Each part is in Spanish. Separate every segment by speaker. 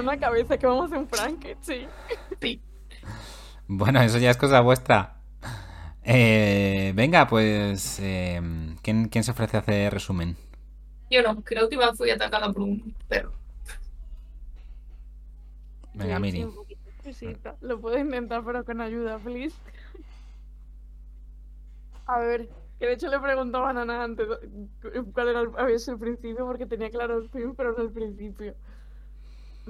Speaker 1: una cabeza que vamos a hacer un Frank, sí.
Speaker 2: Sí.
Speaker 3: Bueno, eso ya es cosa vuestra. Eh, venga, pues. eh, ¿quién, quién se ofrece a hacer resumen?
Speaker 2: Yo no, que la última fui atacada por un perro.
Speaker 3: Venga,
Speaker 1: Sí,
Speaker 3: Miri.
Speaker 1: sí. Lo puedo intentar, pero con ayuda, please. A ver, que de hecho le preguntaba a Nana antes do- cuál era el, había sido el principio, porque tenía claro el fin, pero no el principio.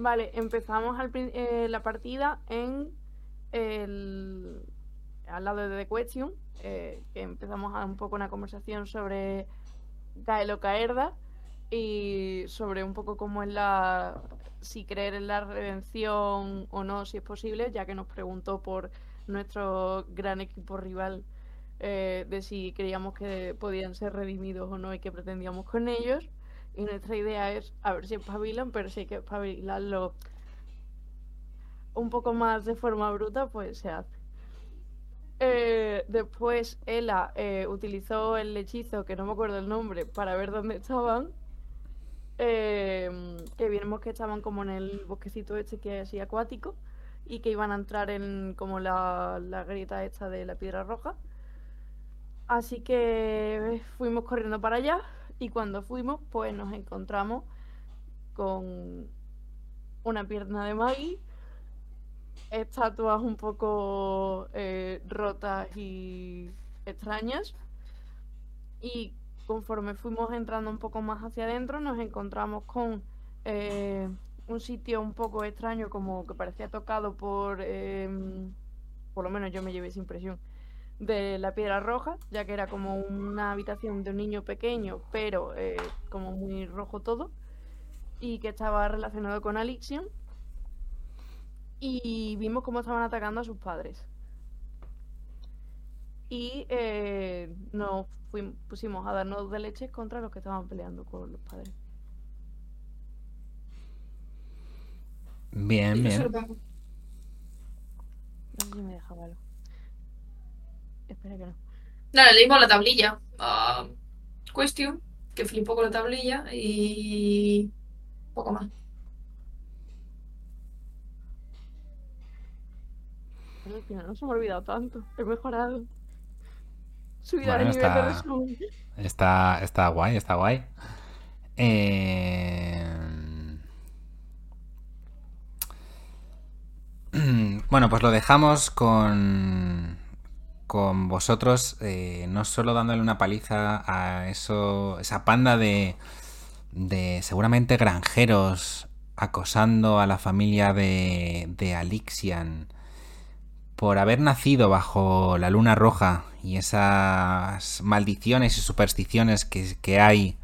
Speaker 1: Vale, empezamos al eh, la partida en el, al lado de The Question, eh, empezamos a un poco una conversación sobre Gael o Caerda y sobre un poco cómo es la si creer en la redención o no, si es posible, ya que nos preguntó por nuestro gran equipo rival eh, de si creíamos que podían ser redimidos o no y qué pretendíamos con ellos. Y nuestra idea es a ver si espabilan, pero si hay que espabilarlo un poco más de forma bruta, pues se hace. Eh, después Ela eh, utilizó el hechizo, que no me acuerdo el nombre, para ver dónde estaban. Eh, que vimos que estaban como en el bosquecito este que es así acuático y que iban a entrar en como la, la grieta esta de la piedra roja. Así que fuimos corriendo para allá y cuando fuimos pues nos encontramos con una pierna de Maggie, estatuas un poco eh, rotas y extrañas. Y conforme fuimos entrando un poco más hacia adentro nos encontramos con eh, un sitio un poco extraño como que parecía tocado por em, por lo menos yo me llevé esa impresión de la piedra roja ya que era como una habitación de un niño pequeño pero eh, como muy rojo todo y que estaba relacionado con Alixion y vimos cómo estaban atacando a sus padres y eh, nos fuim- pusimos a darnos de leches contra los que estaban peleando con los padres.
Speaker 3: Bien, bien.
Speaker 1: No sé si me dejaba algo. Espera que no.
Speaker 2: Nada, leímos la tablilla. a Question, que flipó con la tablilla y poco más.
Speaker 1: Pero al final no se me ha olvidado tanto. He mejorado. Subida
Speaker 3: Bueno,
Speaker 1: de nivel de
Speaker 3: está-
Speaker 1: resumen.
Speaker 3: Está, está guay, está guay. Eh, Bueno, pues lo dejamos con, con vosotros, eh, no solo dándole una paliza a eso, esa panda de, de seguramente granjeros acosando a la familia de, de Alixian por haber nacido bajo la luna roja y esas maldiciones y supersticiones que, que hay,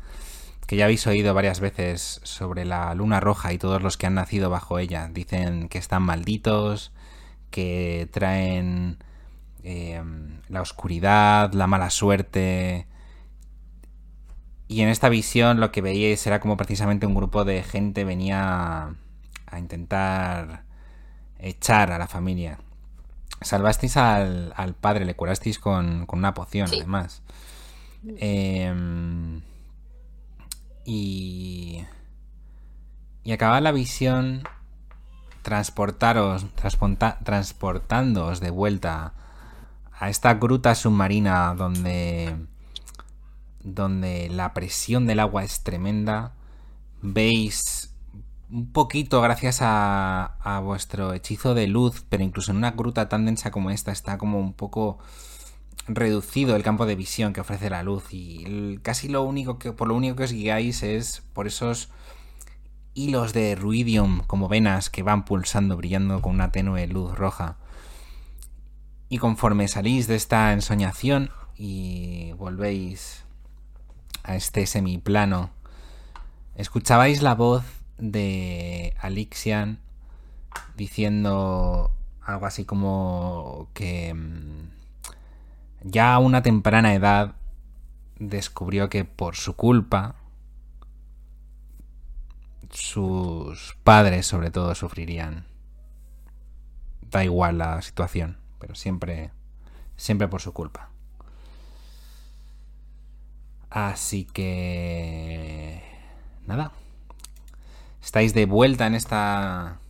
Speaker 3: que ya habéis oído varias veces sobre la luna roja y todos los que han nacido bajo ella. Dicen que están malditos, que traen eh, la oscuridad, la mala suerte. Y en esta visión lo que veíais era como precisamente un grupo de gente venía a intentar echar a la familia. Salvasteis al, al padre, le curasteis con, con una poción,
Speaker 2: Sí.
Speaker 3: además. Em, y. Y acaba la visión transportaros, transponta- transportándoos de vuelta a esta gruta submarina donde. donde la presión del agua es tremenda. Veis un poquito gracias a, a vuestro hechizo de luz, pero incluso en una gruta tan densa como esta está como un poco reducido el campo de visión que ofrece la luz y casi lo único que por lo único que os guiáis es por esos hilos de ruidium como venas que van pulsando brillando con una tenue luz roja. Y conforme salís de esta ensoñación y volvéis a este semiplano, escuchabais la voz de Alixian diciendo algo así como que mm, ya a una temprana edad descubrió que por su culpa sus padres sobre todo sufrirían. Da igual la situación, pero siempre siempre por su culpa. Así que nada. Estáis de vuelta en esta,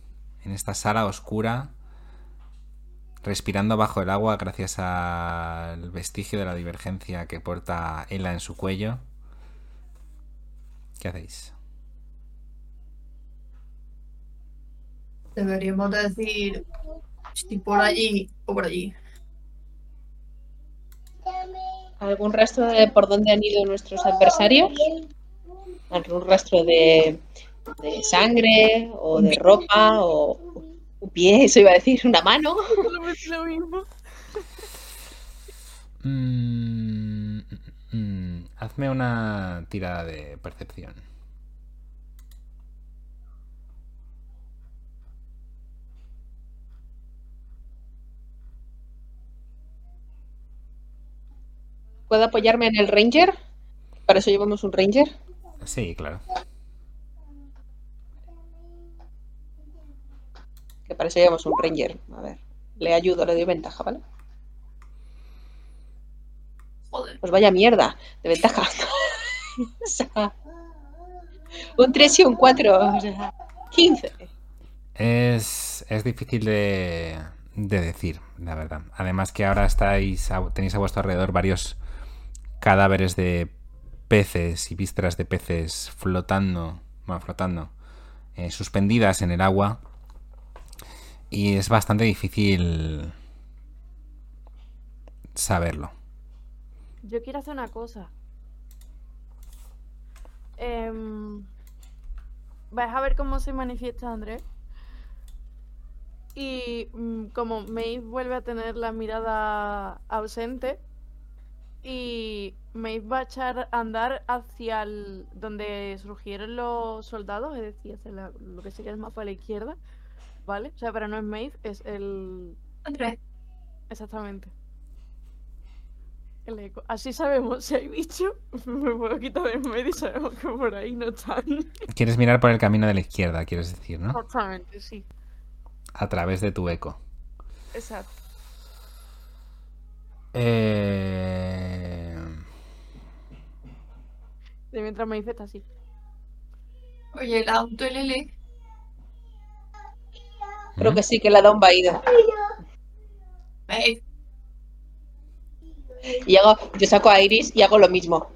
Speaker 3: en esta sala oscura, respirando bajo el agua gracias al vestigio de la divergencia que porta Ela en su cuello. ¿Qué hacéis?
Speaker 2: Deberíamos decir si por allí o por allí.
Speaker 4: ¿Algún rastro de por dónde han ido nuestros adversarios? ¿Algún rastro de, de sangre o de ropa o un pie? Eso iba a decir, una mano.
Speaker 1: Lo mismo.
Speaker 3: Mm, mm, mm. hazme una tirada de percepción.
Speaker 4: ¿Puedo apoyarme en el Ranger? Para eso llevamos un Ranger.
Speaker 3: Sí, claro.
Speaker 4: Que para eso llevamos un Ranger. A ver, le ayudo, le doy ventaja, ¿vale?
Speaker 2: Joder.
Speaker 4: Pues vaya mierda, de ventaja. O sea, un 3 y un 4, o sea, 15.
Speaker 3: Es, es difícil de, de decir, la verdad. Además que ahora estáis tenéis a vuestro alrededor varios cadáveres de peces y vísceras de peces flotando, bueno, flotando, eh, suspendidas en el agua. Y es bastante difícil saberlo.
Speaker 1: Yo quiero hacer una cosa. Em, vais a ver cómo se manifiesta Andrés. Y mm, como Maeve vuelve a tener la mirada ausente. Y Maeve va a echar a andar hacia el, donde surgieron los soldados, es decir, hacia la- lo que sería el mapa a la izquierda. ¿Vale? O sea, pero no es Maeve, es el,
Speaker 2: Andrés,
Speaker 1: Exactamente. El eco. Así sabemos si hay bicho. Me puedo quitar de en medio y sabemos que por ahí no están.
Speaker 3: Quieres mirar por el camino de la izquierda, quieres decir, ¿no?
Speaker 1: Exactamente, sí.
Speaker 3: A través de tu eco.
Speaker 1: Exacto.
Speaker 3: Eh...
Speaker 1: De mientras me dice está así.
Speaker 2: oye, el auto LL.
Speaker 4: Creo que sí, que la Don va ido.
Speaker 2: Ven,
Speaker 4: Y hago, yo saco a Iris y hago lo mismo.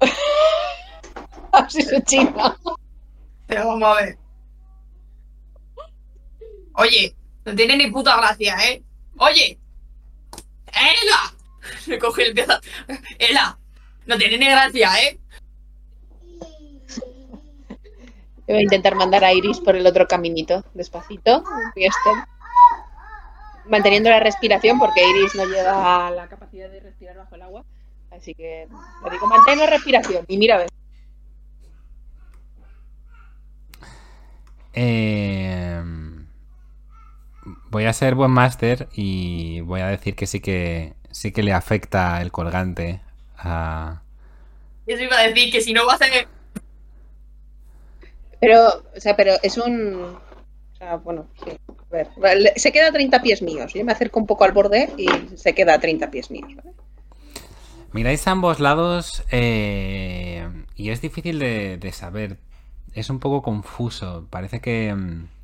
Speaker 4: Así su china.
Speaker 2: pero vamos a ver. Oye, no tiene ni puta gracia, ¿eh? Oye, ¡Ela! Le coge el empieza. ¡Ela! No tiene ni gracia, ¿eh?
Speaker 4: Voy a intentar mandar a Iris por el otro caminito, despacito. y. Manteniendo la respiración, porque Iris no lleva la capacidad de respirar bajo el agua. Así que le digo, mantén la respiración. Y mira, a ver.
Speaker 3: Eh, voy a ser buen máster y voy a decir que sí que sí que le afecta el colgante a...
Speaker 2: Eso iba a decir que si no va a hacer.
Speaker 4: Pero, o sea, pero es un. O sea, bueno, sí. A ver, se queda a 30 pies míos. Yo me acerco un poco al borde y se queda a 30 pies míos. ¿vale?
Speaker 3: Miráis a ambos lados eh, y es difícil de, de saber. Es un poco confuso. Parece que, mm, que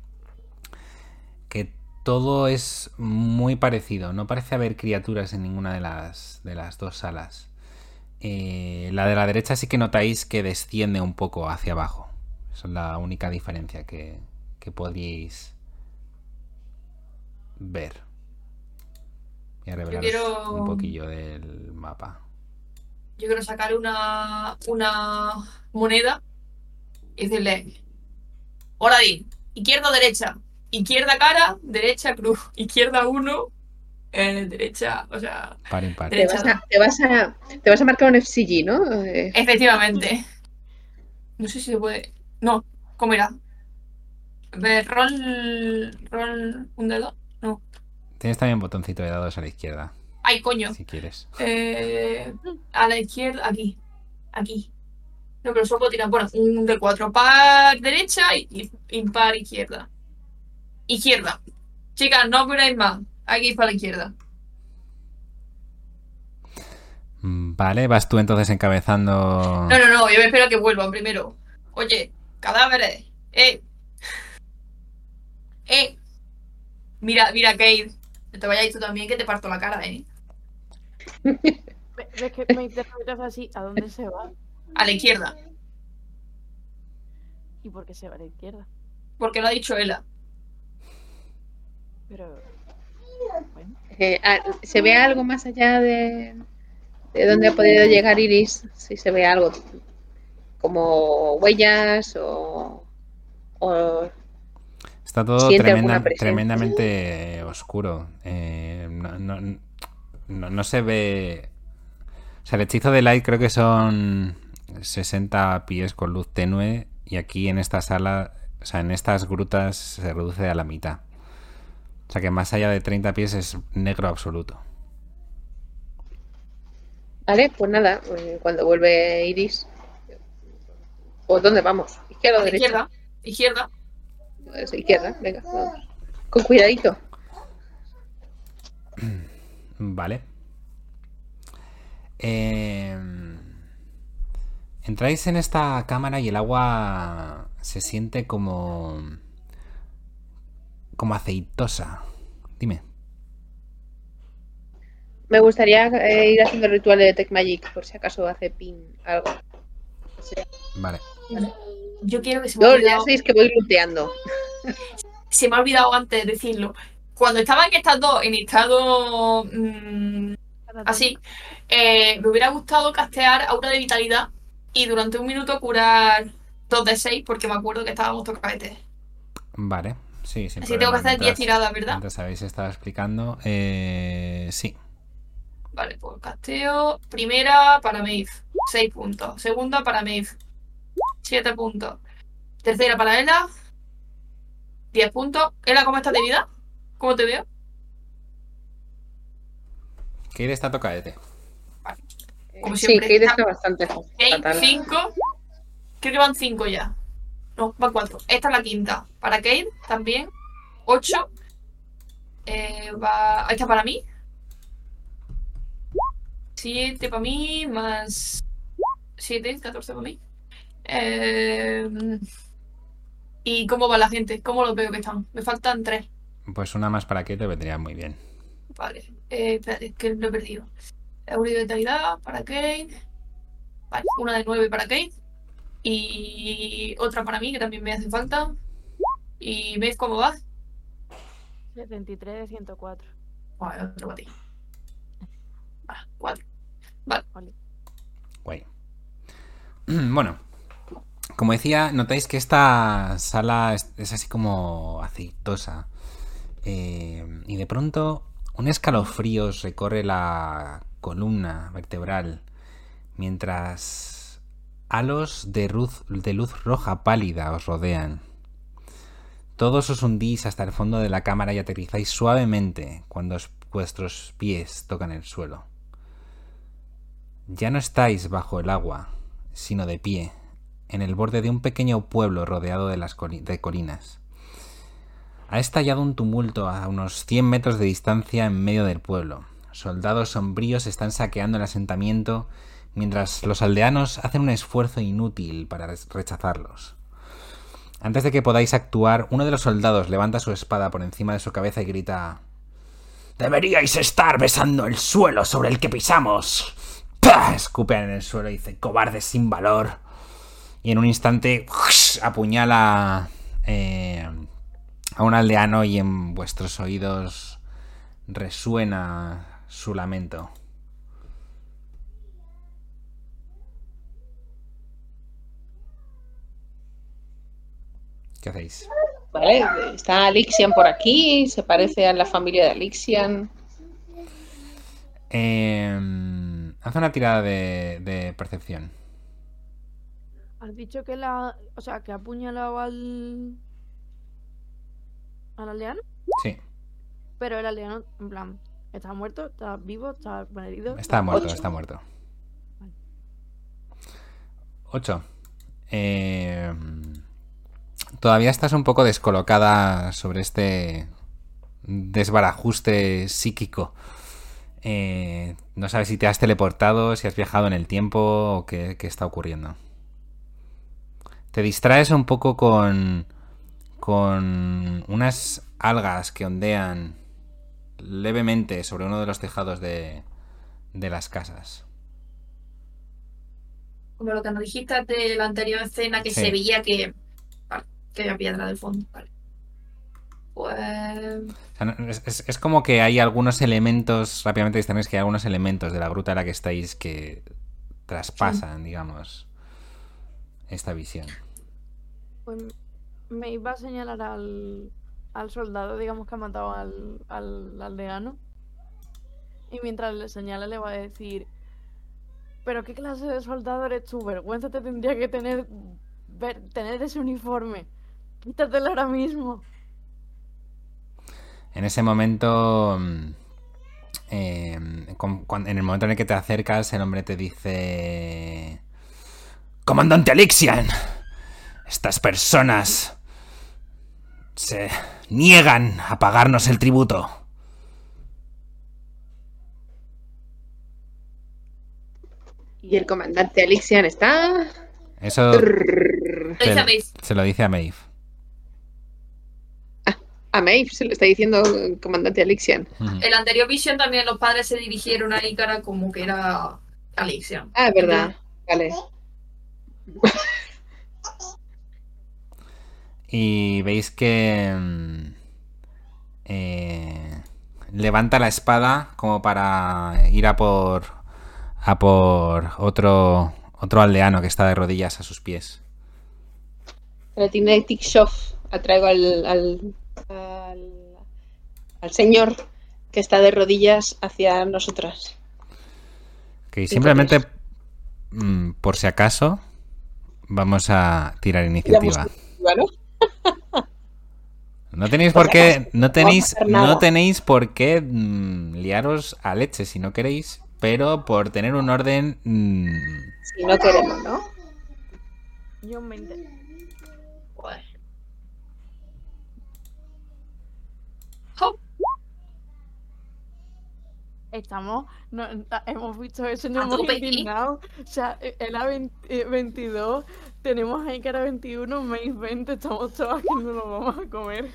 Speaker 3: todo es muy parecido. No parece haber criaturas en ninguna de las, de las dos salas. Eh, la de la derecha sí que notáis que desciende un poco hacia abajo. Esa es la única diferencia que, que podríais ver. Voy a revelaros
Speaker 2: quiero-
Speaker 3: un poquillo del mapa.
Speaker 2: Yo quiero sacar una, una moneda y decirle: di, izquierda o derecha. Izquierda cara, derecha cruz. Izquierda uno, eh, derecha, o sea,
Speaker 3: Par impar.
Speaker 4: Te vas, a, te, vas a, te vas a marcar un FCG, ¿no? Eh,
Speaker 2: efectivamente. No sé si se puede. No, ¿cómo era? A ver, rol. Rol. ¿Un dedo? No.
Speaker 3: Tienes también un botoncito de dados a la izquierda,
Speaker 2: ¡Ay, coño!
Speaker 3: si quieres.
Speaker 2: Eh, a la izquierda, aquí. Aquí. No, pero solo puedo tirar. Bueno, un de cuatro. Par derecha y y impar izquierda. Izquierda. Chicas, no miráis más. Hay que ir para la izquierda.
Speaker 3: Mm, Vale, vas tú entonces encabezando.
Speaker 2: No, no, no. Yo me espero a que vuelvan primero. Oye, cadáveres. Eh, ¡Eh! Mira, mira, Kate. No te vayas tú también que te parto la cara, ¿eh?
Speaker 1: Ve- ¿Ves que me interpretas así? ¿A dónde se va?
Speaker 2: A la izquierda.
Speaker 1: ¿Y por qué se va a la izquierda?
Speaker 2: Porque lo ha dicho Ela.
Speaker 1: Pero. Bueno,
Speaker 5: Eh, ah, ¿Se ve algo más allá de, de dónde ha podido llegar Iris? Si se ve algo como huellas o, o
Speaker 3: Está todo tremenda- tremendamente oscuro. Eh, no, no- no- no se ve. O sea, el hechizo de Light creo que son 60 pies con luz tenue. Y aquí en esta sala, o sea, en estas grutas se reduce a la mitad. O sea que más allá de 30 pies es negro absoluto.
Speaker 5: Vale, pues nada, eh, cuando vuelve Iris. ¿Por dónde vamos? ¿Izquierda o derecha?
Speaker 2: izquierda. Izquierda.
Speaker 5: Pues izquierda, venga, vamos. Con cuidadito.
Speaker 3: Vale. Eh, entráis en esta cámara y el agua se siente como. Como aceitosa. Dime.
Speaker 5: Me gustaría eh, ir haciendo el ritual de Tech Magic, por si acaso hace pin algo. O sea,
Speaker 3: Vale.
Speaker 2: Yo quiero que se me ha
Speaker 5: yo ya
Speaker 2: olvidado.
Speaker 5: sabéis que voy looteando.
Speaker 2: Se me ha olvidado antes decirlo. Cuando estaban estas dos en estado mm, así, eh, me hubiera gustado castear aura de vitalidad y durante un minuto curar 2 de 6 porque me acuerdo que estábamos tocaete.
Speaker 3: Vale. Sí, sin
Speaker 2: Así tengo que hacer 10
Speaker 3: Mientras-
Speaker 2: tiradas, ¿verdad?
Speaker 3: Mientras habéis estado explicando. Eh, sí.
Speaker 2: Vale, pues casteo. Primera para Maeve, 6 puntos. Segunda para Maeve, 7 puntos. Tercera para Ela, 10 puntos. Ela, ¿cómo estás de vida? ¿Cómo te veo?
Speaker 3: Kate está tocaete.
Speaker 2: Como
Speaker 5: Sí,
Speaker 2: siempre.
Speaker 5: Kate está bastante fatal.
Speaker 2: 5. Creo que van 5 ya. No, van 4. Esta es la quinta. Para Kate también. 8. Eh, va... Esta para mí. 7 para mí. Más 7, 14 para mí. Eh, ¿Y cómo va la gente? ¿Cómo los veo que están? Me faltan 3.
Speaker 3: Pues una más para Kate te vendría muy bien.
Speaker 2: Vale. Eh, espérate, que lo he perdido. Euro de para Kate. Vale, una de 9 para Kate. Y otra para mí, que también me hace falta. ¿Y veis cómo va?
Speaker 1: 73 de 104.
Speaker 2: Vale, otro para ti. Vale, 4.
Speaker 1: Vale.
Speaker 3: Guay. Bueno, como decía, notáis que esta sala es, es así como aceitosa. Eh, y de pronto un escalofrío os recorre la columna vertebral mientras halos de luz, roja pálida os rodean. Todos os hundís hasta el fondo de la cámara y aterrizáis suavemente cuando os- vuestros pies tocan el suelo. Ya no estáis bajo el agua, sino de pie, en el borde de un pequeño pueblo rodeado de, las de colinas. Ha estallado un tumulto a unos 100 metros de distancia en medio del pueblo. Soldados sombríos están saqueando el asentamiento mientras los aldeanos hacen un esfuerzo inútil para rechazarlos. Antes de que podáis actuar, uno de los soldados levanta su espada por encima de su cabeza y grita Deberíais estar besando el suelo sobre el que pisamos. ¡Pah! Escupe en el suelo y dice, cobardes sin valor. Y en un instante apuñala eh, a un aldeano y en vuestros oídos resuena su lamento. ¿Qué hacéis?
Speaker 5: Vale, está Alixian por aquí, se parece a la familia de Alixian.
Speaker 3: Eh, haz una tirada de, de percepción.
Speaker 1: Has dicho que la. O sea, que ha apuñalado al. al aldeano.
Speaker 3: Sí,
Speaker 1: Pero el aldeano, en plan, está muerto, está vivo, está herido.
Speaker 3: está muerto,
Speaker 5: Ocho.
Speaker 3: está muerto. 8. Eh, todavía estás un poco descolocada sobre este desbarajuste psíquico. Eh, no sabes si te has teleportado, si has viajado en el tiempo o qué, qué está ocurriendo. Te distraes un poco con, con unas algas que ondean levemente sobre uno de los tejados de, de las casas.
Speaker 2: Como lo que nos dijiste de la anterior escena que
Speaker 3: Sí.
Speaker 2: se veía que. Que había piedra del fondo. Vale. Pues.
Speaker 3: O sea, no- es, es- es como que hay algunos elementos, rápidamente discernéis que hay algunos elementos de la gruta en la que estáis que traspasan, digamos, esta visión.
Speaker 1: Pues me iba a señalar al, al soldado, digamos, que ha matado al, al aldeano. Y mientras le señala le va a decir, pero ¿qué clase de soldado eres tú? Vergüenza te tendría que tener, ver- tener ese uniforme. Quítatelo ahora mismo.
Speaker 3: En ese momento, mm, eh, con- en el momento en el que te acercas, el hombre te dice... Comandante Alixian, estas personas se niegan a pagarnos el tributo.
Speaker 5: Y el comandante Alixian está.
Speaker 3: Eso se, se lo dice a Maeve.
Speaker 5: A Maeve se lo está diciendo el comandante Alixian.
Speaker 2: En la anterior visión también los padres se dirigieron a Ícara como que era Alicia.
Speaker 5: Ah, es verdad. Vale.
Speaker 3: Y veis que mm, eh, levanta la espada como para ir a por a por otro otro aldeano que está de rodillas a sus pies.
Speaker 5: El Kinetic Shof atraigo al, al, al, al señor que está de rodillas hacia nosotras.
Speaker 3: Que simplemente mm, por si acaso vamos a tirar iniciativa. No tenéis por qué no tenéis no tenéis por qué mm, liaros a leche si no queréis, pero por tener un orden mm,
Speaker 5: Si no queremos, ¿no?
Speaker 1: Yo un 20. Estamos, no, ta- hemos visto eso,
Speaker 2: A
Speaker 1: nos hemos
Speaker 2: tope, ¿eh?
Speaker 1: indignado. O sea, él a 20, eh, 22, tenemos ahí cara 21, Mace 20, estamos todos aquí, no nos vamos a comer.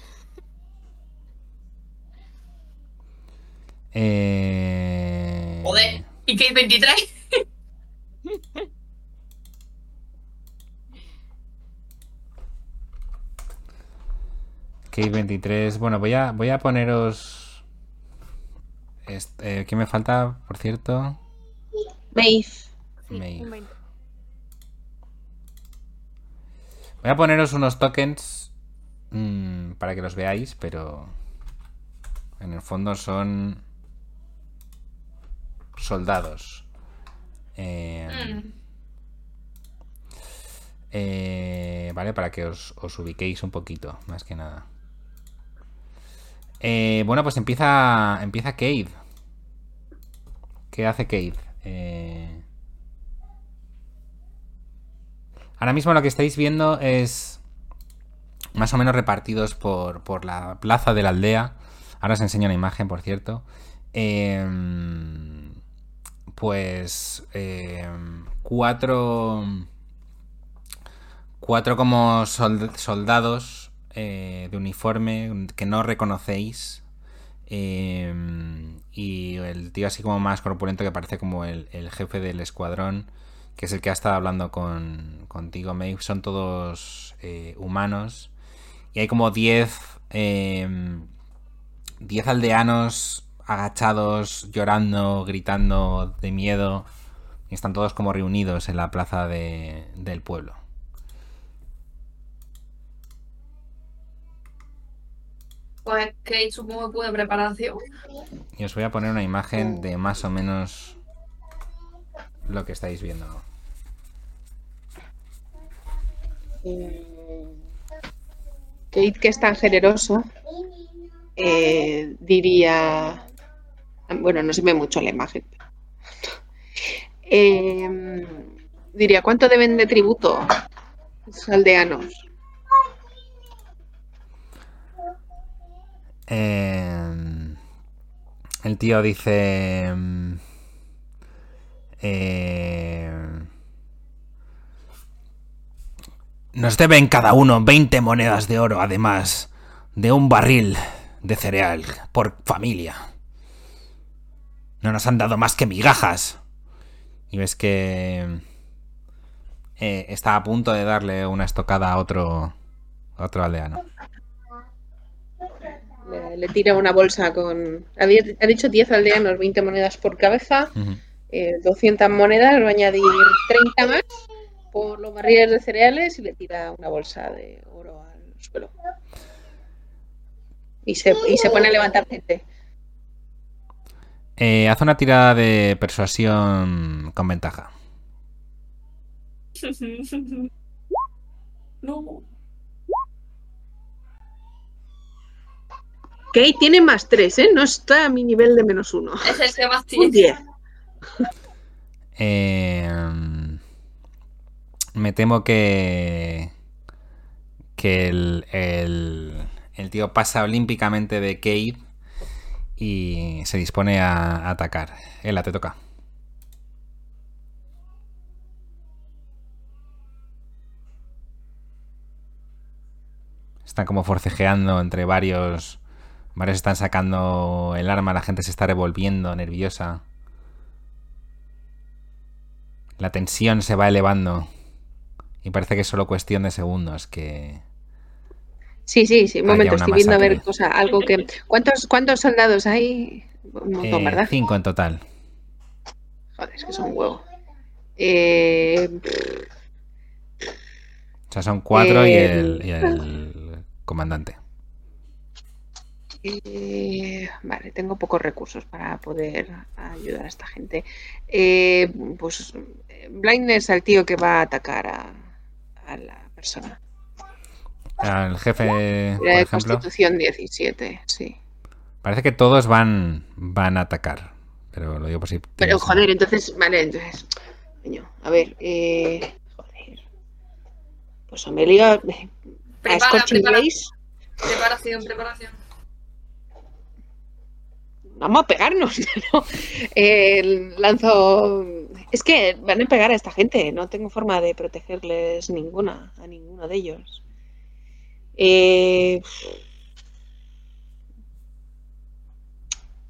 Speaker 3: eh,
Speaker 2: Joder. ¿Y qué hay 23?
Speaker 3: Cave 23. Bueno, voy a, voy a poneros. Est- eh, ¿Qué me falta, por cierto?
Speaker 5: Maeve.
Speaker 1: Sí,
Speaker 3: Maeve.
Speaker 1: un 20.
Speaker 3: Voy a poneros unos tokens mm, para que los veáis, pero en el fondo son soldados. Eh,
Speaker 2: Mm.
Speaker 3: eh, vale, para que os, os ubiquéis un poquito, más que nada. Eh, bueno, pues empieza, empieza Cade. ¿Qué hace Cade? Eh, Ahora mismo lo que estáis viendo es más o menos repartidos por, por la plaza de la aldea. Ahora os enseño una imagen, por cierto. Em, pues em, cuatro cuatro como sold- soldados eh, de uniforme que no reconocéis em, y el tío así como más corpulento que parece como el, jefe del escuadrón que es el que ha estado hablando con, contigo, Maeve, son todos eh, humanos. Y hay como 10 em, 10 aldeanos agachados, llorando, gritando de miedo. Y están todos como reunidos en la plaza de- del pueblo.
Speaker 2: Pues Kate supongo que puede preparación.
Speaker 3: Y os voy a poner una imagen de más o menos lo que estáis viendo.
Speaker 5: Kate, que es tan generoso, eh, diría. Bueno, no se ve mucho la imagen. Eh, diría, ¿cuánto deben de tributo los aldeanos?
Speaker 3: Eh, el tío dice... mm, eh, Nos deben cada uno 20 monedas de oro, además de un barril de cereal por familia. No nos han dado más que migajas. Y ves que eh, está a punto de darle una estocada a otro, a otro aldeano.
Speaker 4: Le, le tira una bolsa con. Ha, ha dicho 10 aldeanos, 20 monedas por cabeza.
Speaker 3: Ujú.
Speaker 4: eh, 200 monedas, va a añadir 30 más por los barriles de cereales y le tira una bolsa de oro al suelo. Y se, y se pone a levantar gente.
Speaker 3: Eh, haz una tirada de persuasión con ventaja.
Speaker 2: No.
Speaker 4: Kate tiene más 3, ¿eh? No está a mi nivel de menos 1.
Speaker 2: Es el que más
Speaker 4: Un
Speaker 2: tiene.
Speaker 4: 10.
Speaker 3: Eh, me temo que. que el, el, el tío pasa olímpicamente de Kate y se dispone a, a atacar. Ela, te toca. Están como forcejeando entre varios. Varios están sacando el arma, la gente se está revolviendo, nerviosa. La tensión se va elevando. Y parece que es solo cuestión de segundos que.
Speaker 4: Sí, sí, sí. Un momento, estoy viendo a ver cosa, algo que. ¿Cuántos, cuántos soldados hay? Un montón,
Speaker 3: eh,
Speaker 4: ¿verdad?
Speaker 3: cinco en total.
Speaker 4: Joder, es que son huevo. Eh,
Speaker 3: O sea, son cuatro y,
Speaker 4: Eh,
Speaker 3: el, y el comandante.
Speaker 4: Eh, vale, tengo pocos recursos para poder ayudar a esta gente. Eh, pues eh, blindness al tío que va a atacar a, a la persona.
Speaker 3: Al jefe, por
Speaker 4: Era de
Speaker 3: ejemplo.
Speaker 4: Constitución 17, sí.
Speaker 3: Parece que todos van, van a atacar. Pero lo digo por si.
Speaker 4: Pero joder, entonces, vale, entonces. Coño, a ver, eh, joder. Pues Amelia,
Speaker 2: Prepara, prepara. Preparación, preparación.
Speaker 4: Vamos a pegarnos, ¿no? Lanzo. Es que van a pegar a esta gente, no tengo forma de protegerles ninguna, a ninguno de ellos. Eh,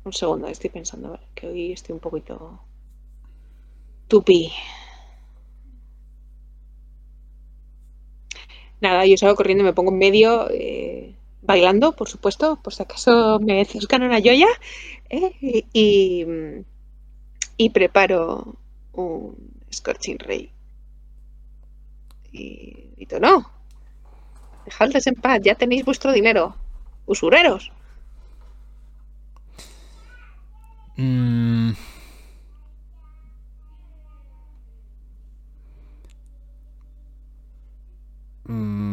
Speaker 4: Un segundo, estoy pensando, vale, que hoy estoy un poquito tupi. Nada, yo salgo corriendo, me pongo en medio, eh, bailando, por supuesto, por si acaso me buscan una joya, eh, y, y, preparo un Scorching Ray. Y grito, no, dejadles en paz, ya tenéis vuestro dinero, usureros.
Speaker 3: Mm. Mm,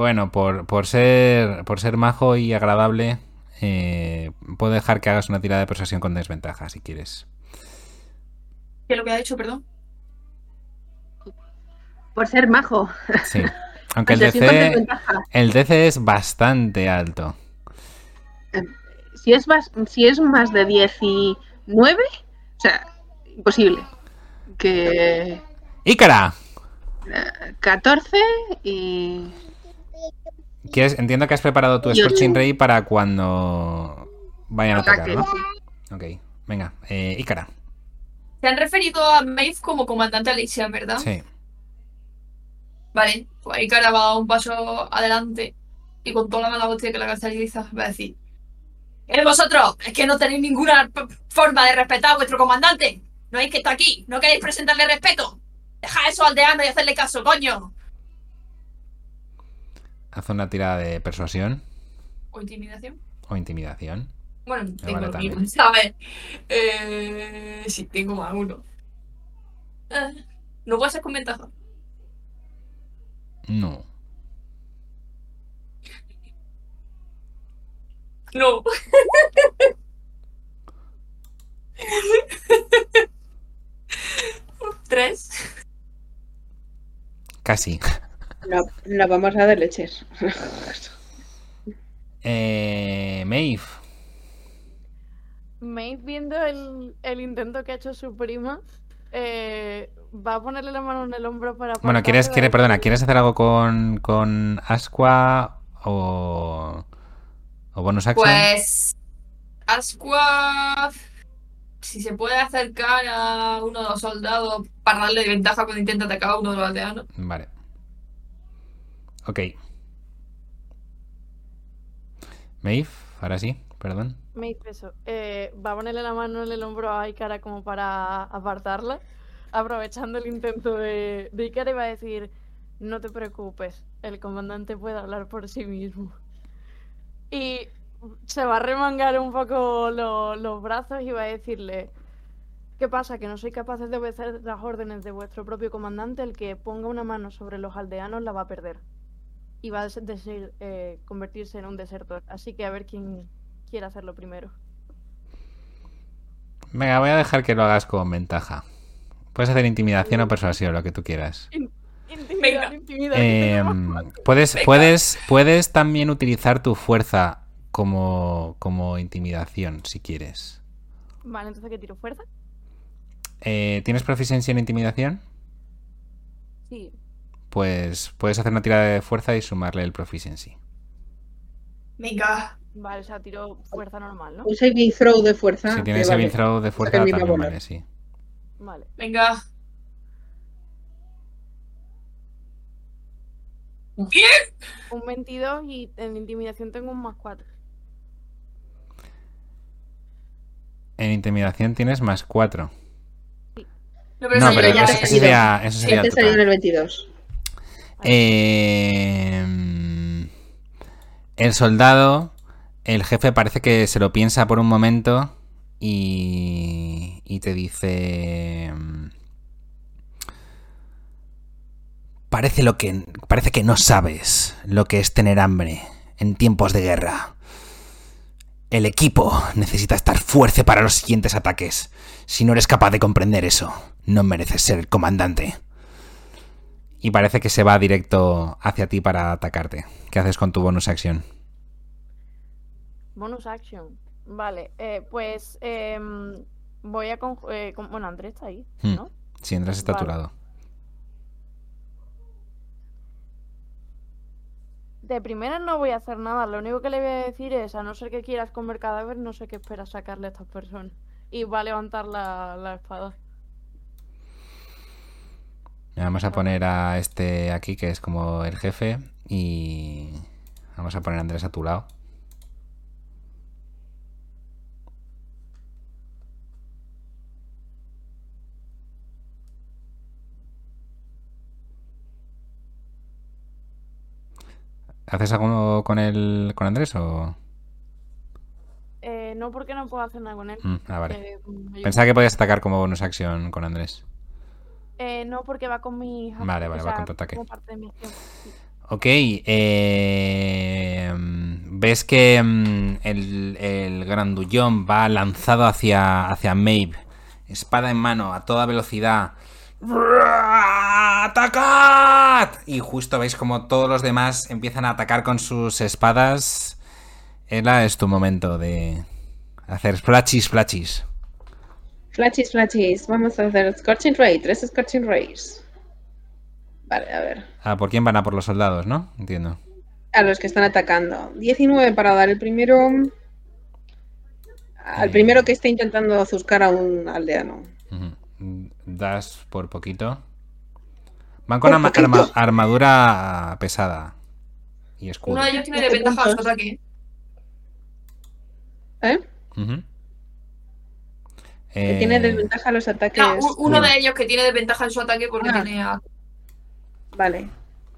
Speaker 3: Bueno, por, por ser por ser majo y agradable, eh, puedo dejar que hagas una tirada de persuasión con desventaja si quieres.
Speaker 2: ¿Qué es lo que ha hecho, perdón?
Speaker 4: Por ser majo.
Speaker 3: Sí. Aunque el DC, el DC es bastante alto.
Speaker 4: Si es más, si es más de 19, o sea, imposible. Que
Speaker 3: ¡Ícara!
Speaker 4: eh, 14 y
Speaker 3: ¿Quieres- Entiendo que has preparado tu Scorching. Ray para cuando vayan a atacar. Ok, venga, eh, Ícara.
Speaker 2: Se han referido a Maeve como comandante Alicia, ¿verdad?
Speaker 3: Sí.
Speaker 2: Vale, pues ahí cara va un paso adelante y con toda la mala hostia que la caracteriza va a decir ¡Eh, vosotros! Es que no tenéis ninguna forma de respetar a vuestro comandante. No hay que estar aquí. No queréis presentarle respeto. Dejad a esos aldeanos y hacerle caso, coño.
Speaker 3: Haz una tirada de persuasión
Speaker 2: O intimidación.
Speaker 3: o intimidación.
Speaker 2: Bueno, tengo
Speaker 3: vale
Speaker 2: mismo, ¿sabes? Eh, sí, tengo más uno. Eh, no puede ser con ventaja.
Speaker 3: No.
Speaker 2: No. Tres.
Speaker 3: Casi.
Speaker 4: No, no vamos a dar leches.
Speaker 3: Eh, Maeve.
Speaker 1: Maeve viendo el, el intento que ha hecho su prima, eh, va a ponerle la mano en el hombro para.
Speaker 3: Bueno, ¿quieres, quiere, perdona, ¿quieres hacer algo con, con Asqua o, o bonus action?
Speaker 2: Pues. Asqua. Si se puede acercar a uno de los soldados para darle ventaja cuando intenta atacar a uno de los aldeanos.
Speaker 3: Vale. Ok. Maeve, ahora sí, perdón.
Speaker 1: Dice eso. Eh, va a ponerle la mano en el hombro a Ikara como para apartarla. Aprovechando el intento de, de Ikara y va a decir: No te preocupes, el comandante puede hablar por sí mismo. Y se va a remangar un poco lo- los brazos y va a decirle: ¿Qué pasa? ¿Que no sois capaces de obedecer las órdenes de vuestro propio comandante? El que ponga una mano sobre los aldeanos la va a perder. Y va a deser- eh, convertirse en un desertor. Así que a ver quién quiere hacerlo primero.
Speaker 3: Venga, voy a dejar que lo hagas con ventaja. Puedes hacer intimidación o persuasión, lo que tú quieras. Em, puedes,
Speaker 2: Venga.
Speaker 3: puedes, puedes también utilizar tu fuerza como, como intimidación, si quieres.
Speaker 1: Vale, entonces ¿qué tiro fuerza?
Speaker 3: Eh, ¿Tienes proficiencia en intimidación?
Speaker 1: Sí.
Speaker 3: Pues puedes hacer una tirada de fuerza y sumarle el proficiency.
Speaker 2: Venga.
Speaker 1: Vale, o sea, tiro fuerza normal, ¿no?
Speaker 4: Un saving throw de fuerza.
Speaker 3: si tienes
Speaker 4: que vale.
Speaker 3: saving throw de fuerza, también
Speaker 4: volar.
Speaker 3: vale, sí.
Speaker 1: Vale.
Speaker 2: Venga. Bien.
Speaker 1: Un 22 y en intimidación tengo un más 4.
Speaker 3: En intimidación tienes más 4.
Speaker 2: No, pero
Speaker 3: No, pero
Speaker 2: ya
Speaker 3: eso,
Speaker 2: es-
Speaker 3: eso sería, eso sería
Speaker 4: Este salió en el 22.
Speaker 3: Eh, el soldado, el jefe parece que se lo piensa por un momento y, y te dice... Parece, lo que, parece que no sabes lo que es tener hambre en tiempos de guerra. El equipo necesita estar fuerte para los siguientes ataques. Si no eres capaz de comprender eso, no mereces ser el comandante. Y parece que se va directo hacia ti para atacarte. ¿Qué haces con tu bonus acción?
Speaker 1: Bonus action. Vale, eh, pues em, voy a... con- eh, con- bueno, Andrés está ahí,
Speaker 3: Hmm.
Speaker 1: ¿no?
Speaker 3: Si entras está a tu
Speaker 1: Vale.
Speaker 3: lado.
Speaker 1: De primera no voy a hacer nada. Lo único que le voy a decir es, a no ser que quieras comer cadáver, no sé qué esperas sacarle a estas personas. Y va a levantar la, la espada.
Speaker 3: Vamos a poner a este aquí, que es como el jefe. Y vamos a poner a Andrés a tu lado. ¿Haces algo con el con Andrés o...?
Speaker 1: Eh, no porque no puedo hacer nada con él.
Speaker 3: Mm, ah, vale.
Speaker 1: Eh,
Speaker 3: Pensaba que podías atacar como bonus action con Andrés.
Speaker 1: Eh, no porque va con mi hija.
Speaker 3: Vale, vale,
Speaker 1: o
Speaker 3: va con tu ataque.
Speaker 1: como parte de mi acción. Sí.
Speaker 3: Ok, eh, ves que mm, el, el grandullón va lanzado hacia, hacia Maeve, espada en mano, a toda velocidad. ¡Atacad! Y justo veis como todos los demás empiezan a atacar con sus espadas. Ela, es tu momento de hacer splashis, splashis.
Speaker 4: Flachis, flachis. Vamos a hacer Scorching Ray. Tres Scorching Rays. Vale, a ver.
Speaker 3: Ah, ¿por quién van a por los soldados, no? Entiendo.
Speaker 4: A los que están atacando. 19 para dar el primero. Al
Speaker 3: Eh.
Speaker 4: primero que esté intentando azuscar a un aldeano.
Speaker 3: Das por poquito. Van con arma-
Speaker 4: poquito.
Speaker 3: armadura pesada y escudo.
Speaker 2: Uno de ellos tiene
Speaker 4: Doce
Speaker 2: desventaja a su
Speaker 4: puntos.
Speaker 2: ataque.
Speaker 4: ¿Eh? Que
Speaker 3: Eh,
Speaker 4: tiene desventaja a los ataques.
Speaker 2: No, uno de ellos que tiene desventaja en su ataque porque
Speaker 4: Ah.
Speaker 2: tiene a...
Speaker 4: Vale.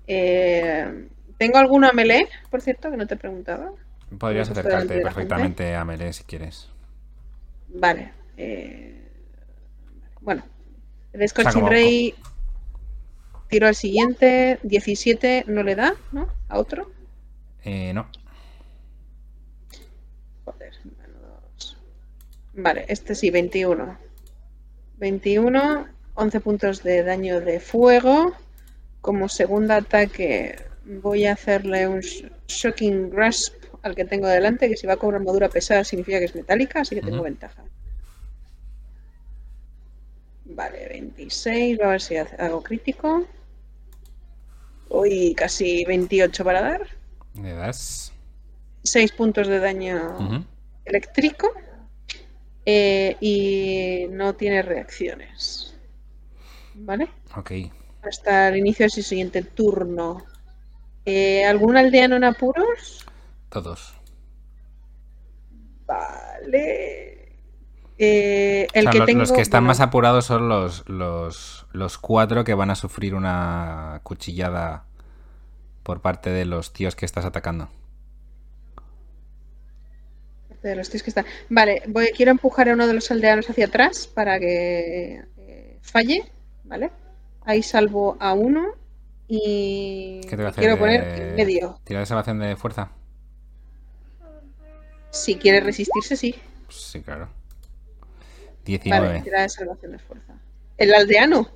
Speaker 4: Eh, ¿Tengo alguna melee, por cierto, que no te he preguntado?
Speaker 3: Podrías acercarte perfectamente a melee si quieres.
Speaker 4: Vale. eh, bueno. El
Speaker 3: sea,
Speaker 4: Scorching
Speaker 3: como-
Speaker 4: Ray. Tiro al siguiente. 17 no le da, ¿no? A otro.
Speaker 3: Eh, no.
Speaker 4: Joder, menudos. Vale, este sí, 21. 21, 11 puntos de daño de fuego. Como segundo ataque voy a hacerle un sh- Shocking Grasp al que tengo delante, que si va con armadura pesada significa que es metálica, así que tengo ventaja. Vale, 26. A ver si hago crítico. Uy, casi 28 para dar.
Speaker 3: Le das.
Speaker 4: 6 puntos de daño eléctrico. Eh, y no tiene reacciones. ¿Vale?
Speaker 3: Ok.
Speaker 4: Hasta el inicio de su siguiente turno. Eh, ¿Algún aldeano en apuros?
Speaker 3: Todos.
Speaker 4: Vale. Eh, el
Speaker 3: O sea,
Speaker 4: que
Speaker 3: lo-
Speaker 4: tengo,
Speaker 3: los que están
Speaker 4: bueno,
Speaker 3: más apurados son los, los, los cuatro que van a sufrir una cuchillada por parte de los tíos que estás atacando.
Speaker 4: De los tíos que están. Vale, voy, quiero empujar a uno de los aldeanos hacia atrás para que eh, falle. ¿Vale? Ahí salvo a uno. Y
Speaker 3: ¿Qué te va a hacer?
Speaker 4: quiero poner
Speaker 3: de-
Speaker 4: en medio.
Speaker 3: ¿Tirar de salvación de fuerza?
Speaker 4: Si quiere resistirse, sí.
Speaker 3: Sí, claro.
Speaker 4: Vale,
Speaker 3: 19.
Speaker 4: tira de salvación de fuerza. ¿El aldeano?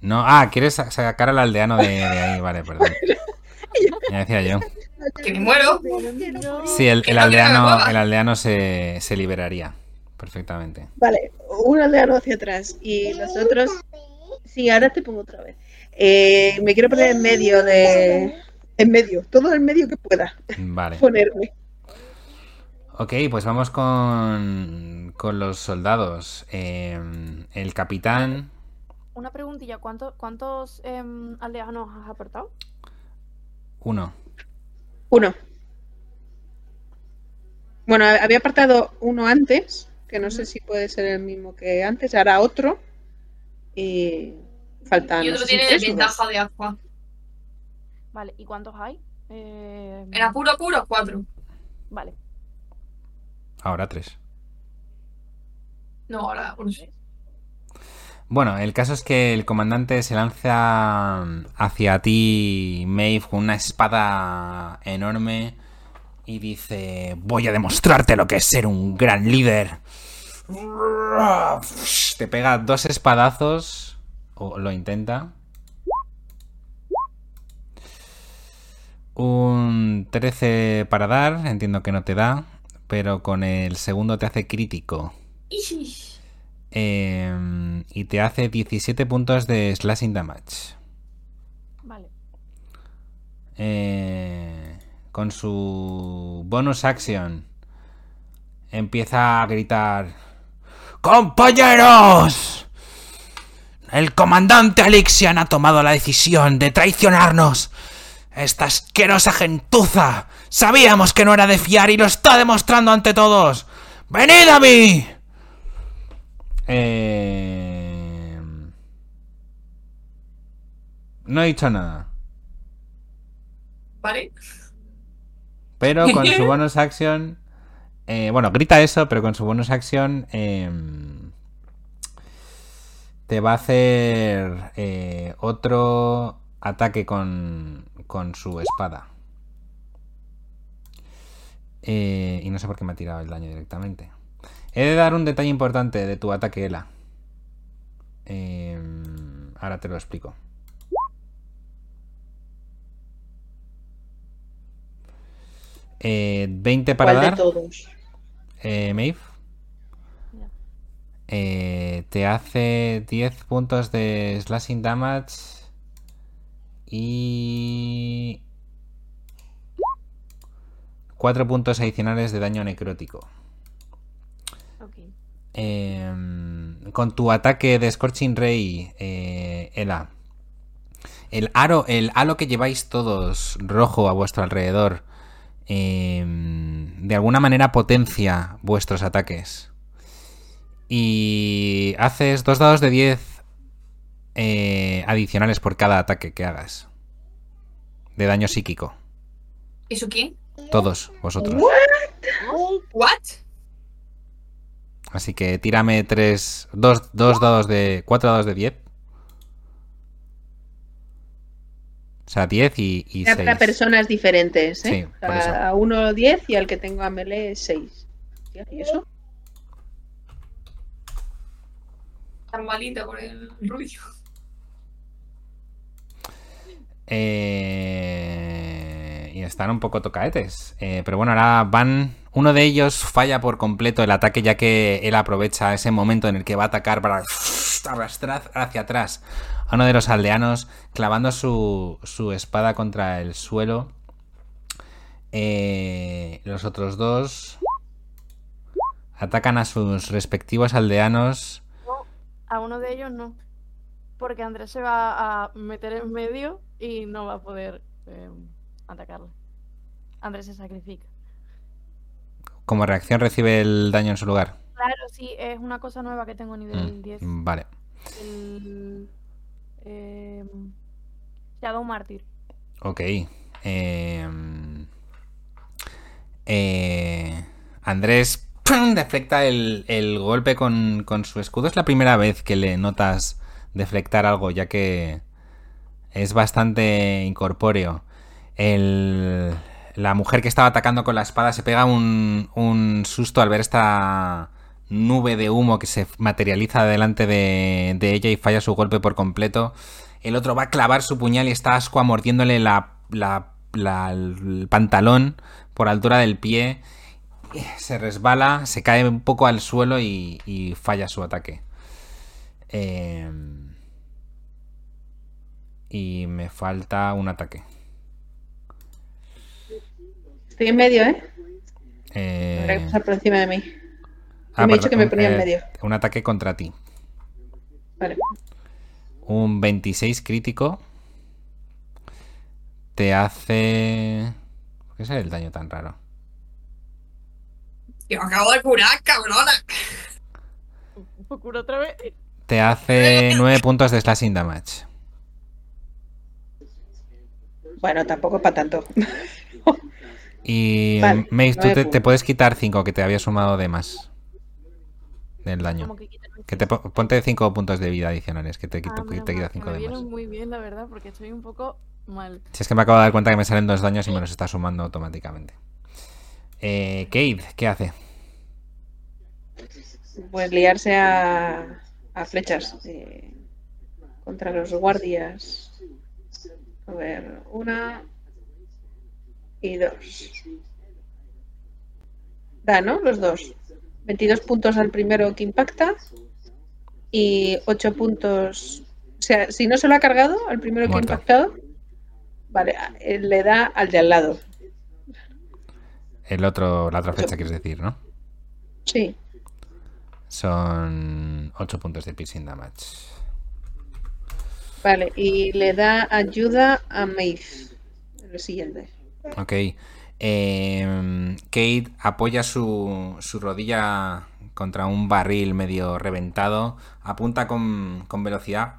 Speaker 3: No, ah, quieres sa- sacar al aldeano de, de ahí, vale, perdón. Ya decía yo.
Speaker 2: Que me muero.
Speaker 3: Sí, el, aldeano, el aldeano se, se liberaría perfectamente.
Speaker 4: Vale, un aldeano hacia atrás y los otros. Sí, ahora te pongo otra vez. Eh, me quiero poner en medio de. En medio, todo el medio que pueda
Speaker 3: Vale.
Speaker 4: ponerme.
Speaker 3: Ok, pues vamos con, con los soldados. Eh, el capitán,
Speaker 1: Una preguntilla, ¿cuánto- ¿cuántos em, aldeanos has aportado?
Speaker 3: uno.
Speaker 4: Uno. Bueno, había apartado uno antes, que no sé si puede ser el mismo que antes, ahora otro. Y faltan.
Speaker 2: Y
Speaker 4: no
Speaker 2: otro
Speaker 4: sé
Speaker 2: tiene desventaja de agua.
Speaker 1: Vale, ¿y cuántos hay? Eh,
Speaker 2: En apuro, apuro, cuatro.
Speaker 1: Vale.
Speaker 3: Ahora tres.
Speaker 2: No, ahora uno.
Speaker 3: Bueno, el caso es que el comandante se lanza hacia ti, Maeve, con una espada enorme y dice, voy a demostrarte lo que es ser un gran líder. Te pega dos espadazos, o lo intenta. Un 13 para dar, entiendo que no te da, pero con el segundo te hace crítico. Eh, y te hace 17 puntos de slashing damage.
Speaker 1: Vale.
Speaker 3: Eh, con su bonus action empieza a gritar ¡Compañeros! El comandante Alixian ha tomado la decisión de traicionarnos. Esta asquerosa gentuza. Sabíamos que no era de fiar y lo está demostrando ante todos. ¡Venid a mí! Eh... No he dicho nada.
Speaker 2: Vale.
Speaker 3: Pero con su bonus action. eh, bueno, grita eso, pero con su bonus action. eh, te va a hacer eh, otro ataque con, con su espada. Eh, y no sé por qué me ha tirado el daño directamente. He de dar un detalle importante de tu ataque, Ela. Eh, ahora te lo explico. Eh, 20 para
Speaker 4: ¿Cuál de
Speaker 3: dar.
Speaker 4: todos?
Speaker 3: Eh, Maeve. Eh, te hace 10 puntos de slashing damage y 4 puntos adicionales de daño necrótico. Em, con tu ataque de Scorching Ray, eh, Ela, el aro, el halo que lleváis todos rojo a vuestro alrededor, em, de alguna manera potencia vuestros ataques. Y haces dos dados de 10 eh, adicionales por cada ataque que hagas. De daño psíquico.
Speaker 2: ¿Eso quién?
Speaker 3: Todos vosotros.
Speaker 2: ¿What?
Speaker 3: Así que tírame tres. Dos, dos dados de. Cuatro dados de 10. O sea, 10 y, y
Speaker 4: para
Speaker 3: 6.
Speaker 4: personas diferentes, ¿eh?
Speaker 3: Sí,
Speaker 4: O sea,
Speaker 3: por eso.
Speaker 4: a uno 10 y al que tengo a melee 6. ¿Y eso?
Speaker 2: Tan malita por el rubio.
Speaker 3: Eh, y están un poco tocaetes. Eh, pero bueno, ahora van Uno de ellos falla por completo el ataque ya que él aprovecha ese momento en el que va a atacar para arrastrar hacia atrás a uno de los aldeanos clavando su, su espada contra el suelo. Eh, los otros dos atacan a sus respectivos aldeanos.
Speaker 1: No, a uno de ellos no. Porque Andrés se va a meter en medio y no va a poder eh, atacarle. Andrés se sacrifica.
Speaker 3: Como reacción recibe el daño en su lugar.
Speaker 1: Claro, sí, es una cosa nueva que tengo nivel
Speaker 3: Mm,
Speaker 1: 10.
Speaker 3: Vale.
Speaker 1: El. Eh, Shadow Martyr.
Speaker 3: Ok. Em, eh, Andrés ¡pum! deflecta el, el golpe con, con su escudo. Es la primera vez que le notas deflectar algo, ya que es bastante incorpóreo. El- la mujer que estaba atacando con la espada se pega un, un susto al ver esta nube de humo que se materializa delante de, de ella y falla su golpe por completo. El otro va a clavar su puñal y está Asqua mordiéndole la, la- la- el pantalón por altura del pie. Se resbala, se cae un poco al suelo y, y falla su ataque. Em, y me falta un ataque.
Speaker 4: Estoy en medio, ¿eh?
Speaker 3: Eh,
Speaker 4: Tendrá que pasar por encima de mí.
Speaker 3: ah,
Speaker 4: me he dicho
Speaker 3: perdón,
Speaker 4: que me
Speaker 3: un-
Speaker 4: ponía en
Speaker 3: eh,
Speaker 4: medio.
Speaker 3: Un ataque contra ti.
Speaker 4: Vale.
Speaker 3: Un 26 crítico. Te hace... ¿Por qué es el daño tan raro?
Speaker 2: Me acabo de curar, cabrona.
Speaker 1: Cura otra vez.
Speaker 3: Te hace 9 puntos de slashing damage.
Speaker 4: Bueno, tampoco para tanto.
Speaker 3: Y
Speaker 4: Vale,
Speaker 3: Mace, tú te, puedes quitar 5 que te había sumado de más. Del daño.
Speaker 1: Que
Speaker 3: te po- ponte 5 puntos de vida adicionales, que te,
Speaker 1: Ah,
Speaker 3: quita
Speaker 1: que
Speaker 3: 5
Speaker 1: me
Speaker 3: de más.
Speaker 1: muy bien, la verdad, porque estoy un poco mal.
Speaker 3: Si es que me acabo de dar cuenta que me salen dos daños y me los está sumando automáticamente. Eh, Cade, ¿qué hace?
Speaker 4: Pues liarse a, a flechas eh, contra los guardias. A ver, una y. Da, ¿no? Los dos. 22 puntos al primero que impacta y 8 puntos. O sea, si no se lo ha cargado al primero que ha impactado, vale, eh, le da al de al lado.
Speaker 3: El otro, la otra flecha quieres decir, ¿no?
Speaker 4: Sí,
Speaker 3: Son 8 puntos de piercing damage.
Speaker 4: vale, y le da ayuda a Maeve. El siguiente.
Speaker 3: Ok. Eh, Kate apoya su, su rodilla contra un barril medio reventado. Apunta con, con velocidad.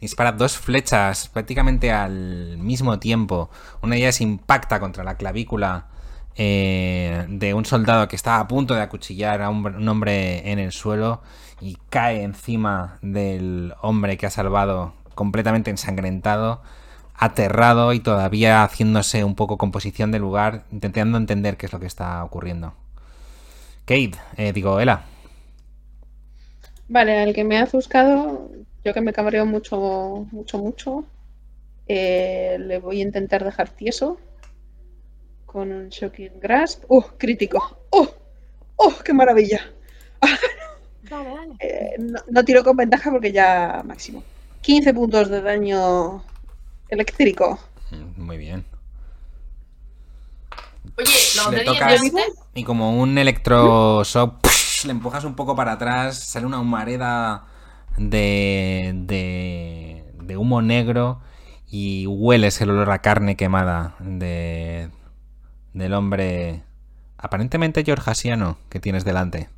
Speaker 3: Dispara dos flechas prácticamente al mismo tiempo. Una de ellas impacta contra la clavícula eh, de un soldado que está a punto de acuchillar a un, un hombre en el suelo y cae encima del hombre que ha salvado completamente ensangrentado aterrado y todavía haciéndose un poco composición del lugar, intentando entender qué es lo que está ocurriendo. Kate, eh, digo, Ela.
Speaker 4: Vale, al que me ha ofuscado, yo que me cabreo mucho, mucho, mucho, eh, le voy a intentar dejar tieso con un Shocking Grasp. ¡Uh! Crítico. ¡Uh! ¡Uh! ¡Qué maravilla!
Speaker 1: Dale, dale.
Speaker 4: Eh, no, no tiro con ventaja porque ya máximo. 15 puntos de daño eléctrico.
Speaker 3: Mm, Muy bien.
Speaker 2: Oye, los
Speaker 3: Le
Speaker 2: de 10
Speaker 3: toca-
Speaker 2: de antes.
Speaker 3: Y como un electroshock, le empujas un poco para atrás, sale una humareda de, de, de humo negro y hueles el olor a carne quemada de, del hombre aparentemente georgiano que tienes delante.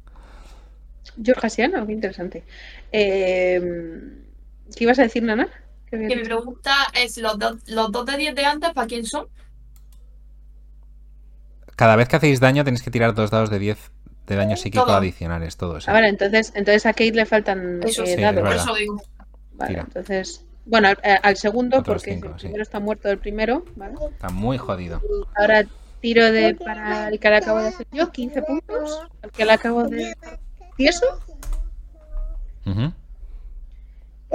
Speaker 4: Georgasiano, qué interesante. Eh, ¿Qué ibas a decir, Nana? ¿Qué había
Speaker 2: Que mi pregunta es: ¿los, dos- los dos de 10 de antes para quién son?
Speaker 3: Cada vez que hacéis daño tenéis que tirar dos dados de 10 de daño psíquico
Speaker 2: Todo.
Speaker 3: adicionales, todos. ¿eh?
Speaker 4: Ah, vale, entonces, entonces a Kate le faltan
Speaker 2: Eso
Speaker 4: eh,
Speaker 2: sí,
Speaker 4: dados.
Speaker 2: Eso digo.
Speaker 4: Vale,
Speaker 3: Tira.
Speaker 4: entonces. Bueno, al, eh, al segundo,
Speaker 3: Otros
Speaker 4: porque
Speaker 3: cinco,
Speaker 4: el
Speaker 3: sí.
Speaker 4: primero está muerto del primero, ¿vale?
Speaker 3: Está muy jodido.
Speaker 4: Ahora tiro de para el que le acabo de hacer yo, 15 puntos. Al que le acabo de tieso.
Speaker 3: Ujú.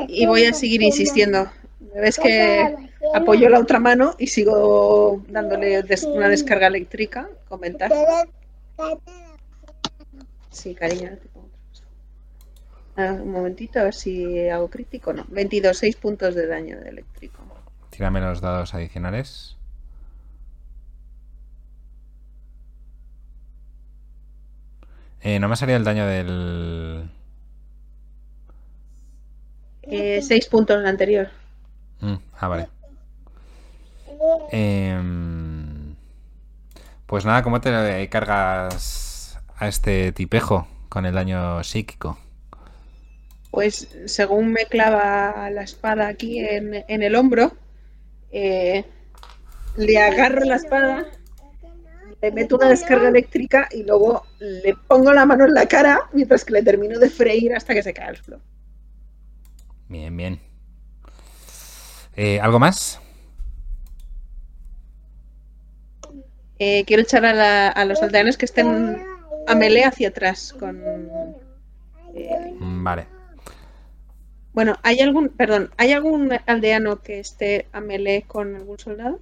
Speaker 4: Y voy a seguir insistiendo. Ves que apoyo la otra mano y sigo dándole una descarga eléctrica con ventaja. Sí, cariño. Ah, un momentito, a ver si hago crítico. No, 22, 6 puntos de daño eléctrico.
Speaker 3: Tírame los dados adicionales. Eh, no me ha salido el daño del...
Speaker 4: 6 Eh, puntos el anterior.
Speaker 3: Mm, ah, vale. Em, pues nada, ¿cómo te cargas a este tipejo con el daño psíquico?
Speaker 4: Pues según me clava la espada aquí en, en el hombro, eh, le agarro la espada, le meto una descarga eléctrica y luego le pongo la mano en la cara mientras que le termino de freír hasta que se cae al suelo.
Speaker 3: Bien, bien. Eh, ¿Algo más?
Speaker 4: Eh, quiero echar a, la- a los aldeanos que estén a melee hacia atrás con... eh,
Speaker 3: Mm, Vale.
Speaker 4: bueno, ¿hay algún, perdón, ¿hay algún aldeano que esté a melee con algún soldado?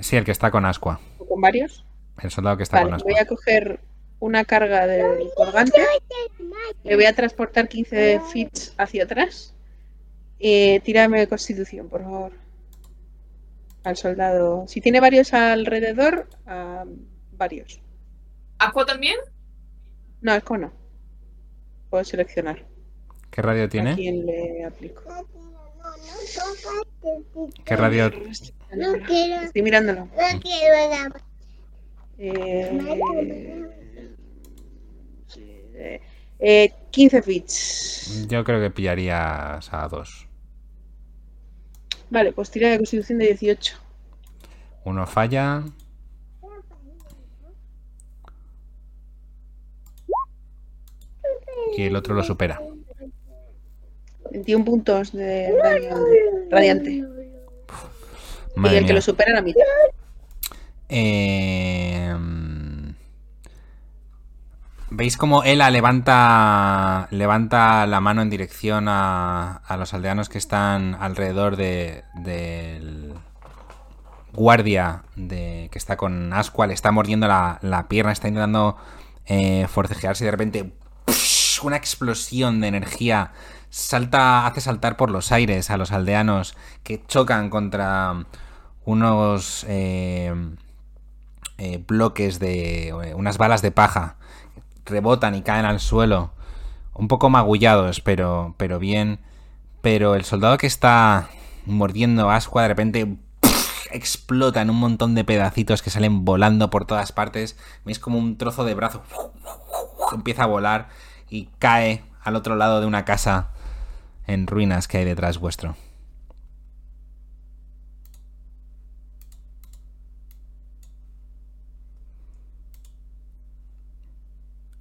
Speaker 3: Sí, el que está con Asqua.
Speaker 4: ¿O con varios?
Speaker 3: El soldado que está
Speaker 4: Vale,
Speaker 3: con Asqua.
Speaker 4: voy a coger una carga del colgante. Le voy a transportar 15 feet hacia atrás. Eh, tírame constitución, por favor. Al soldado. Si tiene varios alrededor, a varios.
Speaker 2: ¿Aqua también?
Speaker 4: No, es no. Puedo seleccionar
Speaker 3: ¿Qué radio
Speaker 4: a
Speaker 3: tiene?
Speaker 4: quién le aplico.
Speaker 3: ¿Qué radio?
Speaker 6: No quiero,
Speaker 4: Estoy mirándolo.
Speaker 6: no quiero nada.
Speaker 4: Eh, eh, eh, 15 feet.
Speaker 3: Yo creo que pillarías a dos.
Speaker 4: Vale, pues tira de constitución de 18.
Speaker 3: Uno falla. Y el otro lo supera.
Speaker 4: 21 puntos de daño radiante. y el que
Speaker 3: mía.
Speaker 4: lo supera la mitad.
Speaker 3: Eh, ¿Veis cómo Ela levanta, levanta la mano en dirección a, a los aldeanos que están alrededor de, del guardia de, que está con Asqua? Le está mordiendo la, la pierna, está intentando eh, forcejearse y de repente una explosión de energía salta, hace saltar por los aires a los aldeanos que chocan contra unos... eh, eh, bloques de eh, unas balas de paja rebotan y caen al suelo. Un poco magullados pero pero bien. Pero el soldado que está mordiendo ascua de repente explota en un montón de pedacitos que salen volando por todas partes. Veis como un trozo de brazo empieza a volar y cae al otro lado de una casa en ruinas que hay detrás vuestro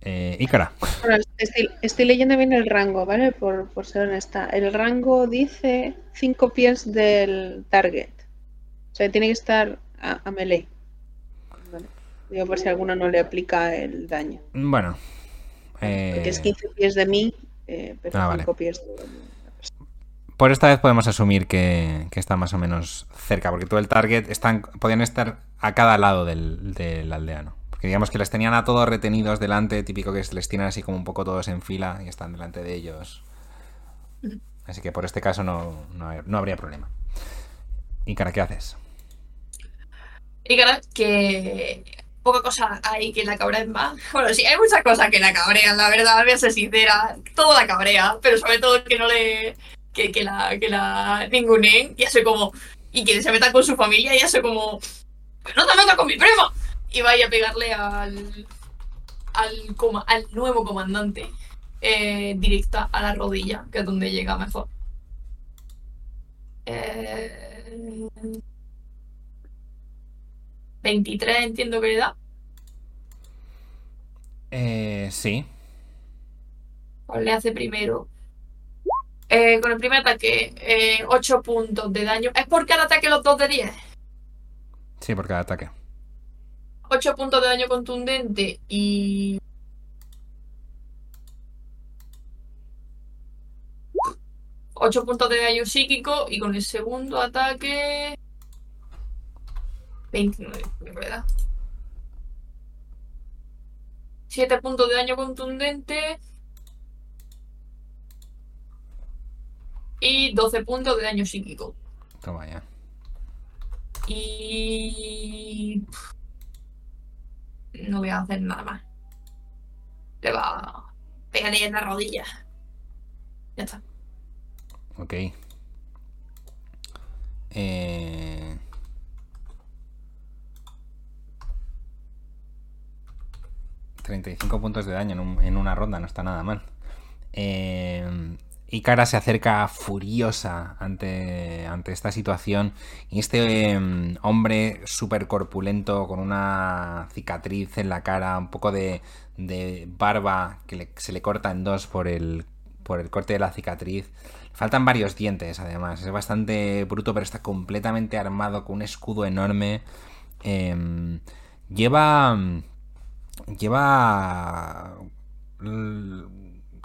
Speaker 3: eh, Ícara
Speaker 4: Bueno, estoy, estoy leyendo bien el rango, ¿vale? Por, por ser honesta. El rango dice 5 pies del target. O sea, tiene que estar a, a melee. Vale. Digo, por si alguno no le aplica el daño.
Speaker 3: Bueno.
Speaker 4: Porque es
Speaker 3: eh,
Speaker 4: 15 pies de mí, eh, pero
Speaker 3: Ah, vale.
Speaker 4: 5 pies de...
Speaker 3: por esta vez podemos asumir que, que está más o menos cerca, porque todo el target están, podían estar a cada lado del, del aldeano. Porque digamos que les tenían a todos retenidos delante, típico que les tienen así como un poco todos en fila y están delante de ellos. Así que por este caso no, no, habría problema. ¿Y cara qué haces?
Speaker 2: Y claro, que poca cosa hay que la cabrea más. Bueno, sí, hay muchas cosas que la cabrean, la verdad, voy a ser sincera. Todo la cabrea, pero sobre todo que no le. que, la. que la ninguneen. Y hace como. y que se meta con su familia y hace como. "Pues no te metas con mi prima! Y vaya a pegarle al. al, coma- al nuevo comandante. eh, directa a la rodilla, que es donde llega mejor. Eh, 23 entiendo que le da.
Speaker 3: Eh, sí.
Speaker 2: Pues le hace primero. Eh, con el primer ataque, 8 puntos de daño. ¿Es por cada ataque los 2 de 10?
Speaker 3: Sí, por cada ataque.
Speaker 2: 8 puntos de daño contundente y. Ocho puntos de daño psíquico y con el segundo ataque. 29, me verdad. 7 puntos de daño contundente. Y 12 puntos de daño psíquico.
Speaker 3: Toma ya.
Speaker 2: Y. No voy a hacer nada más. Le va a pegarle en la rodilla. Ya está.
Speaker 3: Ok. Eh... ...35 puntos de daño en, en una ronda, no está nada mal. Eh... Ikara se acerca furiosa ante, ante esta situación y este eh, hombre súper corpulento con una cicatriz en la cara, un poco de, de barba que se le corta en dos por el, por el corte de la cicatriz. Faltan varios dientes, además. Es bastante bruto, pero está completamente armado con un escudo enorme. Em, lleva. Lleva.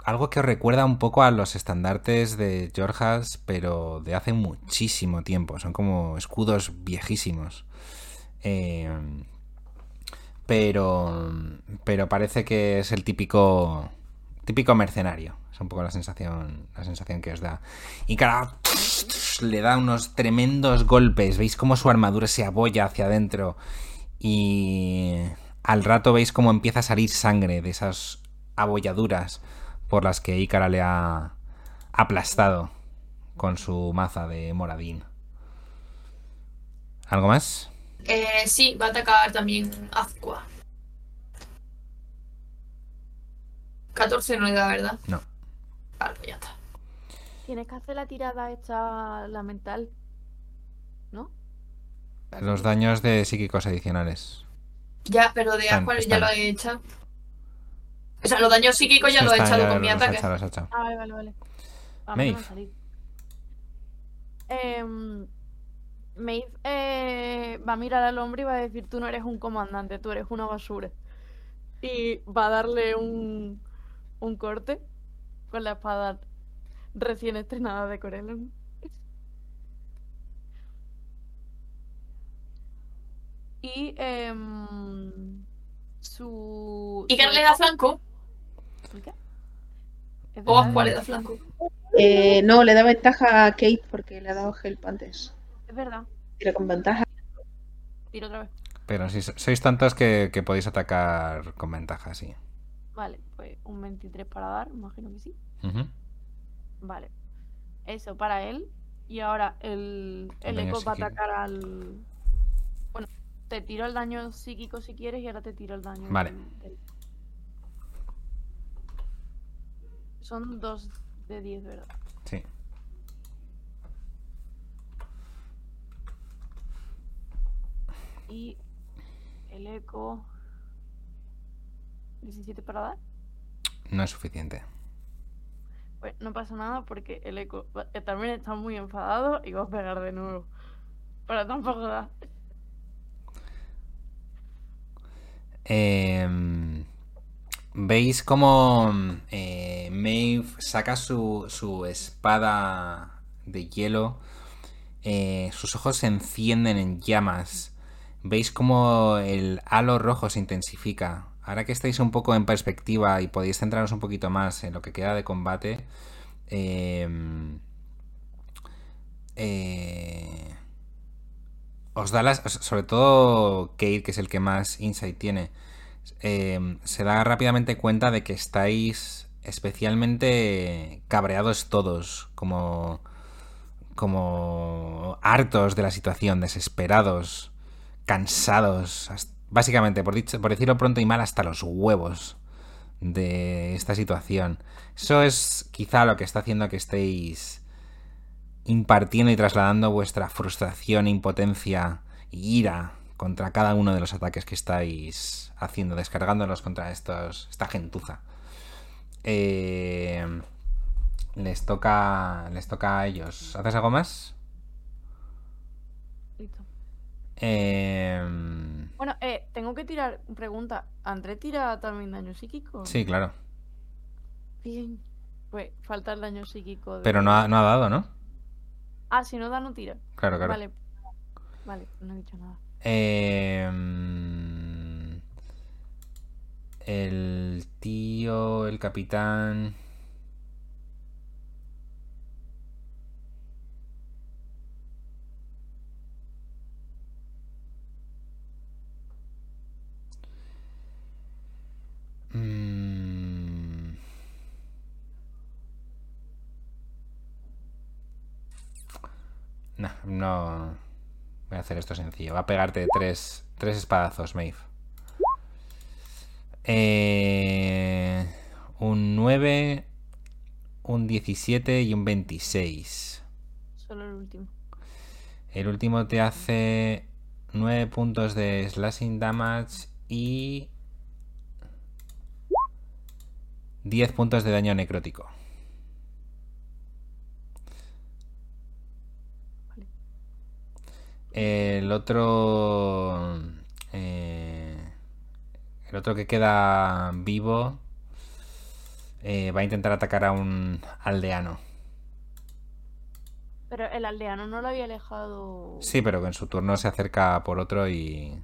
Speaker 3: Algo que os recuerda un poco a los estandartes de Georgas, pero de hace muchísimo tiempo. Son como escudos viejísimos. Em, pero. Pero parece que es el típico. Típico mercenario. Es un poco la sensación. La sensación que os da. Y cara le da unos tremendos golpes. Veis cómo su armadura se abolla hacia adentro. Y al rato veis cómo empieza a salir sangre de esas abolladuras por las que Ícara le ha aplastado con su maza de moradín. ¿Algo más?
Speaker 2: Eh, sí, va a atacar también Azqua. 14 no le da, ¿verdad?
Speaker 3: No.
Speaker 2: Vale, ya está.
Speaker 1: Tienes que hacer la tirada esta, la mental. ¿No?
Speaker 3: Los daños de psíquicos adicionales.
Speaker 2: Ya, pero de Azqua ya lo he echado. O sea, los daños psíquicos ya los he echado con mi ataque.
Speaker 3: los echado.
Speaker 1: Ah, vale, vale, vale. A mí no me
Speaker 3: Maeve.
Speaker 1: ha salido. Em, Maeve eh, va a mirar al hombre y va a decir, tú no eres un comandante, tú eres una basura. Y va a darle un, un corte con la espada recién estrenada de Corellon. Y em, su...
Speaker 2: ¿Y qué le da flanco?
Speaker 1: ¿El qué? Es
Speaker 2: ¿O
Speaker 1: verdad,
Speaker 2: Azqua le da flanco?
Speaker 5: Eh, no, le da ventaja a Kate porque le ha dado help antes.
Speaker 1: Es verdad.
Speaker 5: Tira con ventaja.
Speaker 1: Tiro otra vez.
Speaker 3: Pero si so- sois tantos que, que podéis atacar con ventaja, sí.
Speaker 1: Vale, pues un 23 para dar, imagino que sí. Vale. Eso para él. Y ahora el, el eco va a atacar al. Bueno, te tiro el daño psíquico si quieres y ahora te tiro el daño.
Speaker 3: Vale.
Speaker 1: del- del- Son dos de 10, ¿verdad?
Speaker 3: Sí.
Speaker 1: Y el eco. 17 para dar.
Speaker 3: No es suficiente.
Speaker 1: Pues no pasa nada porque el eco eh, también está muy enfadado y va a pegar de nuevo. Pero tampoco da.
Speaker 3: Em, Veis cómo eh, Maeve saca su, su espada de hielo. eh, sus ojos se encienden en llamas. Veis cómo el halo rojo se intensifica. Ahora que estáis un poco en perspectiva y podéis centraros un poquito más en lo que queda de combate. eh, os da las. Sobre todo Kate, que es el que más insight tiene. Eh, se da rápidamente cuenta de que estáis especialmente cabreados todos. Como. Como hartos de la situación, desesperados, cansados. Básicamente, por, dicho- por decirlo pronto y mal, hasta los huevos de esta situación. Eso es quizá lo que está haciendo que estéis impartiendo y trasladando vuestra frustración, impotencia ira contra cada uno de los ataques que estáis haciendo, descargándolos contra estos, esta gentuza. Eh, les toca. Les toca a ellos. ¿Haces algo más?
Speaker 1: Listo.
Speaker 3: Eh,
Speaker 1: Bueno, eh, tengo que tirar. Pregunta: ¿André tira también daño psíquico?
Speaker 3: sí, claro.
Speaker 1: Bien. Pues falta el daño psíquico. de-
Speaker 3: Pero no ha, no ha dado, ¿no?
Speaker 1: Ah, si no da, no tira.
Speaker 3: Claro, claro.
Speaker 1: Vale. Vale, no he dicho nada.
Speaker 3: Eh, El tío, el capitán. Mm. No, no. Voy a hacer esto sencillo. Va a pegarte tres, tres espadazos, Maeve. Eh, un 9, un 17 y un 26.
Speaker 1: Solo el último.
Speaker 3: El último te hace 9 puntos de slashing damage y 10 puntos de daño necrótico. El otro... eh, el otro que queda vivo eh, va a intentar atacar a un aldeano.
Speaker 1: Pero el aldeano no lo había alejado.
Speaker 3: Sí, pero que en su turno se acerca por otro y,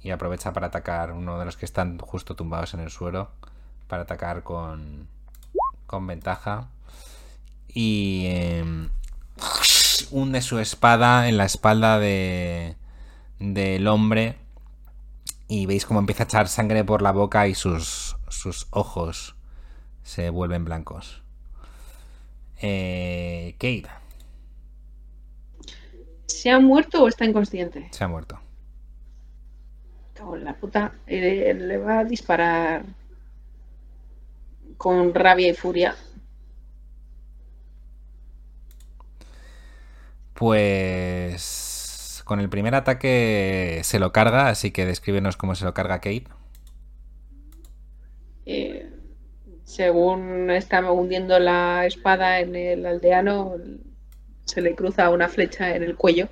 Speaker 3: y aprovecha para atacar uno de los que están justo tumbados en el suelo. Para atacar con, con ventaja. Y hunde su espada en la espalda de del hombre. Y veis cómo empieza a echar sangre por la boca y sus, sus ojos se vuelven blancos. Eh, Kate
Speaker 4: ¿Se ha muerto o está inconsciente?
Speaker 3: se ha muerto.
Speaker 4: Cago en la puta. Eh, le va a disparar con rabia y furia.
Speaker 3: Pues con el primer ataque se lo carga, así que descríbenos cómo se lo carga Kate.
Speaker 4: Eh, según está hundiendo la espada en el aldeano, se le cruza una flecha en el cuello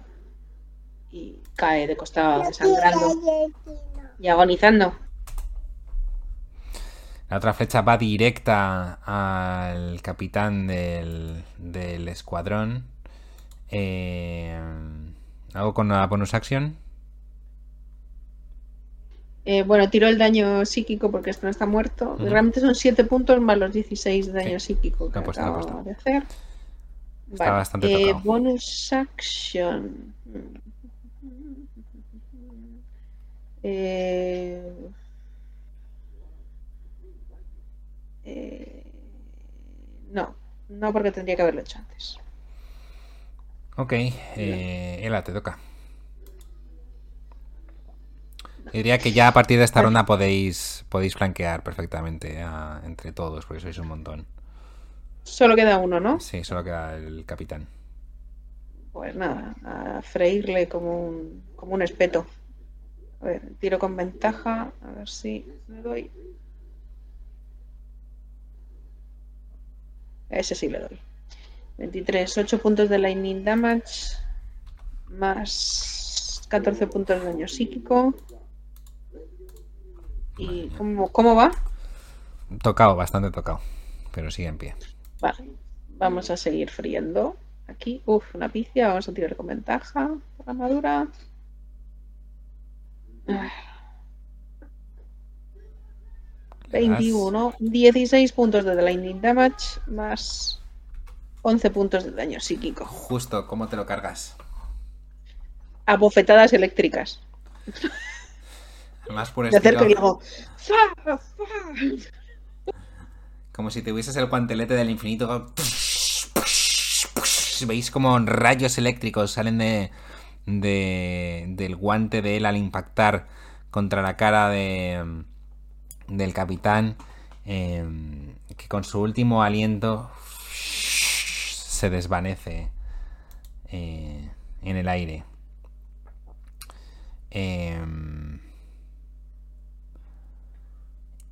Speaker 4: y cae de costado desangrando y agonizando.
Speaker 3: La otra flecha va directa al capitán del, del escuadrón. Eh, ¿Hago con una bonus action?
Speaker 4: Eh, bueno, tiro el daño psíquico porque esto no está muerto. Realmente son 7 puntos más los 16 de daño
Speaker 3: Sí.
Speaker 4: psíquico que
Speaker 3: puesto,
Speaker 4: acabo de hacer.
Speaker 3: Está bastante
Speaker 4: eh, bonus action. Eh, eh, no, no porque tendría que haberlo hecho antes.
Speaker 3: Ok, eh, Ela, te toca. Diría que ya a partir de esta ronda podéis, podéis flanquear perfectamente a- entre todos, porque sois un montón.
Speaker 4: Solo queda uno, ¿no?
Speaker 3: Sí, solo queda el capitán.
Speaker 4: Pues nada, a freírle como un, como un espeto. A ver, tiro con ventaja, a ver si me doy. A ese sí le doy. 23, 8 puntos de lightning damage, más 14 puntos de daño psíquico. ¿Y cómo, cómo va?
Speaker 3: Tocado, bastante tocado, pero sigue en pie.
Speaker 4: Vale, vamos a seguir friendo. Aquí, uff, una picia, vamos a tirar con ventaja por la armadura. Ah. 21, 16 puntos de lightning damage más 11 puntos de daño psíquico.
Speaker 3: Justo, ¿cómo te lo cargas?
Speaker 4: A bofetadas eléctricas.
Speaker 3: Más por
Speaker 4: y
Speaker 3: estilo,
Speaker 4: digo, "Fa, fa".
Speaker 3: como si tuvieses el guantelete del infinito. Veis como rayos eléctricos salen de, de- del guante de él al impactar contra la cara de, del capitán, eh, que con su último aliento se desvanece eh, en el aire. Em,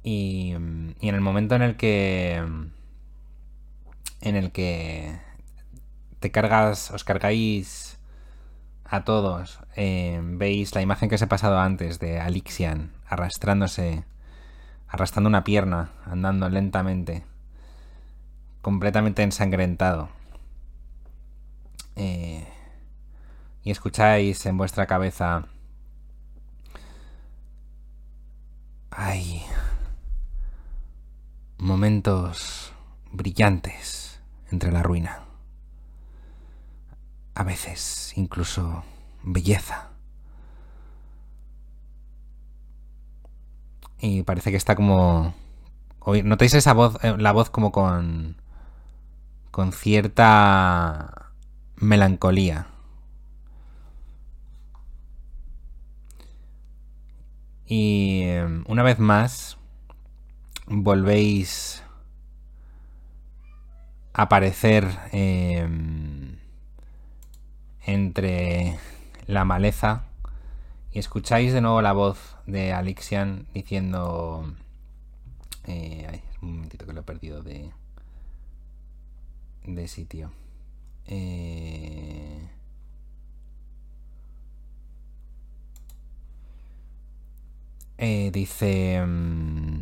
Speaker 3: y, en el momento en el que en el que te cargas os cargáis a todos eh, veis la imagen que os he pasado antes de Alixian arrastrándose arrastrando una pierna andando lentamente completamente ensangrentado Eh, y escucháis en vuestra cabeza ay momentos brillantes entre la ruina. A veces incluso belleza. Y parece que está como... ¿Notáis esa voz, eh, la voz como con... con cierta melancolía? Y eh, una vez más volvéis a aparecer eh, entre la maleza y escucháis de nuevo la voz de Alixian diciendo... eh, un momentito que lo he perdido de, de sitio. Eh, eh, dice... mm,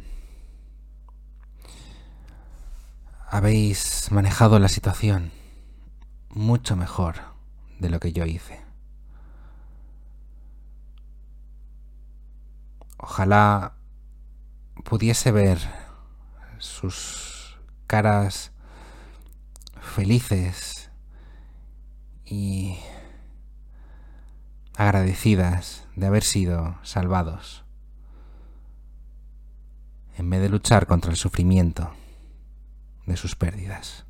Speaker 3: habéis manejado la situación mucho mejor de lo que yo hice. Ojalá pudiese ver sus caras felices y agradecidas de haber sido salvados, en vez de luchar contra el sufrimiento de sus pérdidas.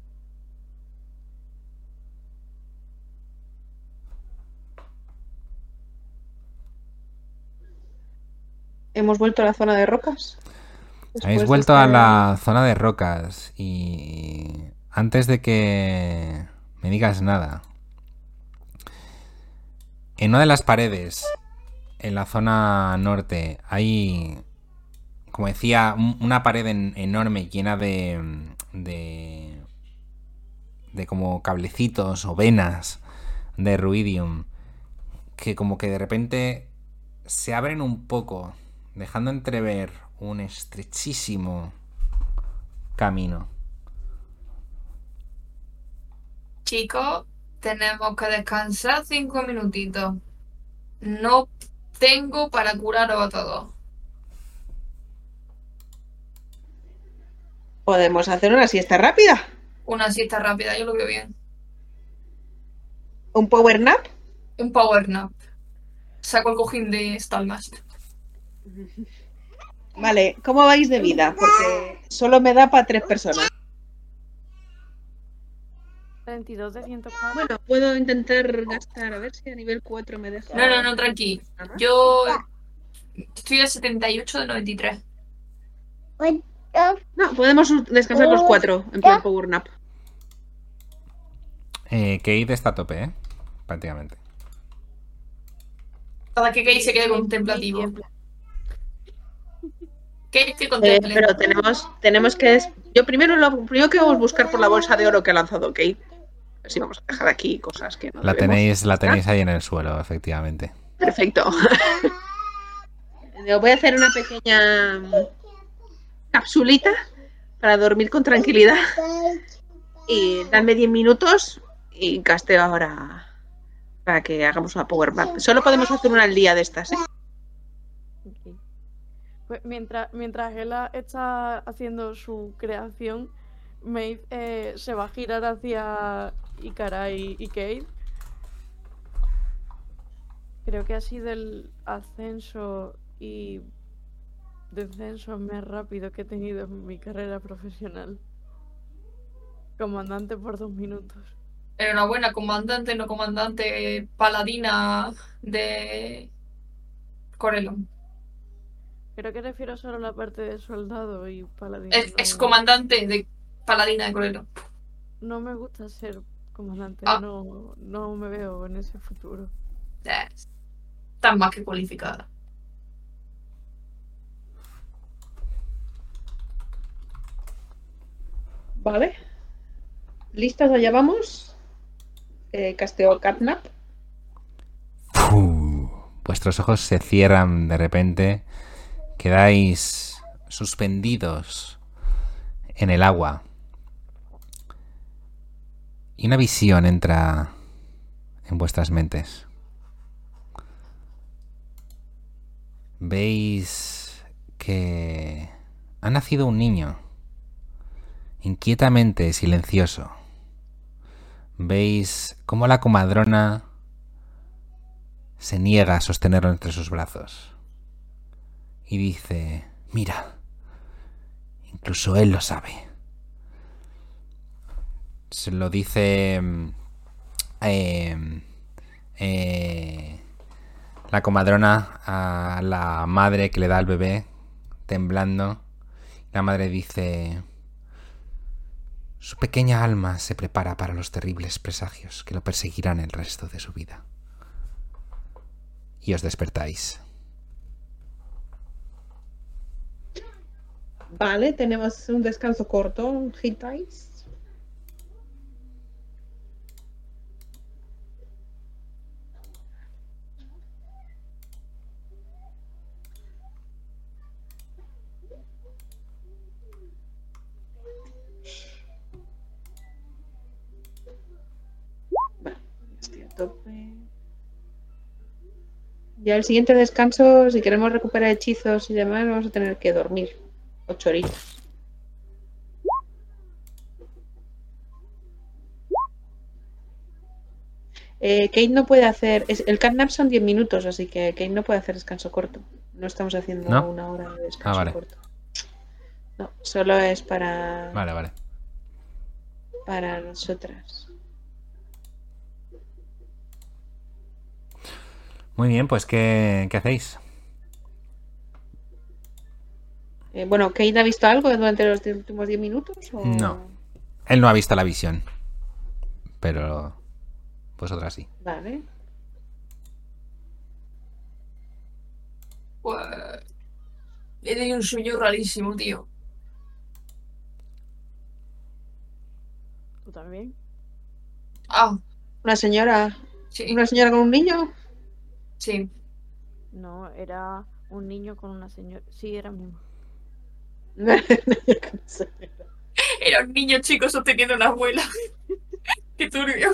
Speaker 4: Hemos vuelto a la zona de rocas. Después
Speaker 3: Habéis vuelto a la zona de rocas y antes de que me digas nada, en una de las paredes, en la zona norte, hay, como decía, un- una pared en- enorme llena de, de, de como cablecitos o venas de ruidium que como que de repente se abren un poco, dejando entrever un estrechísimo camino.
Speaker 2: Chicos, tenemos que descansar cinco minutitos. No tengo para curaros a todos.
Speaker 4: Podemos hacer una siesta rápida.
Speaker 2: Una siesta rápida, yo lo veo bien.
Speaker 4: Un power nap.
Speaker 2: Un power nap. Saco el cojín de Stalmast.
Speaker 4: Vale, ¿cómo vais de vida? Porque solo me da para tres personas.
Speaker 1: 32 de 104.
Speaker 4: Bueno, puedo intentar gastar, a ver si a nivel 4 me deja.
Speaker 2: No, no, no, tranqui. Yo estoy a 78 de 93.
Speaker 4: No, podemos descansar los cuatro en plan power nap.
Speaker 3: Eh, Kate está a tope, ¿eh? Prácticamente.
Speaker 2: Cada que Kate se quede contemplativo. Kate que
Speaker 4: Eh, pero tenemos, tenemos que. Yo primero lo primero que vamos a buscar por la bolsa de oro que ha lanzado Kate. Si vamos a dejar aquí cosas que no
Speaker 3: La tenéis, la tenéis ahí en el suelo, efectivamente.
Speaker 4: Perfecto. Voy a hacer una pequeña mm, capsulita para dormir con tranquilidad. Y dadme 10 minutos y gasteo ahora para que hagamos una power map. Solo podemos hacer una al día de estas, ¿eh?
Speaker 1: Pues mientras, mientras Ella está haciendo su creación, Maeve eh, se va a girar hacia Ikara y, y Kate. Creo que ha sido el ascenso y descenso más rápido que he tenido en mi carrera profesional. Comandante por dos minutos.
Speaker 2: Enhorabuena, comandante, no comandante, paladina de Corelon.
Speaker 1: Creo que refiero solo a la parte de soldado y paladín.
Speaker 2: Es,
Speaker 1: no-
Speaker 2: comandante de paladina de Corelon.
Speaker 1: No me gusta ser comandante,
Speaker 2: Ah.
Speaker 1: no, no me veo en ese futuro.
Speaker 2: Es- Está más que cualificada.
Speaker 4: Vale. ¿Listos? Allá vamos. Eh, casteo Catnap.
Speaker 3: Fu. Vuestros ojos se cierran de repente. Quedáis suspendidos en el agua. Y una visión entra en vuestras mentes. Veis que ha nacido un niño inquietamente silencioso, veis cómo la comadrona se niega a sostenerlo entre sus brazos y dice, mira, incluso él lo sabe. Se lo dice eh, eh, la comadrona a la madre que le da al bebé, temblando. La madre dice, su pequeña alma se prepara para los terribles presagios que lo perseguirán el resto de su vida. Y os despertáis.
Speaker 4: Vale, tenemos un descanso corto, un hit. Vale, estoy a tope. Ya el siguiente descanso, si queremos recuperar hechizos y demás, vamos a tener que dormir. Ocho horitas. Eh, Kate no puede hacer. es- el catnap son 10 minutos, así que Kate no puede hacer descanso corto. No estamos haciendo
Speaker 3: ¿No?
Speaker 4: una hora de descanso
Speaker 3: Ah, vale.
Speaker 4: corto. No, solo es para,
Speaker 3: Vale, vale.
Speaker 4: para nosotras.
Speaker 3: Muy bien, pues ¿qué, qué hacéis?
Speaker 4: Eh, bueno, ¿Kate ha visto algo durante los últimos 10 minutos? o-
Speaker 3: No. Él no ha visto la visión. Pero vosotras sí.
Speaker 4: Vale.
Speaker 2: Pues. He tenido un sueño rarísimo, tío.
Speaker 1: ¿Tú también?
Speaker 2: Ah,
Speaker 4: Una señora.
Speaker 2: sí,
Speaker 4: Una señora con un niño.
Speaker 2: Sí.
Speaker 1: No, era un niño con una señora. Sí, era mismo.
Speaker 2: Era un niño chico sosteniendo a una abuela. Qué turbio.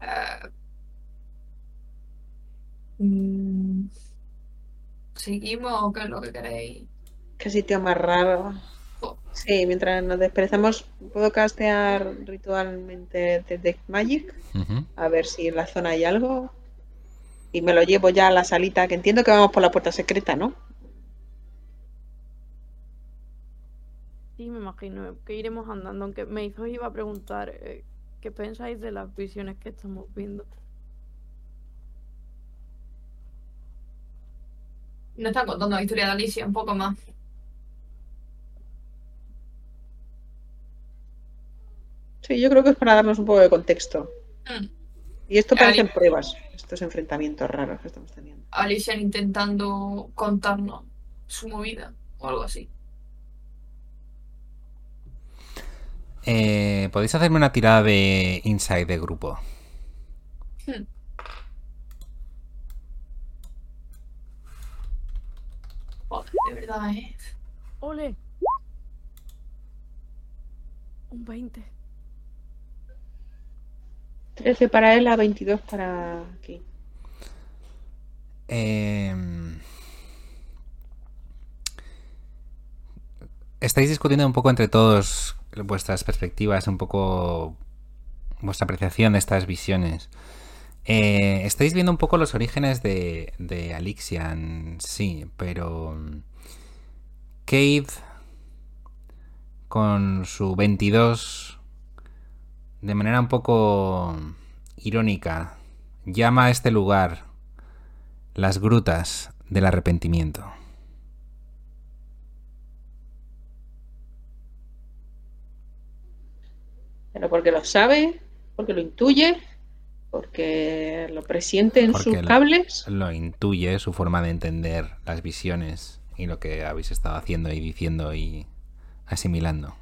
Speaker 2: Ah. Mm. ¿Seguimos o qué es lo que queréis?
Speaker 4: Qué sitio más raro. Sí, mientras nos desperezamos, puedo castear ritualmente Detect Magic, a ver si en la zona hay algo. Y me lo llevo ya a la salita, que entiendo que vamos por la puerta secreta, ¿no?
Speaker 1: Sí, me imagino que iremos andando. Aunque me hizo iba a preguntar eh, qué pensáis de las visiones que estamos viendo.
Speaker 2: Nos están contando la historia de Alicia un poco más.
Speaker 4: Sí, yo creo que es para darnos un poco de contexto.
Speaker 2: Mm.
Speaker 4: Y esto
Speaker 2: Vale.
Speaker 4: parecen pruebas, estos enfrentamientos raros que estamos teniendo.
Speaker 2: Alicia intentando contarnos su movida o algo así.
Speaker 3: Eh, Podéis hacerme una tirada de inside de grupo.
Speaker 2: Joder, de verdad, ¿eh?
Speaker 1: ¡Ole! Un 20.
Speaker 4: 13 para él, a 22 para aquí.
Speaker 3: Eh, estáis discutiendo un poco entre todos vuestras perspectivas, un poco vuestra apreciación de estas visiones. Eh, estáis viendo un poco los orígenes de, de Alixian, sí, pero mm, Cade con su 22 de manera un poco irónica llama a este lugar las grutas del arrepentimiento.
Speaker 4: Pero porque lo sabe, porque lo intuye, porque lo presiente en
Speaker 3: Porque
Speaker 4: sus
Speaker 3: lo-
Speaker 4: cables.
Speaker 3: Lo intuye su forma de entender las visiones y lo que habéis estado haciendo y diciendo y asimilando.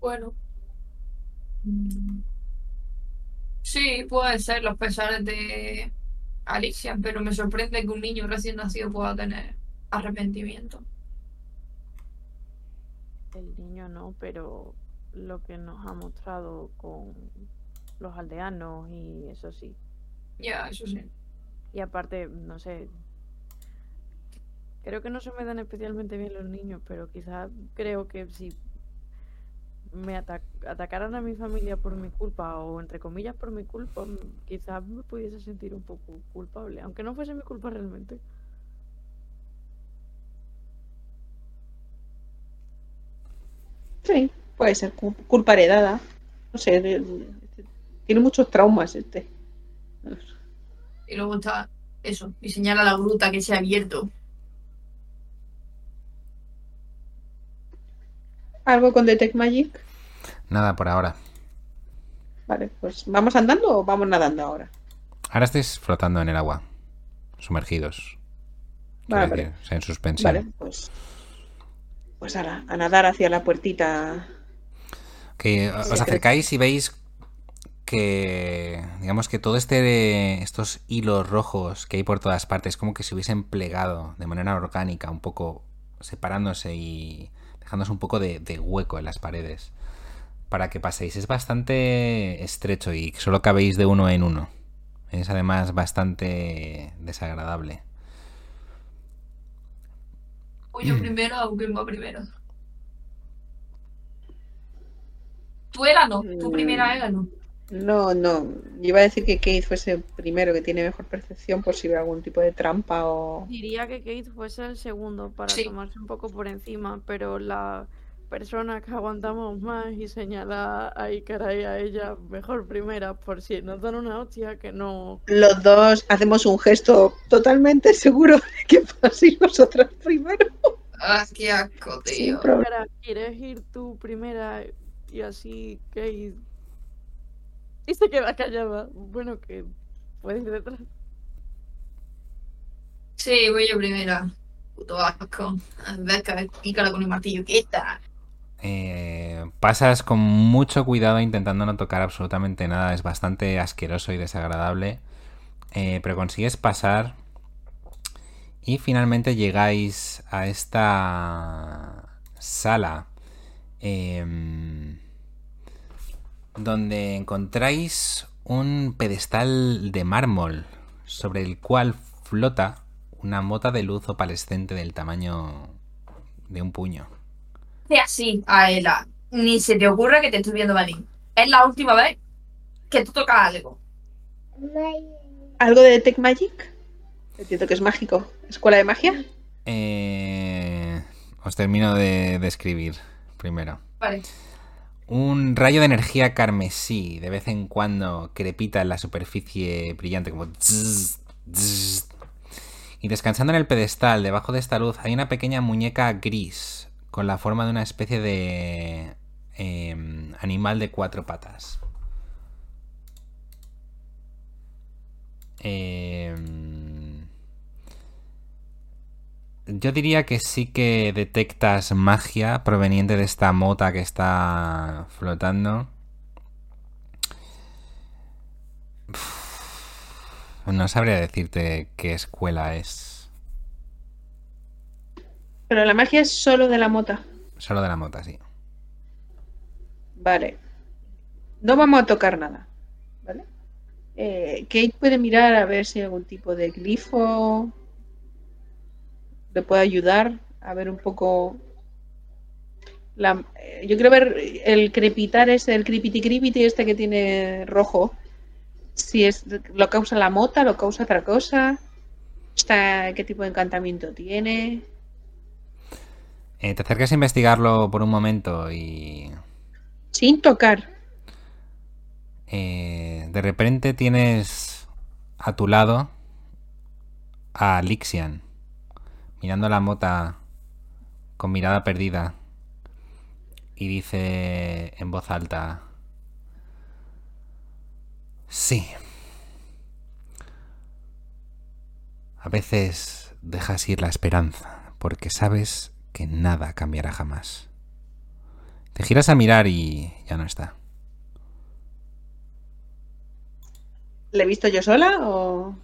Speaker 2: Bueno. Sí, puede ser los pesares de Alicia, pero me sorprende que un niño recién nacido pueda tener arrepentimiento.
Speaker 1: El niño no, pero lo que nos ha mostrado con los aldeanos y eso sí.
Speaker 2: Ya, eso sí.
Speaker 1: Y aparte, no sé, Creo que no se me dan especialmente bien los niños, pero quizás creo que si me ata- atacaran a mi familia por mi culpa o entre comillas por mi culpa, quizás me pudiese sentir un poco culpable, aunque no fuese mi culpa realmente.
Speaker 4: Sí, puede ser cu- culpa heredada. No sé, de- tiene muchos traumas este.
Speaker 2: Y luego está eso, y señala la gruta que se ha abierto.
Speaker 4: ¿Algo con Detect Magic?
Speaker 3: Nada por ahora.
Speaker 4: Vale, pues ¿vamos andando o vamos nadando ahora?
Speaker 3: Ahora estáis flotando en el agua, sumergidos.
Speaker 4: Vale,
Speaker 3: decir, o sea, en suspensión.
Speaker 4: Vale, pues. Pues ahora, a nadar hacia la puertita.
Speaker 3: Que os
Speaker 4: Sí.
Speaker 3: acercáis y veis que, digamos que todo este, estos hilos rojos que hay por todas partes, como que se hubiesen plegado de manera orgánica, un poco separándose y dejándose un poco de, de hueco en las paredes para que paséis. Es bastante estrecho y solo cabéis de uno en uno. Es además bastante desagradable.
Speaker 2: Voy yo primero o va primero. Tú era no, tu
Speaker 4: Mm.
Speaker 2: primera era no.
Speaker 4: No, no. Yo iba a decir que Keith fuese el primero, que tiene mejor percepción por si ve algún tipo de trampa o.
Speaker 1: Diría que Kate fuese el segundo para
Speaker 2: Sí.
Speaker 1: tomarse un poco por encima, pero la persona que aguantamos más y señala a Ikara y a ella mejor primera por si nos dan una hostia que no
Speaker 4: Los dos hacemos un gesto totalmente seguro de que paséis vosotras primero.
Speaker 2: Ah, qué asco,
Speaker 4: Sin
Speaker 2: tío.
Speaker 4: problema.
Speaker 1: Ikara, ¿quieres ir tú primera y así Kate? Y se queda callada. Bueno, que puedes ir detrás.
Speaker 2: Sí, voy yo primera. Puto asco. A ver, que pícala con el martillo. ¿Qué tal?
Speaker 3: Eh, pasas con mucho cuidado intentando no tocar absolutamente nada. Es bastante asqueroso y desagradable. Eh, pero consigues pasar. Y finalmente llegáis a esta sala. em, donde encontráis un pedestal de mármol sobre el cual flota una mota de luz opalescente del tamaño de un puño.
Speaker 2: Hace así a Ela. Ni se te ocurra que te estoy viendo venir. Es la última vez que tú tocas algo.
Speaker 4: ¿Algo de Detect Magic? Entiendo que es mágico. ¿Escuela de magia?
Speaker 3: Eh, os termino de describir primero.
Speaker 2: Vale.
Speaker 3: Un rayo de energía carmesí de vez en cuando crepita en la superficie brillante como zzz, zzz. y descansando en el pedestal debajo de esta luz hay una pequeña muñeca gris con la forma de una especie de em, animal de cuatro patas. Em, yo diría que sí que detectas magia proveniente de esta mota que está flotando. No sabría decirte qué escuela es.
Speaker 4: Pero la magia es solo de la mota.
Speaker 3: Solo de la mota, sí.
Speaker 4: Vale. No vamos a tocar nada. ¿Vale? Eh, Kate puede mirar a ver si hay algún tipo de glifo le puede ayudar a ver un poco. La, eh, yo quiero ver el crepitar ese, el crepiti crepiti este que tiene rojo. Si es lo causa la mota, lo causa otra cosa. Está, ¿Qué tipo de encantamiento tiene?
Speaker 3: Eh, te acercas a investigarlo por un momento y
Speaker 4: Sin tocar.
Speaker 3: eh, de repente tienes a tu lado a Lixian mirando la mota con mirada perdida y dice en voz alta sí a veces dejas ir la esperanza porque sabes que nada cambiará jamás te giras a mirar y ya no está
Speaker 4: ¿Le he visto yo sola o.?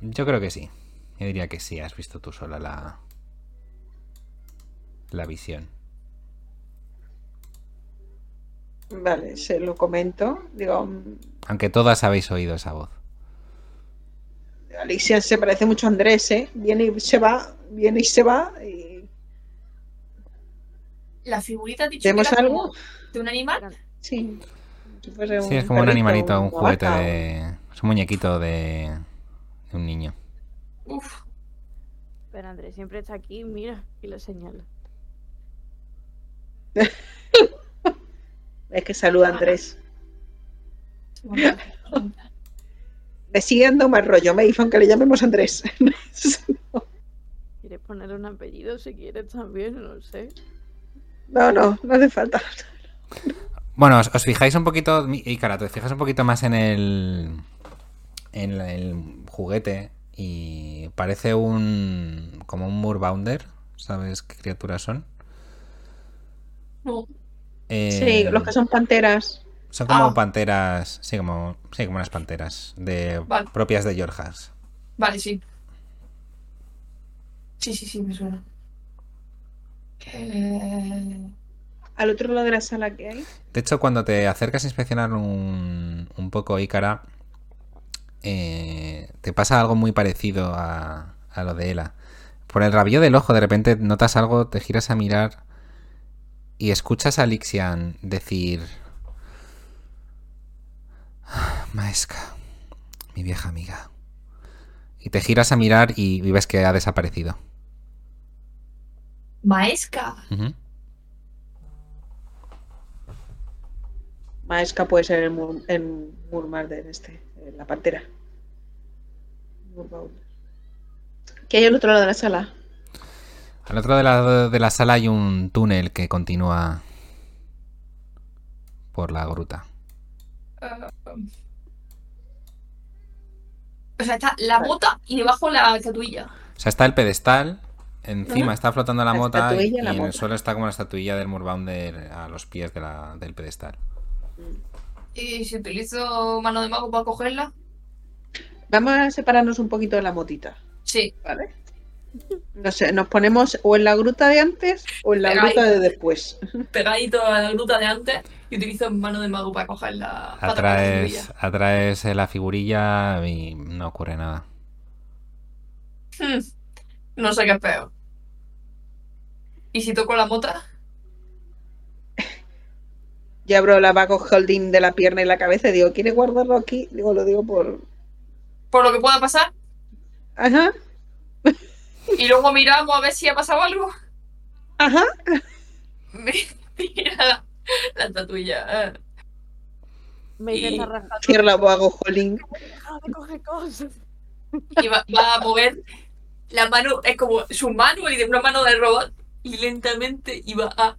Speaker 3: Yo creo que sí. Yo diría que sí, has visto tú sola la. la visión.
Speaker 4: Vale, se lo comento. Digo,
Speaker 3: Aunque todas habéis oído esa voz.
Speaker 4: Alicia se parece mucho a Andrés, ¿eh? Viene y se va viene y se va. y-
Speaker 2: La figurita dicho que
Speaker 4: ¿Vemos
Speaker 2: era
Speaker 4: algo?
Speaker 2: de un animal.
Speaker 4: Sí. Si
Speaker 3: Sí, es como un animalito, un juguete de. Es un muñequito de. de un niño.
Speaker 2: Uf.
Speaker 1: Pero Andrés siempre está aquí, mira, y lo señala.
Speaker 4: Es que saluda a Andrés. Le sigue dando más rollo, Maeve, aunque le llamemos Andrés.
Speaker 1: ¿Quieres ponerle un apellido si quieres también? No sé.
Speaker 4: No, no, no hace falta.
Speaker 3: Bueno, os, os fijáis un poquito. Ícara, te fijas un poquito más en el. en el juguete. Y parece un. como un Moorbounder. ¿Sabes qué criaturas son?
Speaker 2: No.
Speaker 3: Eh,
Speaker 4: Sí, los que son panteras.
Speaker 3: Son como
Speaker 2: Ah.
Speaker 3: panteras. Sí, como. Sí, como unas panteras. De,
Speaker 2: Vale.
Speaker 3: propias de Yorjas.
Speaker 2: Vale, sí. Sí, sí, sí, me suena. Eh,
Speaker 4: Al otro lado de la sala que hay.
Speaker 3: De hecho, cuando te acercas a inspeccionar un, un poco Ícara, eh, te pasa algo muy parecido a, a lo de Ela. Por el rabillo del ojo, de repente notas algo, te giras a mirar y escuchas a Lixian decir: "Ah, Maesca, mi vieja amiga. Y te giras a mirar y, y ves que ha desaparecido.
Speaker 2: Maesca.
Speaker 4: Maesca puede ser en, Mur este, la pantera. ¿Qué hay al otro lado de la sala?
Speaker 3: Al otro lado de la sala hay un túnel que continúa por la gruta.
Speaker 2: O sea, está la bota y debajo la estatuilla.
Speaker 3: O sea, está el pedestal, encima está flotando la,
Speaker 4: La
Speaker 3: mota y,
Speaker 4: la
Speaker 3: en el
Speaker 4: mota.
Speaker 3: suelo está como la estatuilla del Moorbounder a los pies de la- del pedestal.
Speaker 2: Y si utilizo mano de mago para cogerla.
Speaker 4: Vamos a separarnos un poquito de la motita,
Speaker 2: Sí.
Speaker 4: ¿vale? No sé, nos ponemos o en la gruta de antes o en la gruta de después.
Speaker 2: Pegadito a la gruta de antes y utilizo mano de mago para cogerla. para tapar la
Speaker 3: Atraes,
Speaker 2: estatuilla.
Speaker 3: atraes la figurilla y no ocurre nada.
Speaker 2: Hmm, No sé qué es peor. ¿Y si toco la mota?
Speaker 4: Yo abro la vago holding de la pierna y la cabeza y digo, ¿quiere guardarlo aquí? Digo, lo digo por.
Speaker 2: Por lo que pueda pasar.
Speaker 4: Ajá,
Speaker 2: Y luego miramos a ver si ha pasado algo.
Speaker 4: ajá.
Speaker 2: Mira la, la estatuilla. eh.
Speaker 1: Me
Speaker 2: Y-
Speaker 1: está rajando.
Speaker 4: Cierra la vago holding.
Speaker 1: Deja de coger cosas.
Speaker 2: Y va, va a mover la mano, es como su mano y de una mano de robot. Y lentamente iba a.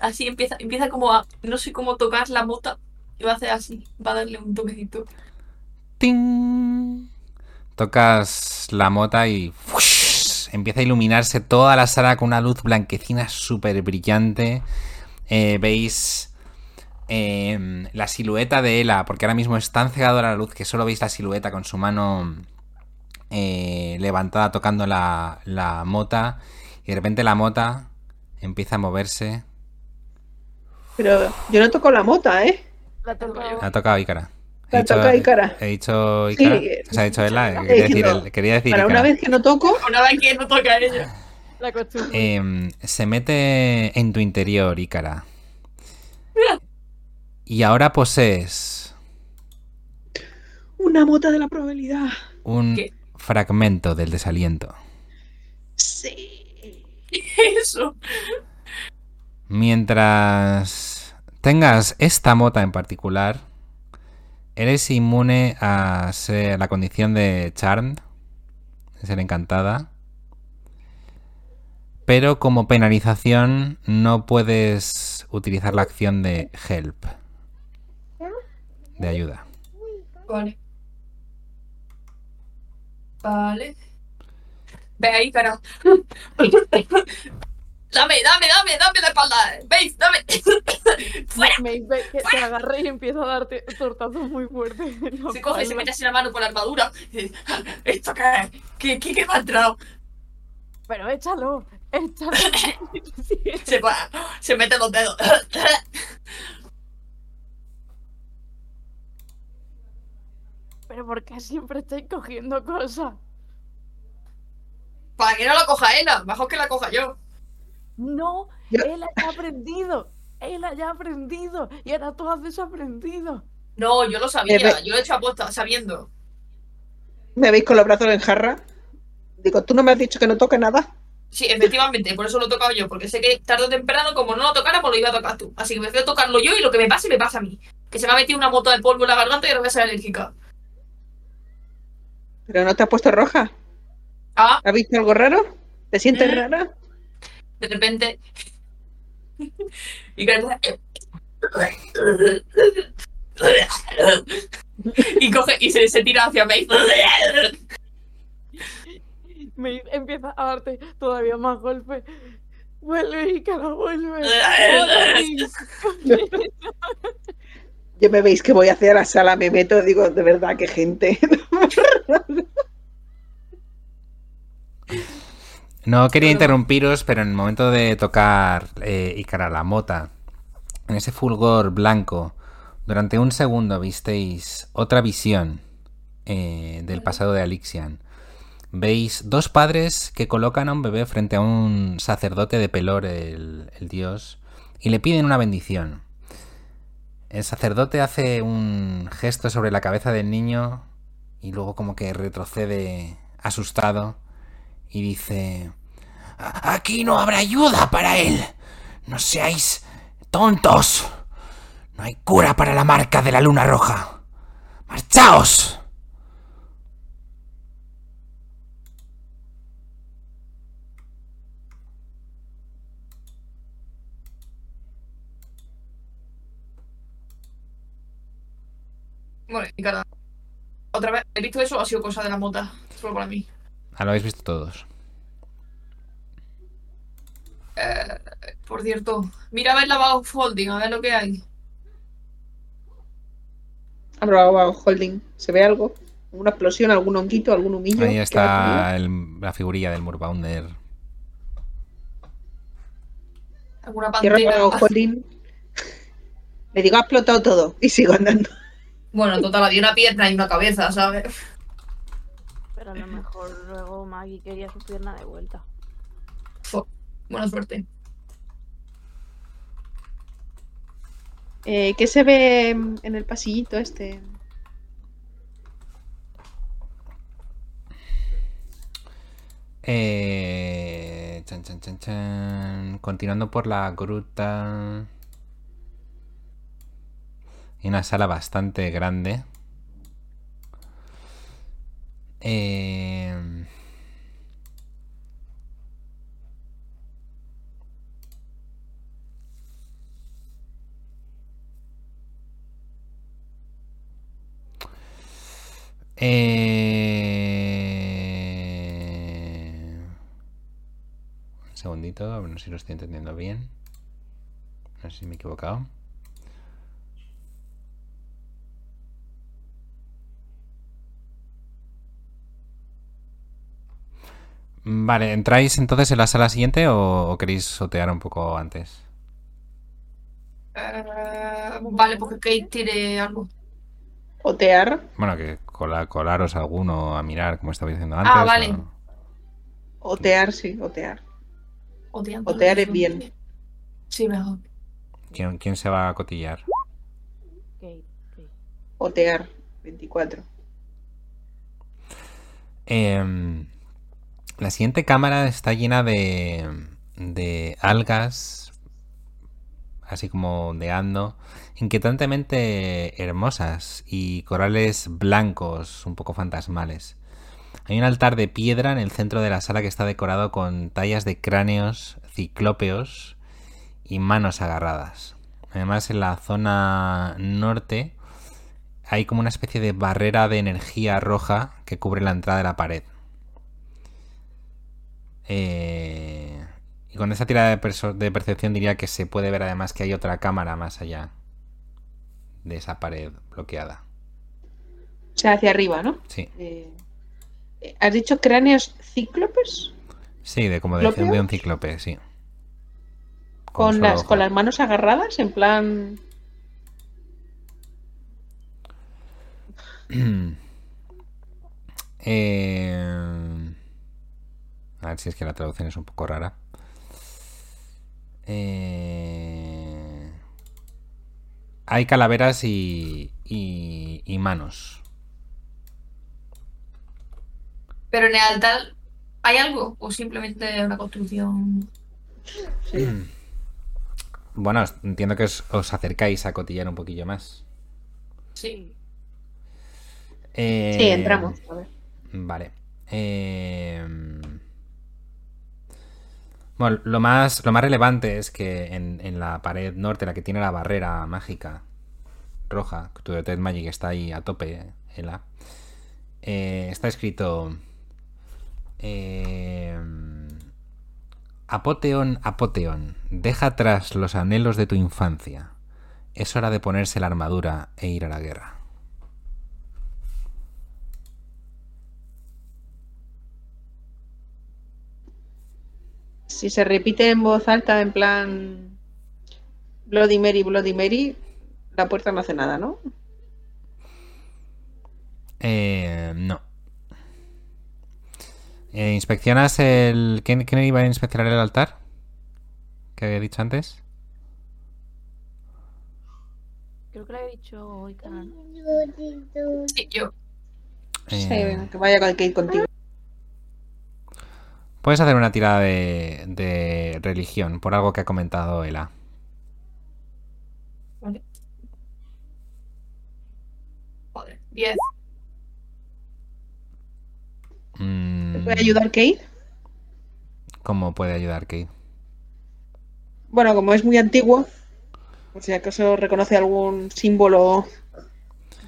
Speaker 2: Así empieza, empieza como a. No sé cómo tocar la mota. Y va a hacer así. Va a darle un toquecito.
Speaker 3: ¡Ting! Tocas la mota y ¡fush! empieza a iluminarse toda la sala con una luz blanquecina súper brillante. Eh, veis eh, la silueta de Ela, porque ahora mismo es tan cegadora la luz que solo veis la silueta con su mano eh, levantada tocando la, la mota. Y de repente la mota empieza a moverse.
Speaker 4: Pero yo no toco la mota, ¿eh?
Speaker 1: La toco.
Speaker 3: Ha tocado Ícara. He
Speaker 4: La
Speaker 3: dicho-
Speaker 4: toca Ícara.
Speaker 3: He dicho Ícara.
Speaker 4: Sí.
Speaker 3: O sea, ha dicho Ela.
Speaker 4: Eh,
Speaker 3: Quería decir,
Speaker 4: no.
Speaker 3: quería decir
Speaker 4: Para una vez que no toco,
Speaker 2: Una vez que no toca ella.
Speaker 1: La costumbre.
Speaker 3: Eh, se mete en tu interior, Ícara. Y ahora posees
Speaker 4: una mota de la probabilidad.
Speaker 3: un
Speaker 2: ¿Qué?
Speaker 3: fragmento del desaliento.
Speaker 4: Sí.
Speaker 2: Eso.
Speaker 3: Mientras tengas esta mota en particular, eres inmune a ser- la condición de Charmed, de ser encantada. Pero como penalización no puedes utilizar la acción de help, de ayuda.
Speaker 2: Vale. Vale. Ve ahí, cara. Dame, dame, dame, dame la espalda. ¿Veis? Dame. Fuera.
Speaker 1: Me que te agarré y empiezo a darte tortazos muy fuertes.
Speaker 2: Se coge, se mete así la mano por la armadura. dice, ¿Esto qué es? ¿Qué, qué, qué me ha entrado?
Speaker 1: Pero échalo, échalo.
Speaker 2: Se, va, se mete los dedos.
Speaker 1: Pero ¿por qué siempre estáis cogiendo cosas?
Speaker 2: Para que no la coja ella, mejor que la coja yo.
Speaker 1: No,
Speaker 4: Yo-
Speaker 1: él ya ha aprendido. Él ya ha aprendido. Y ahora tú has desaprendido.
Speaker 2: No, yo lo sabía, yo lo he hecho aposta, sabiendo.
Speaker 4: ¿Me veis con los brazos en jarra? Digo, ¿tú no me has dicho que no toque nada?
Speaker 2: Sí, efectivamente, por eso lo he tocado yo, porque sé que tarde o temprano, como no lo tocara, pues lo iba a tocar tú. Así que prefiero tocarlo yo y lo que me pase, me pasa a mí. Que se me ha metido una moto de polvo en la garganta y ahora voy a ser alérgica.
Speaker 4: ¿Pero no te has puesto roja?
Speaker 2: Ah,
Speaker 4: ¿Has visto algo raro? ¿Te sientes
Speaker 2: Mm.
Speaker 4: rara?
Speaker 2: De repente. y y coge y se, se tira hacia mí.
Speaker 1: Me empieza a darte todavía más golpes. Vuelve y cara, vuelve.
Speaker 4: Yo me veis que voy hacia la sala, me meto, digo, de verdad, qué gente.
Speaker 3: No quería interrumpiros, pero en el momento de tocar eh, Icara la mota, en ese fulgor blanco, durante un segundo visteis otra visión eh, del pasado de Alixian. Veis dos padres que colocan a un bebé frente a un sacerdote de Pelor, el, el dios, y le piden una bendición. El sacerdote hace un gesto sobre la cabeza del niño y luego como que retrocede asustado y dice, "A- aquí no habrá ayuda para él. No seáis tontos. No hay cura para la marca de la luna roja. Marchaos.
Speaker 2: Bueno, y cara. Otra vez, ¿he visto eso o ha sido cosa de la mota? Solo para mí.
Speaker 3: Ah, lo habéis visto todos.
Speaker 2: Eh, por cierto, mira a ver la Bao Folding, a ver lo que hay.
Speaker 4: Abro abajo, holding. ¿Se ve algo? ¿Una explosión, algún honguito, algún humillo?
Speaker 3: Ahí está el- la figurilla del Murbounder.
Speaker 2: Alguna pantera.
Speaker 4: holding. Le digo, ha explotado todo. Y sigo andando.
Speaker 2: Bueno, total, había una pierna y una cabeza, ¿sabes?
Speaker 1: Pero a lo mejor luego Maggie quería su pierna de vuelta.
Speaker 2: Buena suerte.
Speaker 4: Eh, ¿Qué se ve en el pasillito este?
Speaker 3: Eh, chan, chan, chan, chan. Continuando por la gruta. Hay una sala bastante grande. Eh, eh, Un segundito, no sé si lo estoy entendiendo bien. No sé si me he equivocado. Vale, ¿entráis entonces en la sala siguiente o, o queréis sotear un poco antes?
Speaker 2: Eh, vale, porque Kate tire algo.
Speaker 4: Otear.
Speaker 3: Bueno, que cola- colaros alguno a mirar, como estaba diciendo antes.
Speaker 2: Ah, vale.
Speaker 3: o-
Speaker 4: Otear, sí, otear.
Speaker 2: Oteando.
Speaker 4: Otear es bien.
Speaker 2: Sí, mejor.
Speaker 3: ¿Quién, quién se va a cotillar?
Speaker 1: Kate, sí.
Speaker 4: Otear. 24.
Speaker 3: Em, la siguiente cámara está llena de, de algas, así como ondeando, inquietantemente hermosas y corales blancos, un poco fantasmales. Hay un altar de piedra en el centro de la sala que está decorado con tallas de cráneos ciclópeos y manos agarradas. Además, en la zona norte hay como una especie de barrera de energía roja que cubre la entrada de la pared. Eh, y con esta tirada de, percepción diría que se puede ver además que hay otra cámara más allá de esa pared bloqueada.
Speaker 4: O sea, hacia arriba, ¿no?
Speaker 3: Sí,
Speaker 4: Eh, eh, ¿Has dicho cráneos cíclopes?
Speaker 3: sí, de como de, de un cíclope, sí. Con
Speaker 4: las,
Speaker 3: ojo.
Speaker 4: con las manos agarradas, en plan.
Speaker 3: Eh, A ver si es que la traducción es un poco rara. Eh, Hay calaveras y, y, y manos.
Speaker 2: Pero en el altar, ¿hay algo? ¿O simplemente una construcción?
Speaker 4: Sí.
Speaker 3: Bueno, entiendo que os, os acercáis a cotillar un poquillo más.
Speaker 2: Sí.
Speaker 3: Eh,
Speaker 5: Sí, entramos. A ver.
Speaker 3: Vale. Eh, Bueno, lo más, lo más relevante es que en, en la pared norte, la que tiene la barrera mágica roja, tu Detect Magic está ahí a tope, Ela, eh, está escrito... eh, Apoteon, Apoteon, deja atrás los anhelos de tu infancia. Es hora de ponerse la armadura e ir a la guerra.
Speaker 4: Si se repite en voz alta, en plan Bloody Mary, Bloody Mary, la puerta no hace nada, ¿no?
Speaker 3: Eh, no. Eh, ¿Inspeccionas el... ¿Quién, quién iba a inspeccionar el altar? ¿Qué había dicho antes?
Speaker 1: Creo que le he dicho Icaran.
Speaker 2: Sí, yo.
Speaker 3: Eh,
Speaker 4: Sí, que vaya con Kate contigo.
Speaker 3: Puedes hacer una tirada de, de religión por algo que ha comentado Ela.
Speaker 2: Vale. Joder, 10.
Speaker 3: Mm,
Speaker 4: ¿Te puede ayudar Kate?
Speaker 3: ¿Cómo puede ayudar Kate?
Speaker 4: Bueno, como es muy antiguo, por si acaso reconoce algún símbolo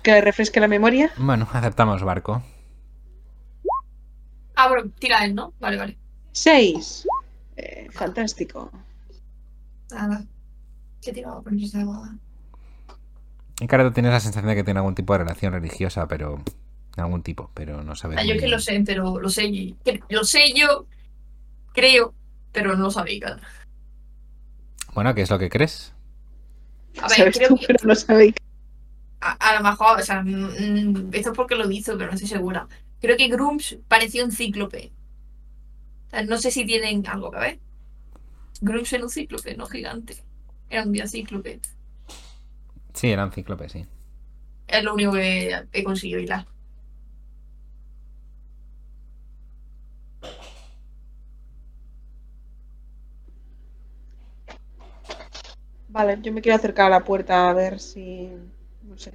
Speaker 4: que le refresque la memoria.
Speaker 3: Bueno, aceptamos barco.
Speaker 2: Ah, bueno, tira él, ¿no? Vale, vale.
Speaker 4: Seis. Eh, fantástico.
Speaker 2: Nada. ¿Qué esa boda?
Speaker 3: Claro, tú tienes la sensación de que tiene algún tipo de relación religiosa, pero... Algún tipo, pero no sabes.
Speaker 2: Ah, yo que lo sé, pero lo sé y- Lo sé yo, creo, pero no lo sabía.
Speaker 3: Bueno, ¿qué es lo que crees?
Speaker 2: A ver,
Speaker 4: Sabes
Speaker 2: creo
Speaker 4: tú,
Speaker 2: que
Speaker 4: pero no sabéis.
Speaker 2: a, a lo mejor, o sea, mm, esto es porque lo hizo, pero no estoy segura. Creo que Grumps parecía un cíclope. No sé si tienen algo que ver. Grumps era un cíclope, no gigante. Era un día cíclope.
Speaker 3: Sí, era un cíclope, sí.
Speaker 2: Es lo único que he conseguido hilar.
Speaker 4: Vale, yo me quiero acercar a la puerta a ver si. No sé.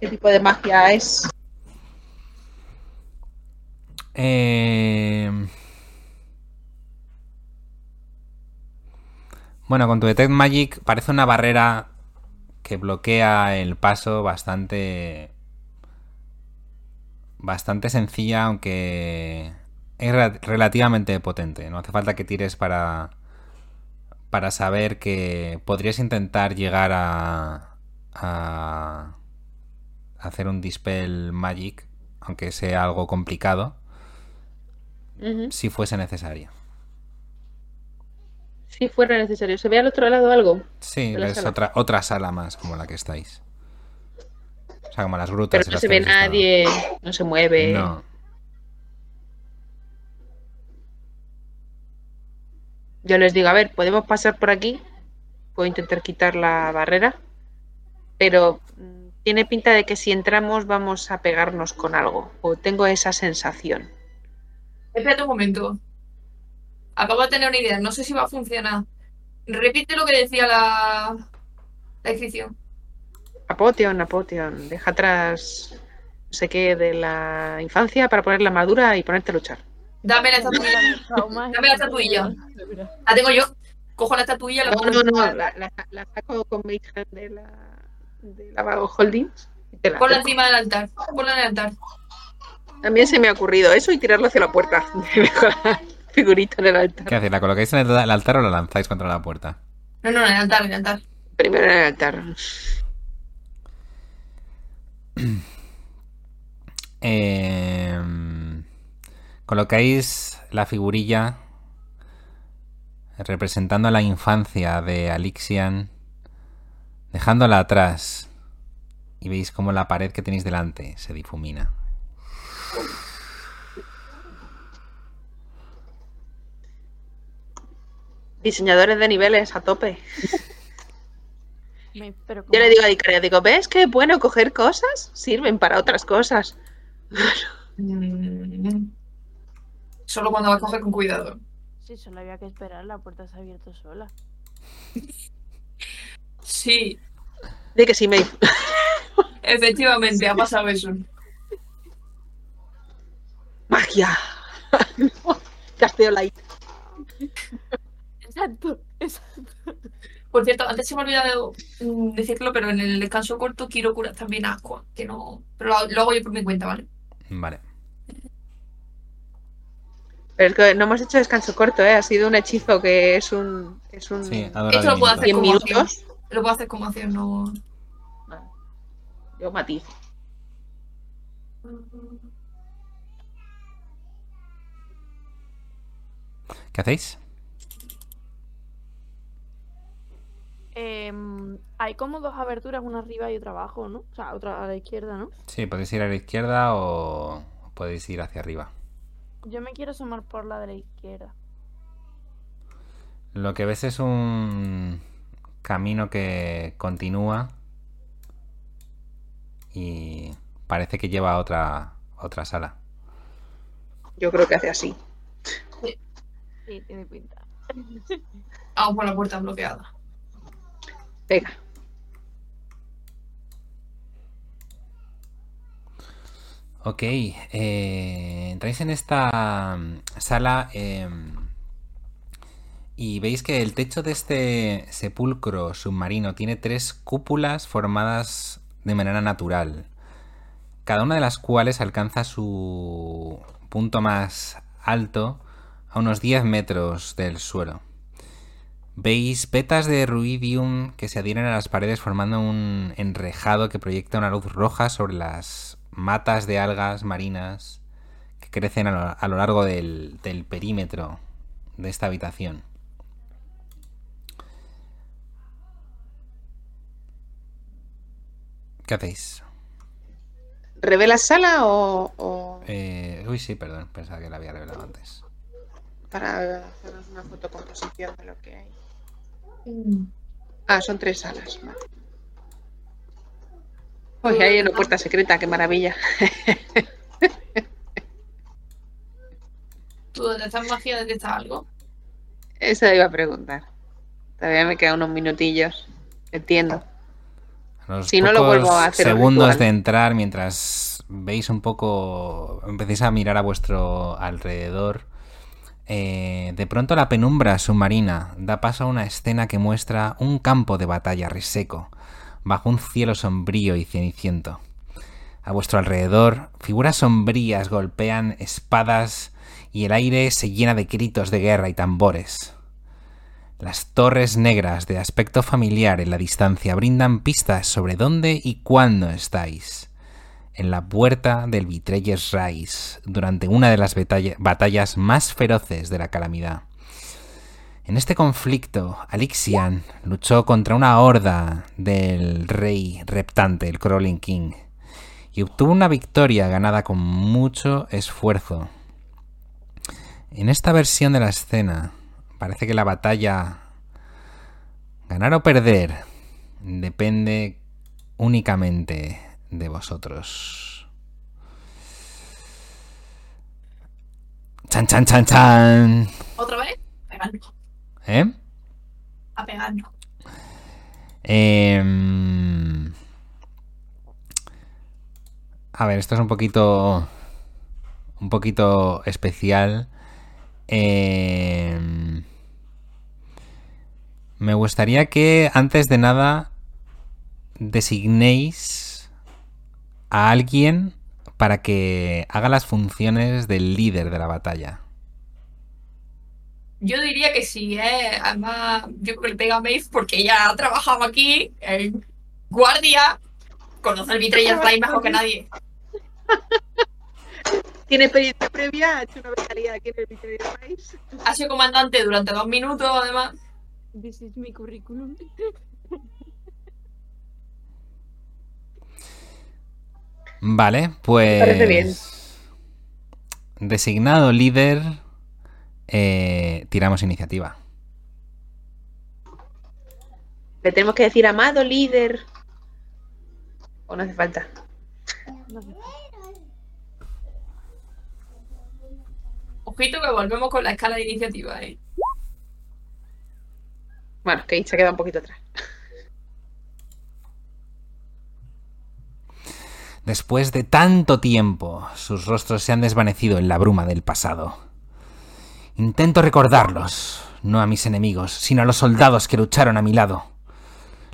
Speaker 4: ¿Qué tipo de magia es?
Speaker 3: Eh, Bueno, con tu Detect Magic parece una barrera que bloquea el paso bastante... Bastante sencilla, aunque es re- relativamente potente. No hace falta que tires para... Para saber que podrías intentar llegar a... a hacer un Dispel Magic, aunque sea algo complicado Si fuese necesario.
Speaker 5: Si fuera necesario. ¿Se ve al otro lado algo?
Speaker 3: Sí,
Speaker 5: la
Speaker 3: es
Speaker 5: sala.
Speaker 3: otra, otra sala más como la que estáis. O sea, como las grutas.
Speaker 5: Pero no se ve
Speaker 3: estado.
Speaker 5: nadie, no se mueve.
Speaker 3: No.
Speaker 5: Yo les digo, a ver, podemos pasar por aquí. Puedo intentar quitar la barrera. Pero mm, tiene pinta de que si entramos vamos a pegarnos con algo. O tengo esa sensación.
Speaker 2: Espérate un momento. Acabo de tener una idea, no sé si va a funcionar. Repite lo que decía la, la descripción.
Speaker 5: Apoteon, Apoteon, deja atrás no sé qué de la infancia para poner la madura y ponerte a luchar.
Speaker 2: Dame la estatuilla. Dame la estatuilla. La tengo yo. Cojo la estatuilla, la
Speaker 5: No,
Speaker 2: pongo
Speaker 5: no, no, la, la- la saco con Mage Hand de la, de la Holdings.
Speaker 2: Ponla encima del altar. Ponla en el altar.
Speaker 5: También se me ha ocurrido eso y tirarlo hacia la puerta. La figurita en el altar.
Speaker 3: ¿Qué hacéis? ¿La colocáis en el, el altar o la lanzáis contra la puerta?
Speaker 2: No, no, en el altar, en el altar.
Speaker 5: Primero en el altar.
Speaker 3: Eh, colocáis la figurilla representando la infancia de Alixian, dejándola atrás. Y veis cómo la pared que tenéis delante se difumina.
Speaker 4: Diseñadores de niveles a tope. Yo le digo a Dicaria, digo, ¿ves qué bueno coger cosas? Sirven para otras cosas.
Speaker 2: Mm. Solo cuando vas a coger con cuidado.
Speaker 1: Sí, solo había que esperar, la puerta se ha abierto sola.
Speaker 2: Sí,
Speaker 4: De que sí me
Speaker 2: efectivamente, ha pasado eso.
Speaker 4: magia. Casteo light.
Speaker 1: Exacto, exacto.
Speaker 2: Por cierto, antes se me ha olvidado mm, decirlo, pero en el descanso corto quiero curar también a Aqua, que no. Pero lo, lo hago yo por mi cuenta, ¿vale?
Speaker 3: Vale.
Speaker 4: Pero es que no hemos hecho descanso corto, ¿eh? Ha sido un hechizo que es un. Es un
Speaker 3: Sí,
Speaker 2: Esto lo puedo hacer
Speaker 3: minutos.
Speaker 4: ¿Diez
Speaker 2: como
Speaker 4: minutos?
Speaker 2: acción. Lo puedo hacer como acción, no.
Speaker 4: Vale. Yo matizo.
Speaker 3: ¿Qué hacéis?
Speaker 1: Em, hay como dos aberturas, una arriba y otra abajo, ¿no? O sea, otra a la izquierda, ¿no?
Speaker 3: Sí, podéis ir a la izquierda o podéis ir hacia arriba.
Speaker 1: Yo me quiero asomar por la de la izquierda.
Speaker 3: Lo que ves es un camino que continúa y parece que lleva a otra, otra sala.
Speaker 4: Yo creo que hace así.
Speaker 1: Sí, tiene pinta.
Speaker 2: Vamos por la puerta bloqueada.
Speaker 4: Venga.
Speaker 3: Ok, eh, entráis en esta mm, sala em, y veis que el techo de este sepulcro submarino tiene tres cúpulas formadas de manera natural, cada una de las cuales alcanza su punto más alto a unos 10 metros del suelo. Veis vetas de ruidium que se adhieren a las paredes formando un enrejado que proyecta una luz roja sobre las matas de algas marinas que crecen a lo, a lo largo del, del perímetro de esta habitación. ¿Qué hacéis?
Speaker 4: ¿Revelas sala o, o
Speaker 3: Eh, uy, sí, perdón, pensaba que la había revelado antes.
Speaker 4: para hacernos una fotocomposición de lo que hay? Ah, son tres salas. Uy, hay una puerta secreta, qué maravilla.
Speaker 2: ¿Tú detectas magia? ¿Detectas algo?
Speaker 4: Eso iba a preguntar. Todavía me quedan unos minutillos. Entiendo.
Speaker 3: Los
Speaker 4: Si no, lo vuelvo a hacer
Speaker 3: segundos
Speaker 4: ritual.
Speaker 3: de entrar, mientras veis un poco, empecéis a mirar a vuestro alrededor, eh, de pronto la penumbra submarina da paso a una escena que muestra un campo de batalla reseco, bajo un cielo sombrío y ceniciento. A vuestro alrededor, figuras sombrías golpean espadas y el aire se llena de gritos de guerra y tambores. Las torres negras de aspecto familiar en la distancia brindan pistas sobre dónde y cuándo estáis. En la puerta del Vitreyes Rise, durante una de las batalla- batallas más feroces de la calamidad. En este conflicto, Alixian luchó contra una horda del rey reptante, el Crawling King, y obtuvo una victoria ganada con mucho esfuerzo. En esta versión de la escena, parece que la batalla, ganar o perder, depende únicamente de vosotros. Chan, chan, chan, chan.
Speaker 2: ¿Otra vez? Pegarnos.
Speaker 3: ¿Eh?
Speaker 2: A pegarnos.
Speaker 3: Em, a ver, esto es un poquito. Un poquito especial. Em, me gustaría que antes de nada designéis a alguien para que haga las funciones del líder de la batalla.
Speaker 2: Yo diría que sí, ¿eh? Además, yo creo que le pega a Maeve porque ella ha trabajado aquí en guardia. Conoce el Vitreyes Rise mejor que nadie.
Speaker 4: ¿Tiene experiencia previa? ¿Ha hecho una becaría aquí en el Victoria País?
Speaker 2: Ha sido comandante durante dos minutos, además.
Speaker 1: This is mi currículum.
Speaker 3: Vale, pues.
Speaker 4: parece bien.
Speaker 3: Designado líder, eh, tiramos iniciativa.
Speaker 4: ¿Le tenemos que decir amado líder? ¿O no hace falta?
Speaker 1: No.
Speaker 2: Ojito que volvemos con la escala de iniciativa, ¿eh?
Speaker 4: Bueno, Kate se ha quedado un poquito atrás.
Speaker 3: Después de tanto tiempo, sus rostros se han desvanecido en la bruma del pasado. Intento recordarlos, no a mis enemigos, sino a los soldados que lucharon a mi lado.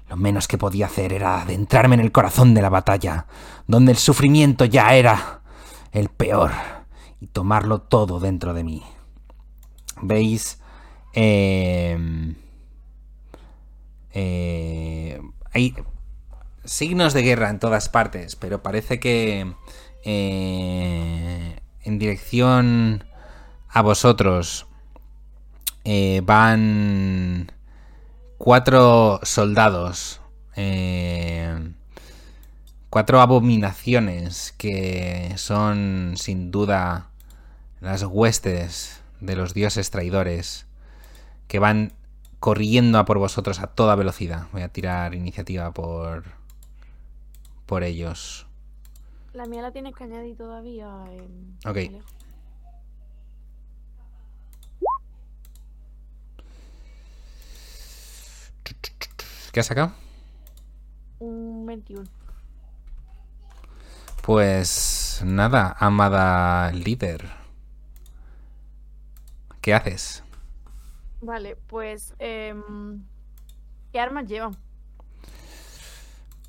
Speaker 3: Lo menos que podía hacer era adentrarme en el corazón de la batalla, donde el sufrimiento ya era el peor, y tomarlo todo dentro de mí. ¿Veis? Eh, eh, hay signos de guerra en todas partes, pero parece que eh, en dirección a vosotros eh, van cuatro soldados, eh, cuatro abominaciones que son sin duda las huestes de los dioses traidores que van corriendo a por vosotros a toda velocidad. Voy a tirar iniciativa por por ellos.
Speaker 1: La mía la tienes que añadir todavía. En...
Speaker 3: Ok. ¿Qué has sacado?
Speaker 1: Un 21.
Speaker 3: Pues nada, amada líder. ¿Qué haces?
Speaker 1: Vale, pues. em, ¿Qué armas llevan?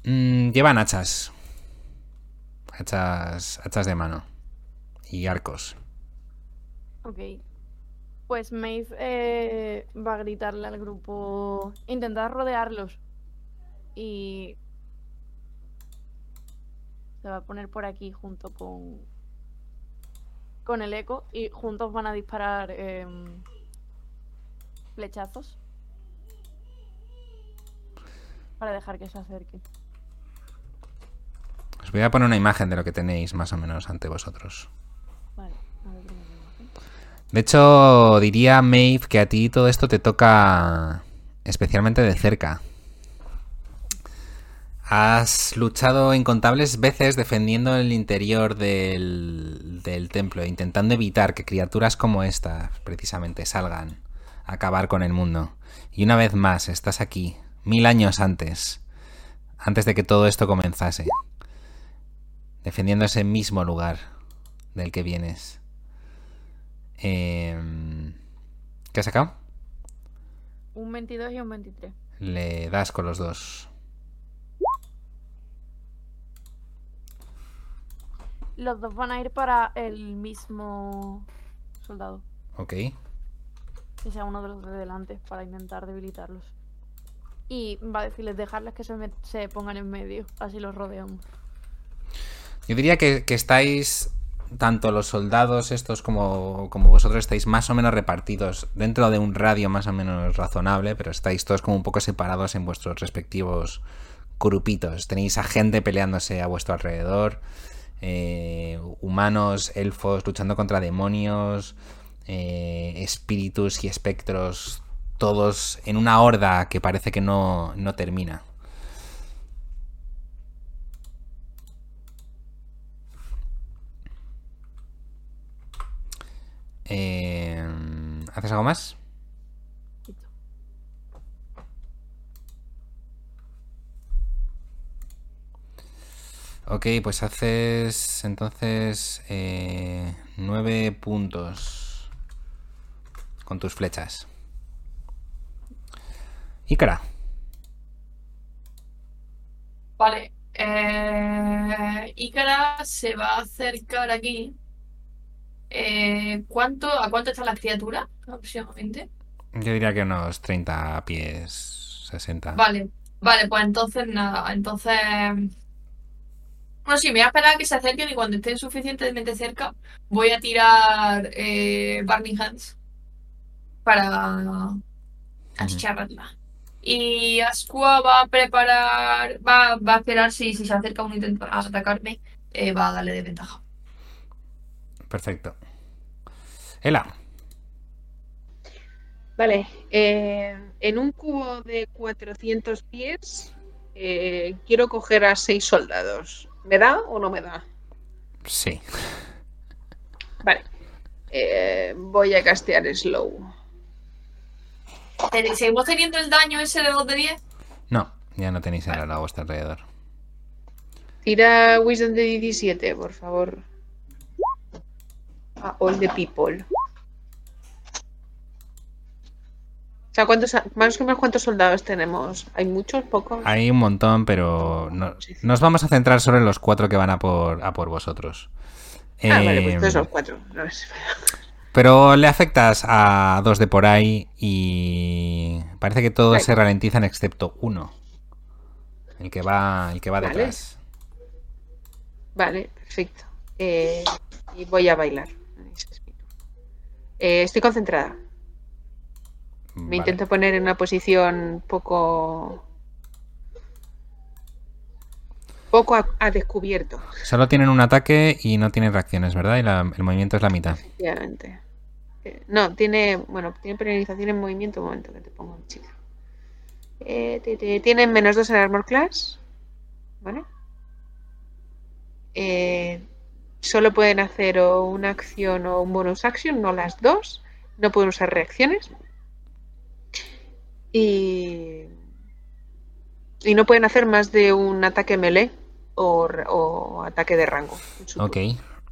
Speaker 3: Mm, llevan hachas. Hachas, hachas de mano. Y arcos.
Speaker 1: Ok. Pues Maeve eh, va a gritarle al grupo. Intentar rodearlos. Y. Se va a poner por aquí junto con. Con el eco. Y juntos van a disparar. em, flechazos. Para dejar que se acerquen.
Speaker 3: Os voy a poner una imagen de lo que tenéis más o menos ante vosotros.
Speaker 1: Vale. a ver.
Speaker 3: De hecho, diría Maeve que a ti todo esto te toca especialmente de cerca. Has luchado incontables veces defendiendo el interior del, del templo, intentando evitar que criaturas como esta precisamente salgan a acabar con el mundo. Y una vez más, estás aquí, mil años antes, antes de que todo esto comenzase, defendiendo ese mismo lugar del que vienes. Em, ¿Qué has sacado?
Speaker 1: Un 22 y un 23.
Speaker 3: Le das con los dos.
Speaker 1: Los dos van a ir para el mismo soldado.
Speaker 3: Ok.
Speaker 1: Que sea uno de los de delante para intentar debilitarlos. Y va a decirles dejarles que se, se pongan en medio. Así los rodeamos.
Speaker 3: Yo diría que, estáis, tanto los soldados estos como, como vosotros, estáis más o menos repartidos dentro de un radio más o menos razonable, pero estáis todos como un poco separados en vuestros respectivos grupitos. Tenéis a gente peleándose a vuestro alrededor, eh, humanos, elfos luchando contra demonios, eh, espíritus y espectros, todos en una horda que parece que no, no termina. Eh, ¿Haces algo más? Ok, pues haces entonces eh, nueve puntos con tus flechas. Ícara,
Speaker 2: Vale. Eh, Ícara se va a acercar aquí. Eh, ¿cuánto, ¿A cuánto está la criatura aproximadamente?
Speaker 3: yo diría que unos 30 pies, 60.
Speaker 2: Vale, vale, pues entonces nada. Entonces. Bueno, sí, me voy a esperar a que se acerquen y cuando estén suficientemente cerca, voy a tirar eh, Burning Hands para achicharrarla. Y Asqua va a preparar, va, va a esperar si, si se acerca uno intenta a atacarme, eh, va a darle desventaja.
Speaker 3: Perfecto. Ela,
Speaker 4: Vale. eh, En un cubo de 400 pies eh, quiero coger a seis soldados. ¿Me da o no me da?
Speaker 3: Sí.
Speaker 4: Vale. Eh, voy a castear slow.
Speaker 2: ¿Seguimos teniendo el daño ese de 2 de 10?
Speaker 3: No, ya no tenéis el a vuestro alrededor.
Speaker 4: Tira Wisdom de 17, por favor. A all the people. O sea, ¿cuántos, más o menos cuántos soldados tenemos? ¿Hay muchos? ¿Pocos?
Speaker 3: Hay un montón, pero no- nos vamos a centrar solo en los cuatro que van a por, a por vosotros.
Speaker 4: Ah, vale, pues
Speaker 3: Eh,
Speaker 4: son cuatro. No es-
Speaker 3: Pero le afectas a dos de por ahí y parece que todos
Speaker 4: Vale.
Speaker 3: se ralentizan excepto uno. El que va, el que va
Speaker 4: Vale.
Speaker 3: detrás.
Speaker 4: Vale, perfecto. Eh, y voy a bailar. Eh, estoy concentrada. Me
Speaker 3: Vale.
Speaker 4: intento poner en una posición poco. poco a, a descubierto,
Speaker 3: Solo tienen un ataque y no tienen reacciones, ¿verdad? Y la- el movimiento es la mitad.
Speaker 4: efectivamente. Eh, no, tiene. Bueno, tiene penalización en movimiento. Un momento que te pongo un chico. Eh, te- te- tienen menos dos en Armor Class. ¿Vale? Eh, solo pueden hacer o una acción o un bonus action, no las dos. No pueden usar reacciones. Y. Y no pueden hacer más de un ataque melee o, ataque de rango.
Speaker 3: Ok.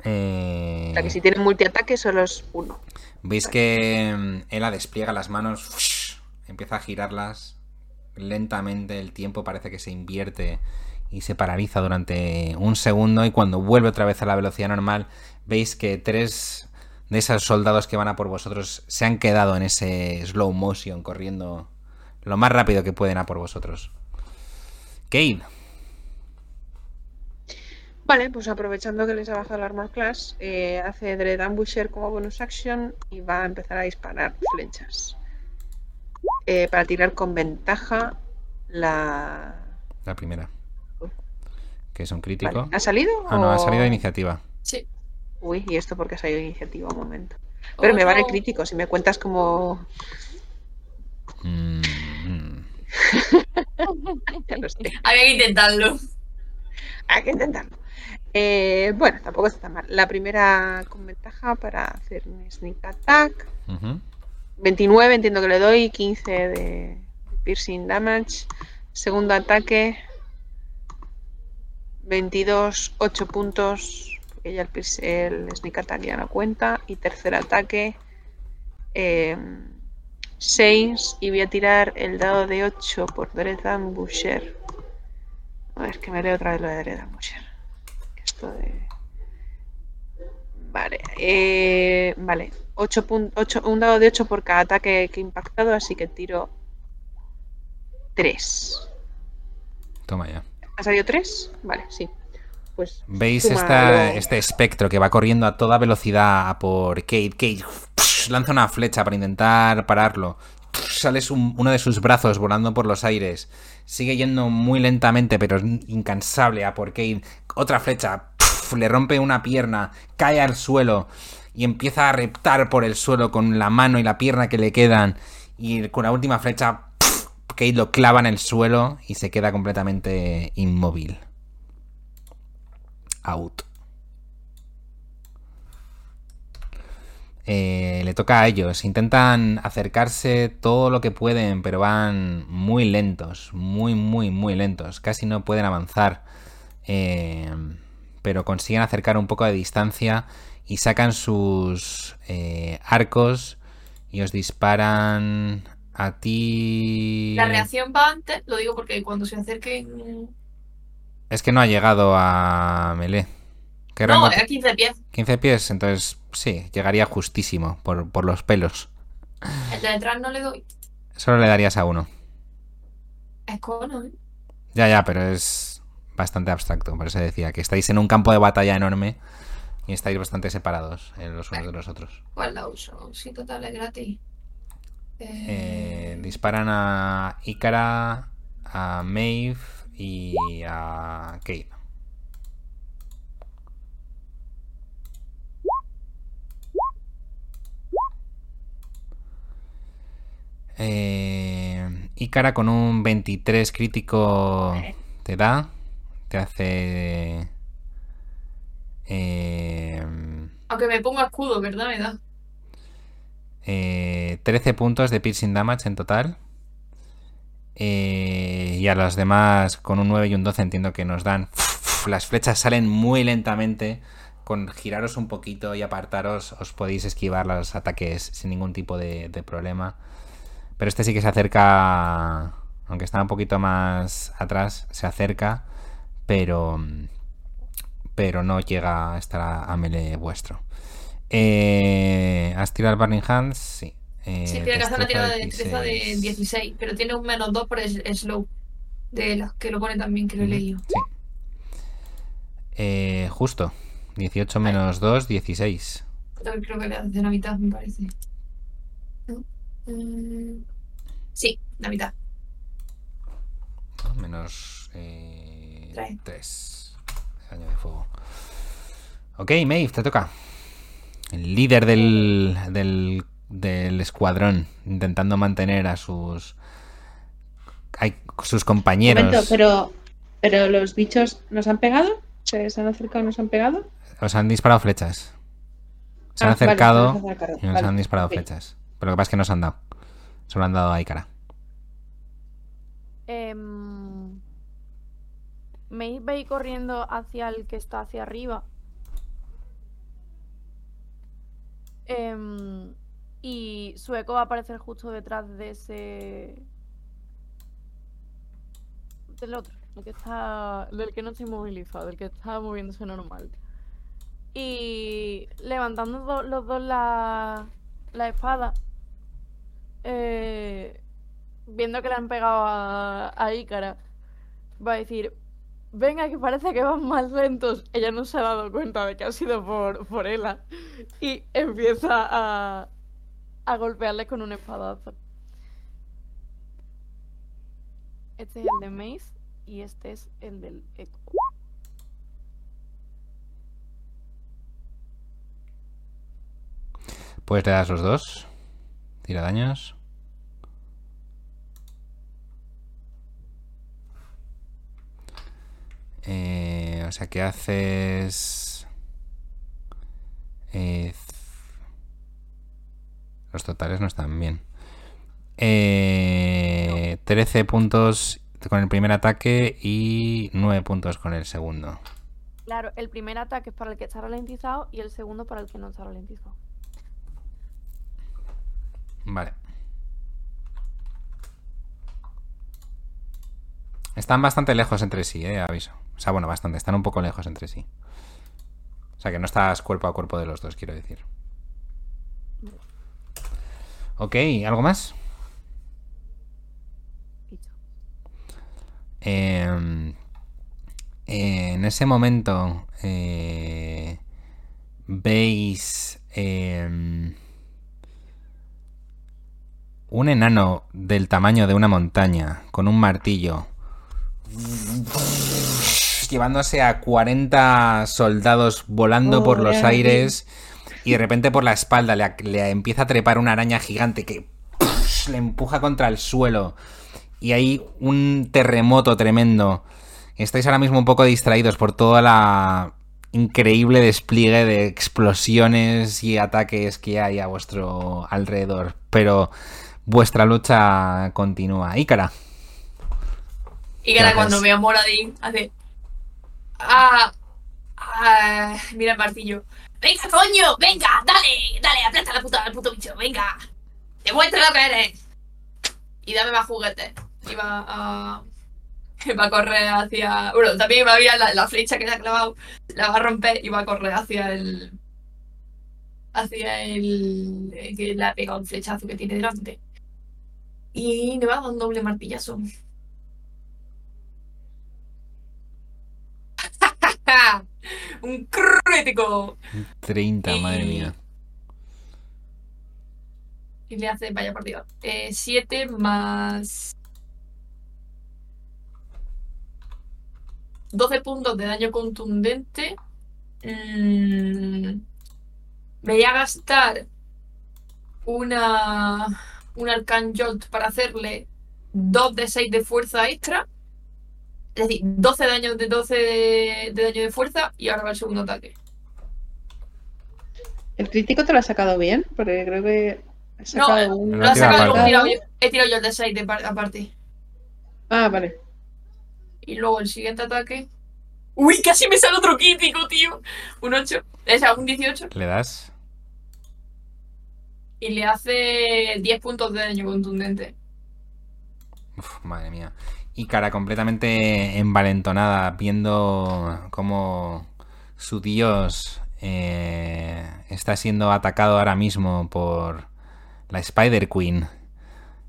Speaker 3: Eh,
Speaker 4: O sea que si tienen multiataque solo es uno.
Speaker 3: Veis que mm, Ela despliega las manos, ¡fush! empieza a girarlas lentamente, el tiempo parece que se invierte y se paraliza durante un segundo y cuando vuelve otra vez a la velocidad normal, veis que tres de esos soldados que van a por vosotros se han quedado en ese slow motion corriendo lo más rápido que pueden a por vosotros. Cade,
Speaker 4: Vale, pues aprovechando que les ha bajado el armor class, eh, hace Dread Ambusher como bonus action y va a empezar a disparar flechas. Eh, para tirar con ventaja la...
Speaker 3: la primera. Que es un crítico.
Speaker 4: Vale, ¿Ha salido?
Speaker 3: Ah, no, ha salido de iniciativa.
Speaker 2: Sí.
Speaker 4: Uy, ¿y esto porque ha salido de iniciativa? Un momento. Pero me vale
Speaker 2: no.
Speaker 4: crítico, si me cuentas como...
Speaker 3: Mm.
Speaker 4: Ya lo sé.
Speaker 2: Había que intentarlo.
Speaker 4: Hay que intentarlo. Eh, bueno, tampoco está tan mal. La primera con ventaja para hacer un sneak attack.
Speaker 3: Ujú.
Speaker 4: 29 entiendo que le doy, 15 de, de piercing damage. Segundo ataque, 22, 8 puntos, porque ya el, el sneak attack no cuenta. Y tercer ataque, 6. Y voy a tirar el dado de 8 por Dread Ambusher. A ver, que me leo otra vez lo de Dread Ambusher. Esto de... Vale, eh, vale. 8 un dado de 8 por cada ataque que he impactado, así que tiro 3.
Speaker 3: Toma ya.
Speaker 4: ¿Ha salido 3? Vale, sí. Pues
Speaker 3: ¿Veis esta- este espectro que va corriendo a toda velocidad a por Kate? Kate psh, lanza una flecha para intentar pararlo. Psh, Sale su- uno de sus brazos volando por los aires. Sigue yendo muy lentamente, pero incansable a por Kate. Otra flecha. pf, le rompe una pierna. Cae al suelo. Y empieza a reptar por el suelo con la mano y la pierna que le quedan. Y con la última flecha. Kate lo clava en el suelo y se queda completamente inmóvil. Out. Eh, le toca a ellos. Intentan acercarse todo lo que pueden, pero van muy lentos. Muy, muy, muy lentos. Casi no pueden avanzar. Eh, pero consiguen acercar un poco de distancia y sacan sus eh, arcos y os disparan a ti.
Speaker 2: La reacción va antes, lo digo porque cuando se acerquen.
Speaker 3: Es que no ha llegado a melee. ¿Qué
Speaker 2: No, a 15 pies.
Speaker 3: 15 pies, entonces sí, llegaría justísimo por, por los pelos.
Speaker 2: El de detrás no le doy.
Speaker 3: Solo le darías a uno.
Speaker 2: Es cono, ¿eh?
Speaker 3: Ya, ya, pero es bastante abstracto. Por eso decía que estáis en un campo de batalla enorme y estáis bastante separados eh, los unos de los otros.
Speaker 2: ¿Cuál la uso? Sí, total, es gratis.
Speaker 3: Eh, disparan a Ikara, a Maeve y a Kate. Eh, con un 23 crítico te da. Te hace. eh,
Speaker 2: Aunque me ponga escudo, ¿verdad? Me da.
Speaker 3: Eh, 13 puntos de piercing damage en total. Eh, y a los demás con un 9 y un 12 entiendo que nos dan. Las flechas salen muy lentamente. Con giraros un poquito y apartaros os podéis esquivar los ataques sin ningún tipo de, problema. Pero este sí que se acerca. Aunque está un poquito más atrás, se acerca. Pero. Pero no llega a estar a melee vuestro. Eh, ¿Has tirado el Burning Hands? Sí. Eh,
Speaker 2: Sí, tiene que hacer una tirada de
Speaker 3: destreza
Speaker 2: de 16, pero tiene un menos 2 por el slow. De las que lo pone también, que lo he leído.
Speaker 3: Sí. Eh, justo. 18 menos 2, 16.
Speaker 2: Yo Creo que le hace la mitad, me parece. Sí, la mitad.
Speaker 3: ¿no? Menos eh,
Speaker 2: Trae.
Speaker 3: 3. Daño de fuego. Ok, Maeve, te toca. El líder del, del, del escuadrón, intentando mantener a sus, sus compañeros.
Speaker 4: momento, pero, pero los bichos nos han pegado. ¿Se, se han acercado y nos han pegado?
Speaker 3: Os han disparado flechas. Se han
Speaker 4: Ah, vale,
Speaker 3: acercado
Speaker 4: nos han
Speaker 3: y nos
Speaker 4: vale,
Speaker 3: han disparado flechas. Pero lo que pasa es que no se han dado. Solo han dado a Ikara.
Speaker 1: Em, me va a ir corriendo hacia el que está hacia arriba. Em, y Sueco va a aparecer justo detrás de ese. Del otro, el que está. Del que no está inmovilizado, del que está moviéndose normal. Y levantando do- los dos la, la espada. Eh, viendo que le han pegado a, a Ícara, va a decir, venga, que parece que van más lentos. Ella no se ha dado cuenta de que ha sido por, por Ela. Y empieza a, a golpearle con un espadazo. Este es el de Mace y este es el del Echo.
Speaker 3: Pues le das los dos. Tira daños. Eh, o sea que haces. eh, los totales no están bien. Eh, 13 puntos con el primer ataque y 9 puntos con el segundo.
Speaker 1: Claro, el primer ataque es para el que está ralentizado y el segundo para el que no está ralentizado.
Speaker 3: Vale. Están bastante lejos entre sí, eh, aviso. O sea, bueno, bastante, están un poco lejos entre sí. O sea, que no estás cuerpo a cuerpo de los dos, quiero decir. Ok, ¿algo más? Eh, en ese momento eh, veis eh, un enano del tamaño de una montaña con un martillo llevándose a 40 soldados volando por los aires y de repente por la espalda le, le empieza a trepar una araña gigante que le empuja contra el suelo y hay un terremoto tremendo. Estáis ahora mismo un poco distraídos por toda la increíble despliegue de explosiones y ataques que hay a vuestro alrededor, pero vuestra lucha continúa. Ícara,
Speaker 2: Y
Speaker 3: ¿Qué
Speaker 2: ahora
Speaker 3: haces?
Speaker 2: cuando ve a Moradin, hace. ¡Ah! ah mira el martillo. ¡Venga, coño! ¡Venga! ¡Dale! ¡Dale! ¡Aplasta la puta al puto bicho! ¡Venga! ¡Demuestra lo que eres! Y dame más juguetes. Va a. Va a correr hacia. Bueno, también va a ver la, flecha que le ha clavado. La va a romper y va a correr hacia el. Hacia el que le ha pegado un flechazo que tiene delante. Y le va a dar un doble martillazo. un crítico.
Speaker 3: 30, madre
Speaker 2: Y-
Speaker 3: mía.
Speaker 2: Y le hace, vaya por Dios, 7 más 12 puntos de daño contundente. Mm, me voy a gastar una un Arcan Jolt para hacerle 2 de 6 de fuerza extra. Es decir, 12 daños de 12 de, de daño de fuerza y ahora va el segundo ataque.
Speaker 4: ¿El crítico te lo ha sacado bien? Porque creo que ha sacado un...
Speaker 2: Lo he
Speaker 3: tira
Speaker 2: sacado, he tirado yo, he tirado yo el de 6 de par- aparte.
Speaker 4: Ah, vale.
Speaker 2: Y luego el siguiente ataque. ¡Uy! Casi me sale otro crítico, tío. Un 8. O sea, un 18.
Speaker 3: ¿Le das?
Speaker 2: Y le hace 10 puntos de daño contundente.
Speaker 3: Uf, madre mía. Y cara completamente envalentonada, viendo cómo su dios eh, está siendo atacado ahora mismo por la Spider Queen.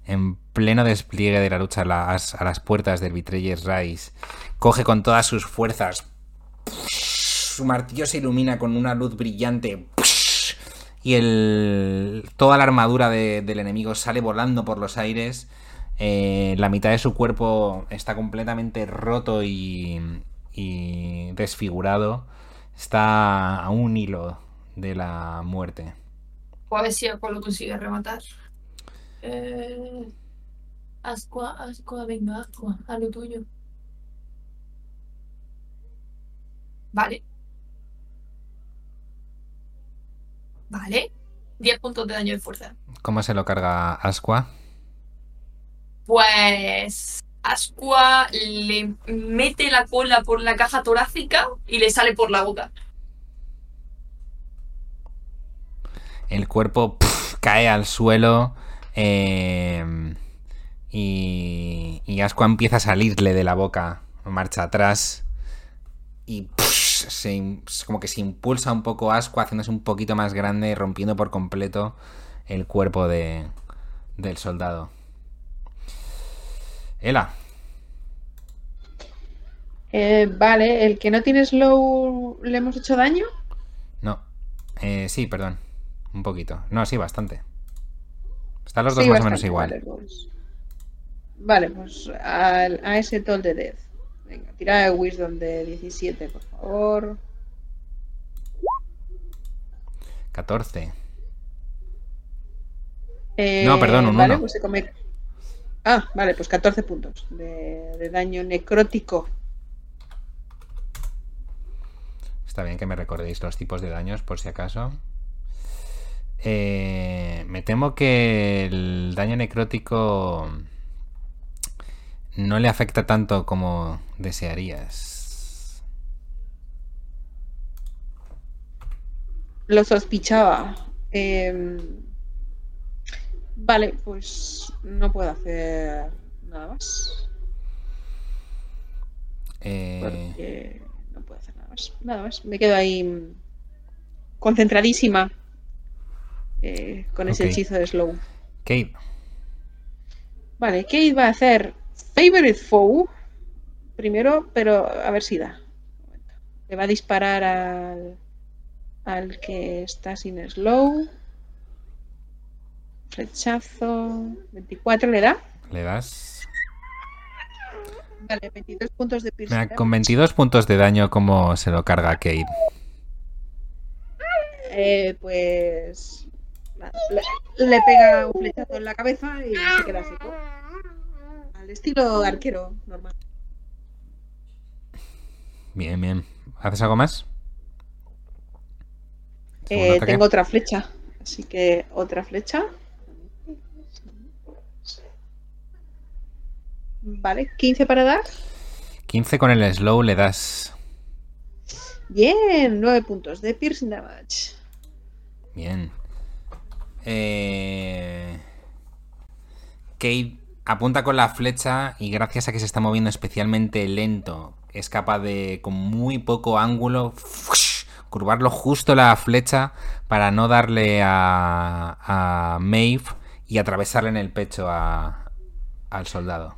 Speaker 3: En pleno despliegue de la lucha a las, puertas del Betrayer's Rise. Coge con todas sus fuerzas. Su martillo se ilumina con una luz brillante. Y el, toda la armadura de- del enemigo sale volando por los aires. Eh, la mitad de su cuerpo está completamente roto y, y desfigurado. Está a un hilo de la muerte.
Speaker 2: Pues a ver si Aqua lo consigue rematar. Eh... Asqua, Asqua, venga, Asqua, a lo tuyo. Vale. Vale. 10 puntos de daño de fuerza.
Speaker 3: ¿Cómo se lo carga Asqua?
Speaker 2: Pues Asqua le mete la cola por la caja torácica y le sale por la boca.
Speaker 3: El cuerpo cae al suelo. eh, y, y Asqua empieza a salirle de la boca. Marcha atrás. Y se como que se impulsa un poco Asqua, haciéndose un poquito más grande, rompiendo por completo el cuerpo de, del soldado. Ela,
Speaker 4: Eh, vale, el que no tiene slow, ¿le hemos hecho daño?
Speaker 3: no. Eh, sí, perdón. Un poquito. No, sí, bastante. Están los dos
Speaker 4: Sí,
Speaker 3: más o menos igual.
Speaker 4: Vale, pues, vale, pues a ese toll de death. Venga, tira de wisdom de 17, por favor.
Speaker 3: 14.
Speaker 4: Eh,
Speaker 3: No, perdón, un
Speaker 4: vale, pues se come. Ah, vale, pues 14 puntos de, de daño necrótico.
Speaker 3: Está bien que me recordéis los tipos de daños por si acaso. Eh, me temo que el daño necrótico no le afecta tanto como desearías.
Speaker 4: Lo sospechaba. Eh, vale, pues no puedo hacer nada más.
Speaker 3: Eh,
Speaker 4: Porque no puedo hacer nada más. Nada más. Me quedo ahí mm, concentradísima eh, con ese
Speaker 3: Ok.
Speaker 4: hechizo de slow.
Speaker 3: Kate,
Speaker 4: Vale, Kate va a hacer Favorite Foe primero, pero a ver si da. Le va a disparar al, al que está sin slow. Flechazo. 24 le da.
Speaker 3: ¿le das?
Speaker 4: Vale, 22 puntos de piercing.
Speaker 3: Mira, con 22 puntos de daño, ¿cómo se lo carga Kate?
Speaker 4: Eh, pues. le, le pega un flechazo en la cabeza y se queda seco. Al estilo arquero normal.
Speaker 3: Bien, bien. ¿Haces algo más?
Speaker 4: Eh, tengo otra flecha. Así que otra flecha. Vale, 15 para dar.
Speaker 3: 15 con el slow le das.
Speaker 4: Bien, 9 puntos de piercing damage.
Speaker 3: Bien. Eh... Kate apunta con la flecha y gracias a que se está moviendo especialmente lento, es capaz de, con muy poco ángulo, curvarlo justo la flecha para no darle a, a Maeve y atravesarle en el pecho a- al soldado.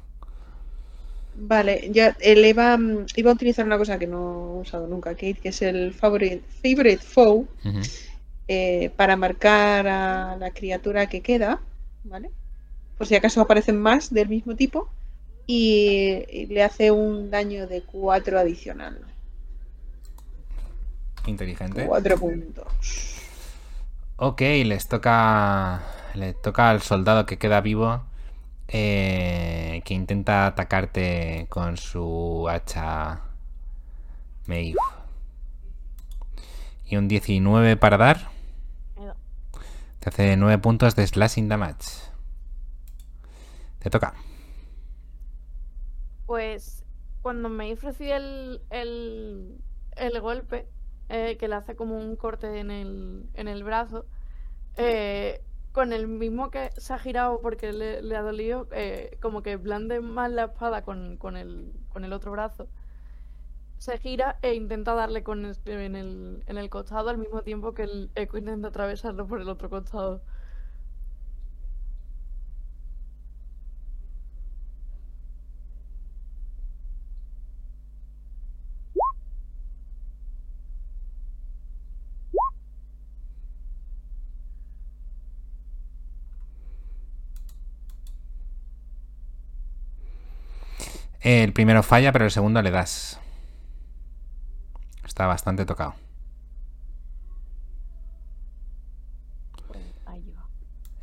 Speaker 4: Vale, ya él iba, mm, iba a utilizar una cosa que no he usado nunca, Kate, que es el favorite, favorite foe. Eh, para marcar a la criatura que queda, ¿vale? Por si acaso aparecen más del mismo tipo y, y le hace un daño de 4 adicional.
Speaker 3: Inteligente.
Speaker 4: 4 puntos.
Speaker 3: Ok, les toca. Le toca al soldado que queda vivo. Eh, que intenta atacarte con su hacha Maeve. Y un 19 para dar. Te hace 9 puntos de slashing damage. Te toca.
Speaker 1: Pues cuando me recibe el, el, el golpe, eh, que le hace como un corte en el, en el brazo, eh, con el mismo que se ha girado porque le, le ha dolido, eh, como que blande más la espada con, con el, con el otro brazo. Se gira e intenta darle con el- en, el, en el costado al mismo tiempo que el eco intenta atravesarlo por el otro costado.
Speaker 3: El primero falla, pero el segundo le das. Está bastante tocado.
Speaker 1: Ahí va.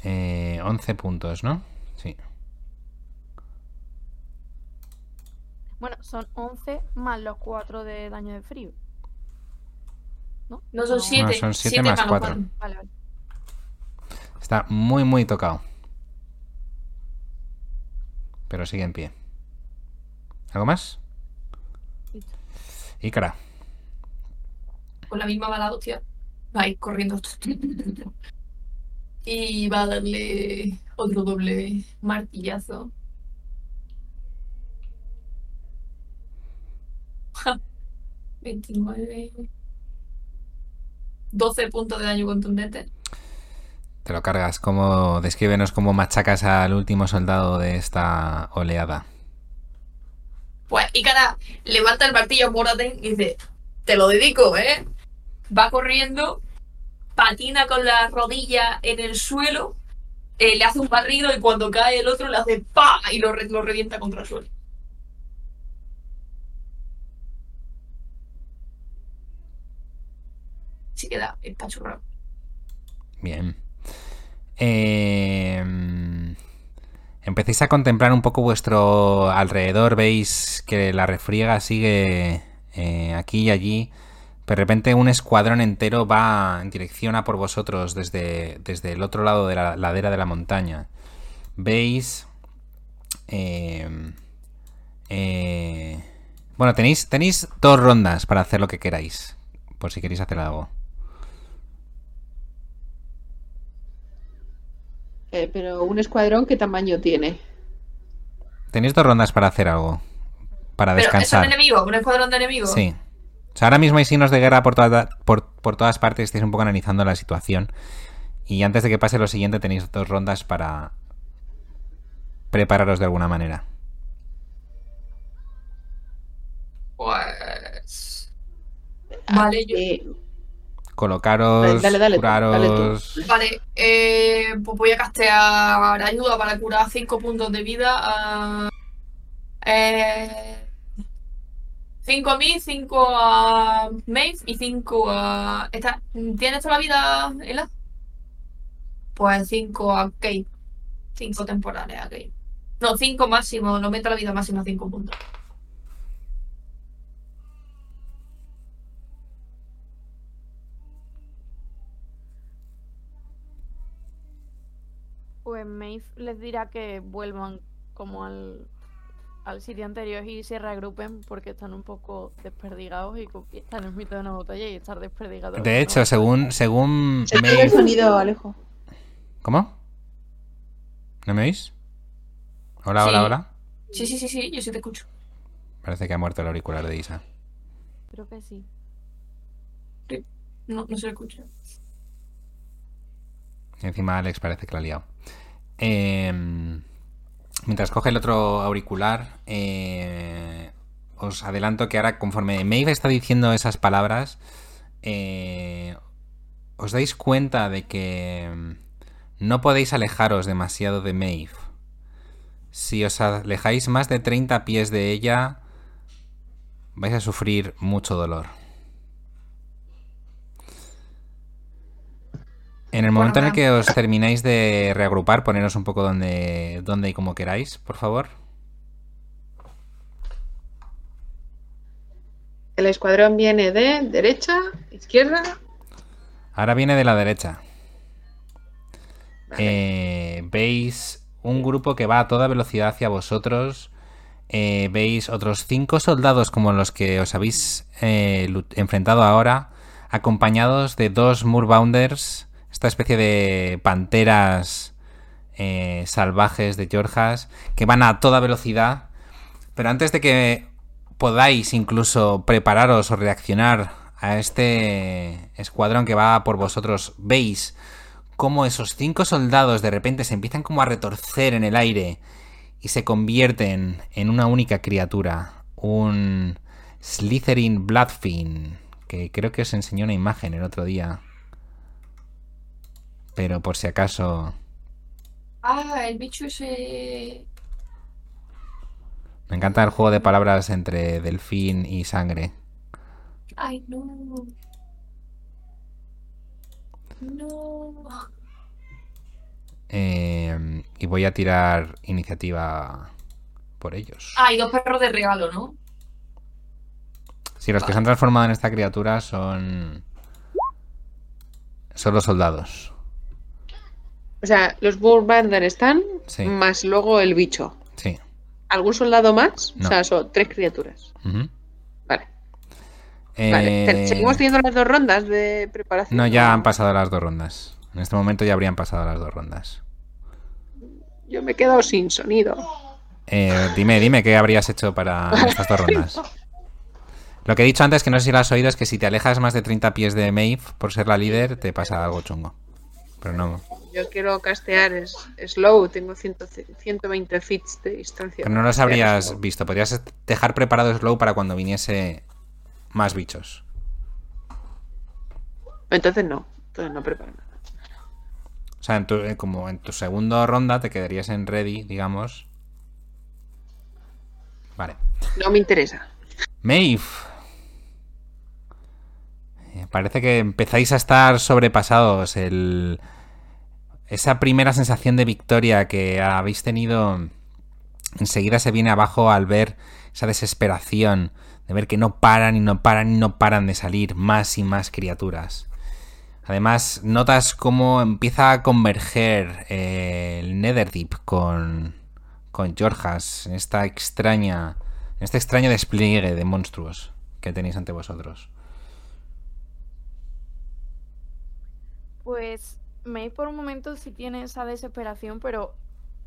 Speaker 3: Eh, 11 puntos, ¿no? Sí.
Speaker 1: Bueno, son 11 más los 4 de daño de frío. ¿No?
Speaker 2: No son
Speaker 1: No.
Speaker 2: 7.
Speaker 3: No, son siete más cuatro.
Speaker 1: Vale, vale.
Speaker 3: Está muy, muy tocado. Pero sigue en pie. ¿Algo más? Y cara.
Speaker 2: Con la misma bala, hostia. Va a ir corriendo. Y va a darle otro doble martillazo. Ja. 29. 12 puntos de daño contundente.
Speaker 3: Te lo cargas. Como, descríbenos cómo machacas al último soldado de esta oleada.
Speaker 2: Pues Ícara levanta el martillo Moraten y dice, te lo dedico, ¿eh? Va corriendo, patina con la rodilla en el suelo, eh, le hace un barrido y cuando cae el otro le hace ¡pa! y lo, lo revienta contra el suelo. Sí queda espachurrado.
Speaker 3: Bien. Eh, empecéis a contemplar un poco vuestro alrededor. Veis que la refriega sigue eh, aquí y allí. De repente un escuadrón entero va en dirección a por vosotros desde, desde el otro lado de la ladera de la montaña. Veis... eh, eh, bueno, tenéis, tenéis dos rondas para hacer lo que queráis. Por si queréis hacer algo.
Speaker 4: Eh, pero un escuadrón, ¿qué tamaño tiene?
Speaker 3: Tenéis dos rondas para hacer algo. Para
Speaker 2: Pero
Speaker 3: descansar.
Speaker 2: enemigos, un escuadrón de enemigos.
Speaker 3: Sí. O sea, ahora mismo hay signos de guerra por, toda- por, por todas partes. Estáis un poco analizando la situación. Y antes de que pase lo siguiente, tenéis dos rondas para prepararos de alguna manera.
Speaker 2: Pues... Vale, yo...
Speaker 4: Eh,
Speaker 3: Colocaros,
Speaker 4: Dale, dale, dale, dale tú.
Speaker 3: curaros.
Speaker 2: Vale, eh, pues voy a castear ayuda para curar 5 puntos de vida. a eh, 5 a mí, 5 a Maeve y 5 a. Esta, ¿Tienes toda la vida, Ela? Pues 5 a Kate. 5 temporales a Kate. No, 5 máximo, no meta la vida máxima a 5 puntos.
Speaker 1: Pues Maeve les dirá que vuelvan como al, al sitio anterior y se reagrupen porque están un poco desperdigados y, están en mitad de una batalla y estar desperdigados.
Speaker 3: De hecho, según, según
Speaker 4: se pierde el
Speaker 3: Maeve-
Speaker 4: sonido, Alejo.
Speaker 3: ¿Cómo? ¿No me oís? Hola, hola,
Speaker 2: Sí.
Speaker 3: hola.
Speaker 2: Sí, sí, sí, sí, yo sí te escucho.
Speaker 3: Parece que ha muerto el auricular de Isa.
Speaker 1: Creo que sí.
Speaker 2: No, no se escucha.
Speaker 3: Encima Alex parece que la ha liado. Em, mientras coge el otro auricular, eh, os adelanto que ahora, conforme Maeve está diciendo esas palabras, eh, os dais cuenta de que em, no podéis alejaros demasiado de Maeve. Si os alejáis más de 30 pies de ella, vais a sufrir mucho dolor. En el momento en el que os termináis de reagrupar, poneros un poco donde, donde y como queráis, por favor.
Speaker 4: El escuadrón viene de derecha, izquierda.
Speaker 3: Ahora viene de la derecha.
Speaker 4: Vale.
Speaker 3: Eh, veis un grupo que va a toda velocidad hacia vosotros. Eh, veis otros cinco soldados como los que os habéis eh, enfrentado ahora, acompañados de dos Moorbounders, esta especie de panteras eh, salvajes de Georgas, que van a toda velocidad. Pero antes de que podáis incluso prepararos o reaccionar a este escuadrón que va por vosotros, veis cómo esos cinco soldados de repente se empiezan como a retorcer en el aire y se convierten en una única criatura, un Slytherin Bloodfin, que creo que os enseñó una imagen el otro día. Pero por si acaso,
Speaker 2: Ah, el bicho ese.
Speaker 3: me encanta el juego de palabras entre delfín y sangre.
Speaker 2: Ay, no. No.
Speaker 3: Eh, y voy a tirar iniciativa por ellos.
Speaker 2: Ah, y dos perros de regalo, ¿no?
Speaker 3: Si los que se han transformado en esta criatura son. Son los soldados.
Speaker 4: O sea, los Bullbander están,
Speaker 3: Sí.
Speaker 4: más luego el bicho.
Speaker 3: Sí.
Speaker 4: ¿Algún soldado más?
Speaker 3: No.
Speaker 4: O sea, son tres criaturas. Vale. Vale.
Speaker 3: Eh,
Speaker 4: ¿Seguimos teniendo las dos rondas de preparación?
Speaker 3: No, ya
Speaker 4: ¿O-
Speaker 3: han pasado las dos rondas. En este momento ya habrían pasado las dos rondas.
Speaker 4: Yo me he quedado sin sonido.
Speaker 3: Eh, dime, dime qué habrías hecho para estas dos rondas. Lo que he dicho antes, que no sé si lo has oído, es que si te alejas más de 30 pies de Maeve por ser la líder, te pasa algo chungo. Pero no.
Speaker 4: Yo quiero castear es, slow, tengo 100 120 feet de distancia.
Speaker 3: Pero no los habrías
Speaker 4: slow.
Speaker 3: visto. Podrías dejar preparado Slow para cuando viniese más bichos.
Speaker 4: Entonces no, entonces no preparo nada.
Speaker 3: O sea, en tu, eh, como en tu segunda ronda te quedarías en ready, digamos. Vale.
Speaker 4: No me interesa.
Speaker 3: Maeve. Parece que empezáis a estar sobrepasados. El... Esa primera sensación de victoria que habéis tenido enseguida se viene abajo al ver esa desesperación de ver que no paran y no paran y no paran de salir más y más criaturas. Además, notas cómo empieza a converger eh, el Netherdeep con, con Jorjas en esta extraña, en este extraño despliegue de monstruos que tenéis ante vosotros.
Speaker 1: Pues May por un momento sí tiene esa desesperación, pero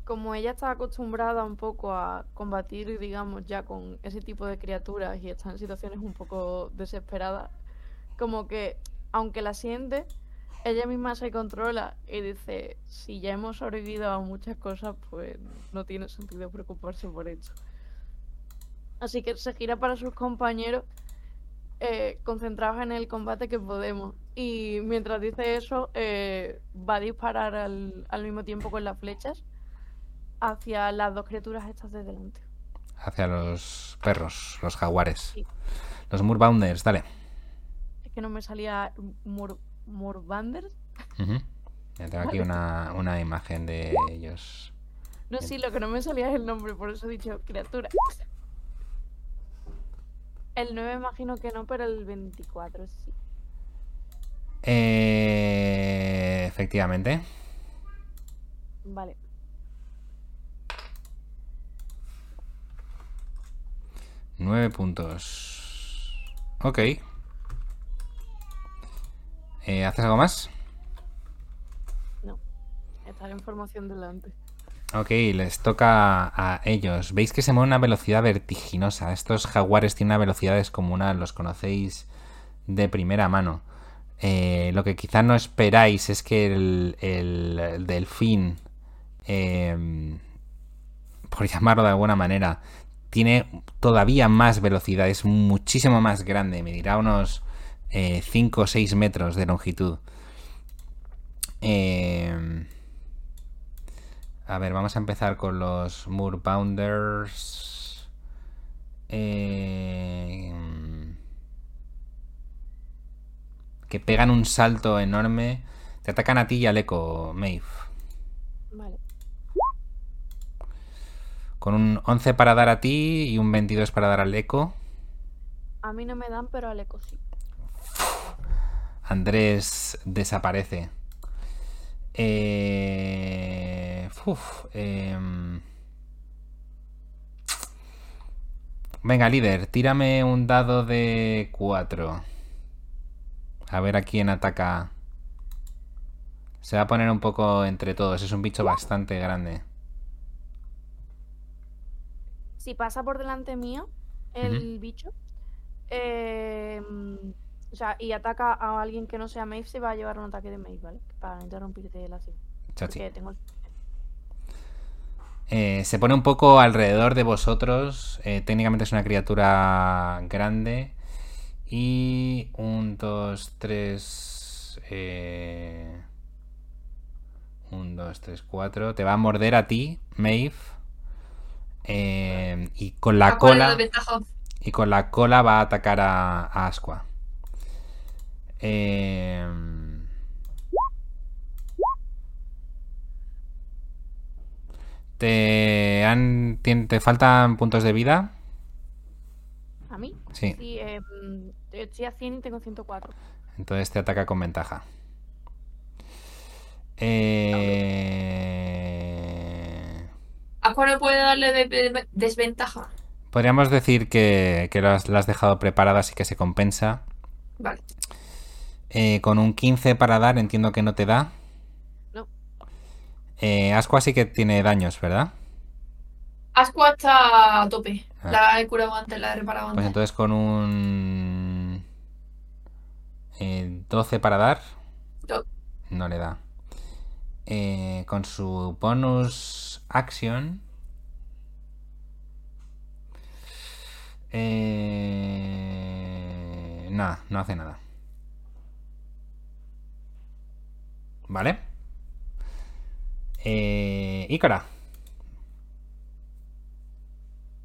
Speaker 1: como ella está acostumbrada un poco a combatir, digamos, ya con ese tipo de criaturas y está en situaciones un poco desesperadas, como que aunque la siente, ella misma se controla y dice, si ya hemos sobrevivido a muchas cosas, pues no tiene sentido preocuparse por esto. Así que se gira para sus compañeros eh, concentrados en el combate que podemos. Y mientras dice eso, eh, va a disparar al, al mismo tiempo con las flechas hacia las dos criaturas estas de delante.
Speaker 3: Hacia los perros, los jaguares.
Speaker 1: Sí.
Speaker 3: Los Moorbounders, dale.
Speaker 1: Es que no me salía Mur Murbanders.
Speaker 3: Ujú. Ya tengo aquí una, una imagen de ellos.
Speaker 1: No, sí, lo que no me salía es el nombre, por eso he dicho criatura. El 9 imagino que no, pero el 24 sí.
Speaker 3: Eh, efectivamente.
Speaker 1: Vale.
Speaker 3: Nueve puntos. Ok. Eh, ¿Haces algo más?
Speaker 1: No. Está la información delante.
Speaker 3: Ok, les toca a ellos. Veis que se mueven a una velocidad vertiginosa. Estos jaguares tienen una velocidad descomunal, los conocéis de primera mano. Eh, lo que quizá no esperáis es que el, el- el delfín, eh, por llamarlo de alguna manera, tiene todavía más velocidad, es muchísimo más grande, medirá unos 5 o 6 metros de longitud. Eh, a ver, vamos a empezar con los Moorbounders. Eh, que pegan un salto enorme Te atacan a ti y al eco, Maeve.
Speaker 1: Vale.
Speaker 3: Con un 11 para dar a ti y un 22 para dar al eco.
Speaker 1: A mí no me dan, pero al eco sí.
Speaker 3: Andrés desaparece. Eh, uf, em. Venga, líder, tírame un dado de 4. A ver a quién ataca. Se va a poner un poco entre todos. Es un bicho bastante grande.
Speaker 1: Si pasa por delante mío el bicho, eh, o sea, y ataca a alguien que no sea Maeve, se va a llevar un ataque de Maeve, ¿vale? Para interrumpirte la acción. Tengo...
Speaker 3: Eh, se pone un poco alrededor de vosotros. Eh, técnicamente es una criatura grande. Y un, dos, tres. Eh... Un, dos, tres, cuatro. Te va a morder a ti, Maeve. Eh, y con la
Speaker 2: ¿A cuál es
Speaker 3: cola. Y con la cola va a atacar a, a Asqua. Eh, ¿Te, han, ¿Te faltan puntos de vida?
Speaker 1: ¿A mí?
Speaker 3: Sí.
Speaker 1: Sí, eh, mm, estoy a 100 y tengo 104.
Speaker 3: Entonces te ataca con ventaja. Eh,
Speaker 2: ¿A cuál no puede darle de- de- desventaja?
Speaker 3: Podríamos decir que, que lo has, la has dejado preparada, así que se compensa.
Speaker 2: Vale.
Speaker 3: Eh, con un 15 para dar, entiendo que no te da.
Speaker 1: No.
Speaker 3: Eh, Asqua sí que tiene daños, ¿verdad?
Speaker 2: Asqua está a tope.
Speaker 3: Ah.
Speaker 2: La he curado antes, la he reparado
Speaker 3: Pues
Speaker 2: antes.
Speaker 3: entonces con un eh, 12 para dar,
Speaker 2: No.
Speaker 3: no le da. Eh, con su bonus action. Eh, nada, no hace nada. Vale. Eh, Ícara.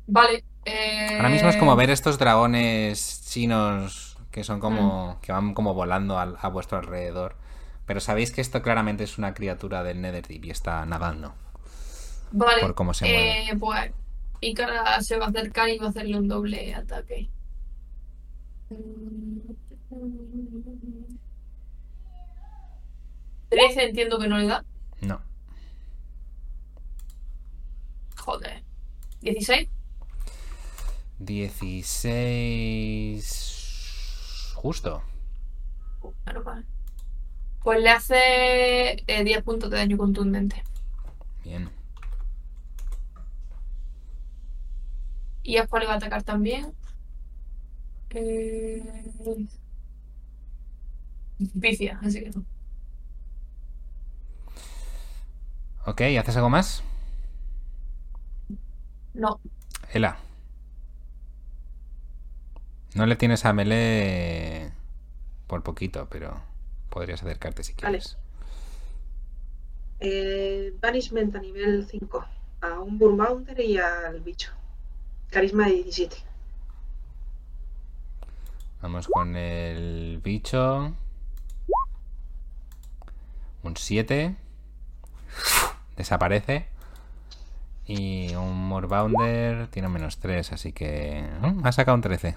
Speaker 2: Vale. eh,
Speaker 3: Ahora mismo es como ver estos dragones chinos que son como. que van como volando a vuestro alrededor. Pero sabéis que esto claramente es una criatura del Netherdeep y está nadando.
Speaker 2: Vale.
Speaker 3: por cómo se mueve.
Speaker 2: eh, Pues Ícara se va a acercar y va a hacerle un doble ataque. Trece entiendo que no le da.
Speaker 3: No.
Speaker 2: Joder. ¿16?
Speaker 3: 16. Justo.
Speaker 2: Mal. Pues le hace eh, 10 puntos de daño contundente.
Speaker 3: Bien.
Speaker 2: Y Asqua le va a atacar también. Eh... Vicia, así que no.
Speaker 3: Ok, ¿haces algo más?
Speaker 2: No.
Speaker 3: Ela. No le tienes a melee por poquito, pero podrías acercarte si
Speaker 4: Vale.
Speaker 3: quieres.
Speaker 4: Eh, banishment a nivel 5. A un Burmounder y al bicho. Carisma de 17.
Speaker 3: Vamos con el bicho. Un 7. Desaparece. Y un Morbounder tiene menos 3, así que... Ha sacado un 13.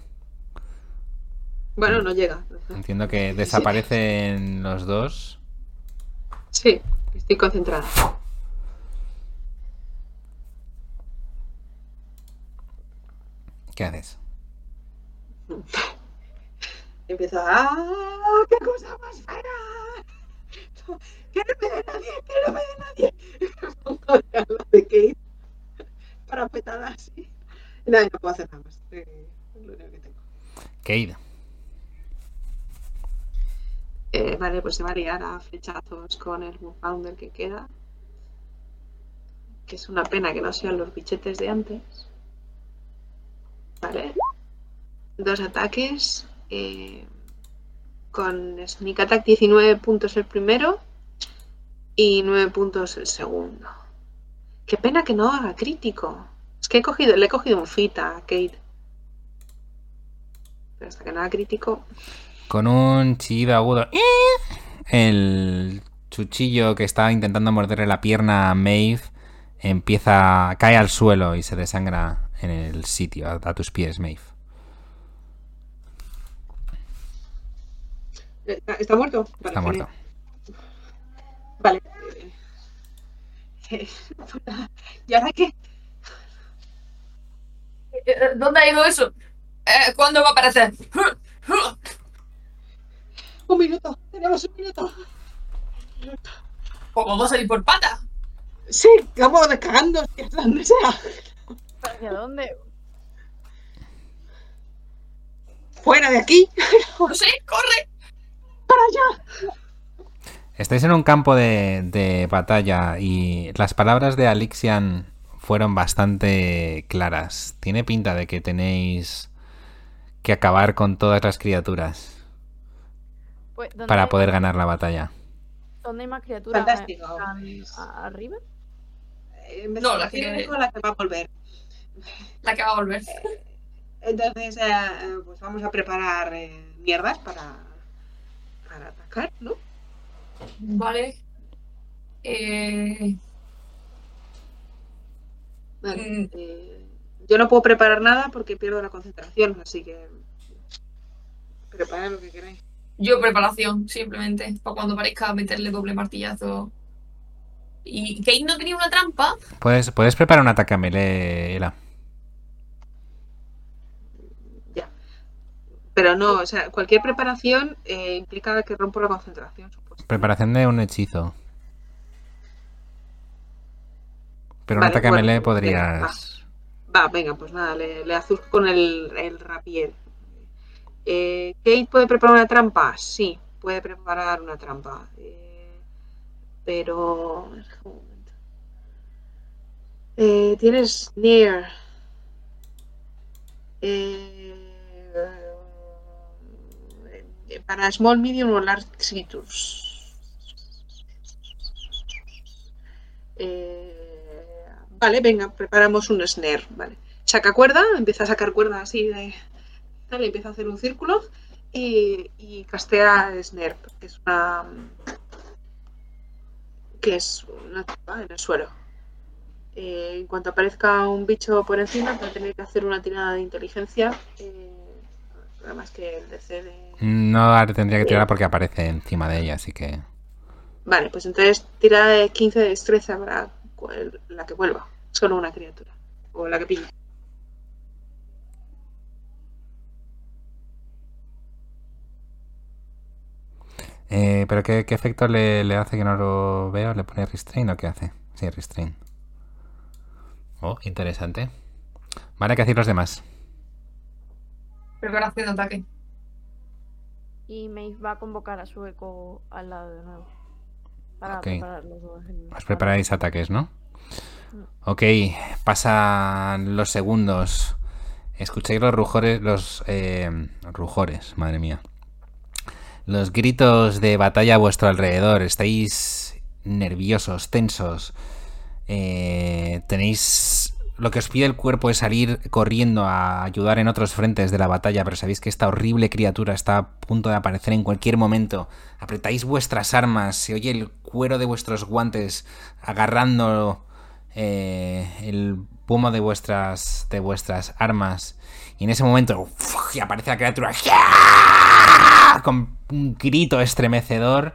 Speaker 4: Bueno, no llega.
Speaker 3: Entiendo que desaparecen los dos.
Speaker 4: Sí, estoy concentrada.
Speaker 3: ¿Qué haces?
Speaker 4: Empiezo a... ¡Ah! ¡Qué cosa más fea! ¡Que no me dé nadie! ¡Que no me dé nadie! La de Kate. Para petada así. Nada, no puedo hacer nada más. Eh, es lo único que tengo.
Speaker 3: Cade.
Speaker 4: Eh, vale, pues se va a liar a flechazos con el Founder que queda. Que es una pena que no sean los bichetes de antes. Vale. Dos ataques. eh, con Sneak Attack 19 puntos el primero y 9 puntos el segundo. Qué pena que no haga crítico. Es que he cogido, le he cogido un fit a Kate. Pero hasta que no haga crítico.
Speaker 3: Con un chillido agudo. El chuchillo que estaba intentando morderle la pierna a Maeve empieza, cae al suelo y se desangra en el sitio, a, a tus pies, Maeve.
Speaker 4: ¿Está, está muerto? Vale,
Speaker 3: Está muerto.
Speaker 4: Vale. Eh, ¿Y ahora qué?
Speaker 2: Eh, ¿Dónde ha ido eso? Eh, ¿Cuándo va a aparecer?
Speaker 4: Un minuto. Tenemos un minuto.
Speaker 2: Vamos a salir por pata.
Speaker 4: Sí, vamos cagando hacia donde sea.
Speaker 1: ¿Hacia dónde?
Speaker 4: Fuera de aquí.
Speaker 2: No sé, corre.
Speaker 4: Para allá.
Speaker 3: Estáis en un campo de, de batalla y las palabras de Alixian fueron bastante claras. Tiene pinta de que tenéis que acabar con todas las criaturas
Speaker 1: Pues, ¿dónde
Speaker 3: para poder ganar la batalla.
Speaker 1: ¿Dónde hay más criaturas?
Speaker 4: Fantástico.
Speaker 1: ¿A- a- ¿Arriba?
Speaker 4: Eh,
Speaker 2: No, la que-
Speaker 4: la que va a volver.
Speaker 2: La que va a volver.
Speaker 4: Entonces, eh, eh, pues vamos a preparar eh, mierdas para, para atacar, ¿no?
Speaker 2: Vale. Eh,
Speaker 4: Vale,
Speaker 2: Mm.
Speaker 4: eh, yo no puedo preparar nada porque pierdo la concentración, así que preparad lo que queráis.
Speaker 2: Yo preparación, simplemente. Para cuando parezca meterle doble martillazo. ¿Y Kate no tenía una trampa?
Speaker 3: Puedes, puedes preparar un ataque a melee, Ela.
Speaker 4: Ya. Pero no, o sea, cualquier preparación eh, implica que rompo la concentración, supuesto.
Speaker 3: Preparación de un hechizo. Pero un ataque a melee
Speaker 4: venga,
Speaker 3: podrías.
Speaker 4: Va, venga, pues nada, le, le azuzco con el, el rapier. Eh, ¿Kate puede preparar una trampa? Sí, puede preparar una trampa. Eh, pero. Eh, tienes Near. Eh, para Small, Medium o Large Creatures. Eh, vale, venga, preparamos un snare. Vale. Saca cuerda, empieza a sacar cuerda así de. Tal, empieza a hacer un círculo y, y castea snare, que es una. que es una trampa en el suelo. Eh, en cuanto aparezca un bicho por encima, va a tener que hacer una tirada de inteligencia. Eh, además que el DC de.
Speaker 3: No tendría que tirar porque aparece encima de ella, así que.
Speaker 4: Vale, pues entonces tira de 15 de destreza para la que vuelva. Solo una criatura. O la que pille.
Speaker 3: Eh, ¿Pero qué, qué efecto le, le hace que no lo veo? ¿Le pone restrain o qué hace? Sí, restrain. Oh, interesante. Vale, ¿qué hacéis los demás?
Speaker 2: Preparación de ataque.
Speaker 1: Y Maeve va a convocar a su eco al lado de nuevo. Para
Speaker 3: Ok.
Speaker 1: preparar los dos. en-
Speaker 3: Os preparáis ataques, ¿no? Ok, pasan los segundos. Escucháis los rujores, los eh, rujores, madre mía. Los gritos de batalla a vuestro alrededor. Estáis nerviosos, tensos. Eh, tenéis lo que os pide el cuerpo es salir corriendo a ayudar en otros frentes de la batalla, pero sabéis que esta horrible criatura está a punto de aparecer en cualquier momento. Apretáis vuestras armas, se oye el cuero de vuestros guantes agarrando eh, el pomo de vuestras de vuestras armas. Y en ese momento ¡uf! y aparece la criatura con un grito estremecedor.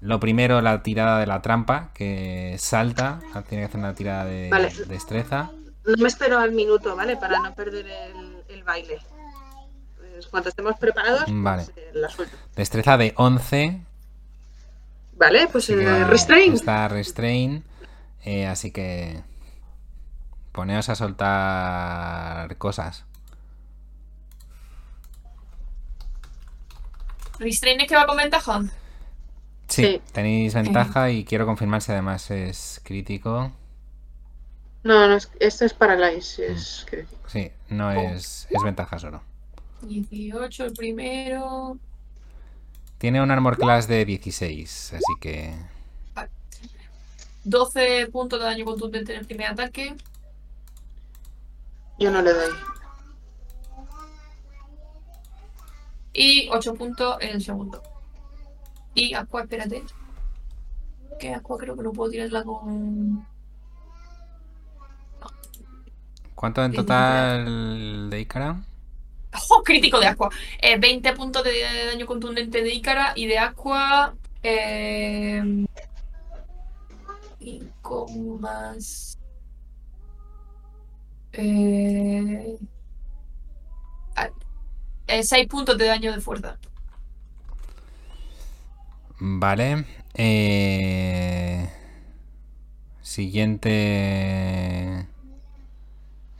Speaker 3: Lo primero, la tirada de la trampa, que salta. Tiene que hacer una tirada de
Speaker 4: Vale.
Speaker 3: destreza.
Speaker 4: No me espero al minuto, ¿vale? Para no perder el, el baile. Pues cuando estemos preparados, pues, eh, la suelto.
Speaker 3: Destreza de 11.
Speaker 4: Vale, pues eh, restrain.
Speaker 3: Está restrain. eh, así que. Poneos a soltar cosas.
Speaker 2: ¿Restrain es que va con ventaja?
Speaker 3: Sí,
Speaker 4: Sí.
Speaker 3: tenéis ventaja y quiero confirmar si además es crítico.
Speaker 4: No, no, es- esto es Paralyze. Es crítico.
Speaker 3: Sí, no es, es ventaja solo.
Speaker 2: 18 el primero.
Speaker 3: Tiene un armor class de 16, así que
Speaker 2: 12 puntos de daño contundente en el primer ataque.
Speaker 4: Yo no le doy.
Speaker 2: Y 8 puntos en el segundo. Y Aqua, espérate. Que Aqua creo que no puedo tirarla con.
Speaker 3: ¿Cuánto en total de Ícara?
Speaker 2: ¡Oh, crítico de Aqua! Eh, 20 puntos de daño contundente de Ícara y de Aqua. Eh, 5 más. Eh, 6 puntos de daño de fuerza.
Speaker 3: Vale. Eh... Siguiente.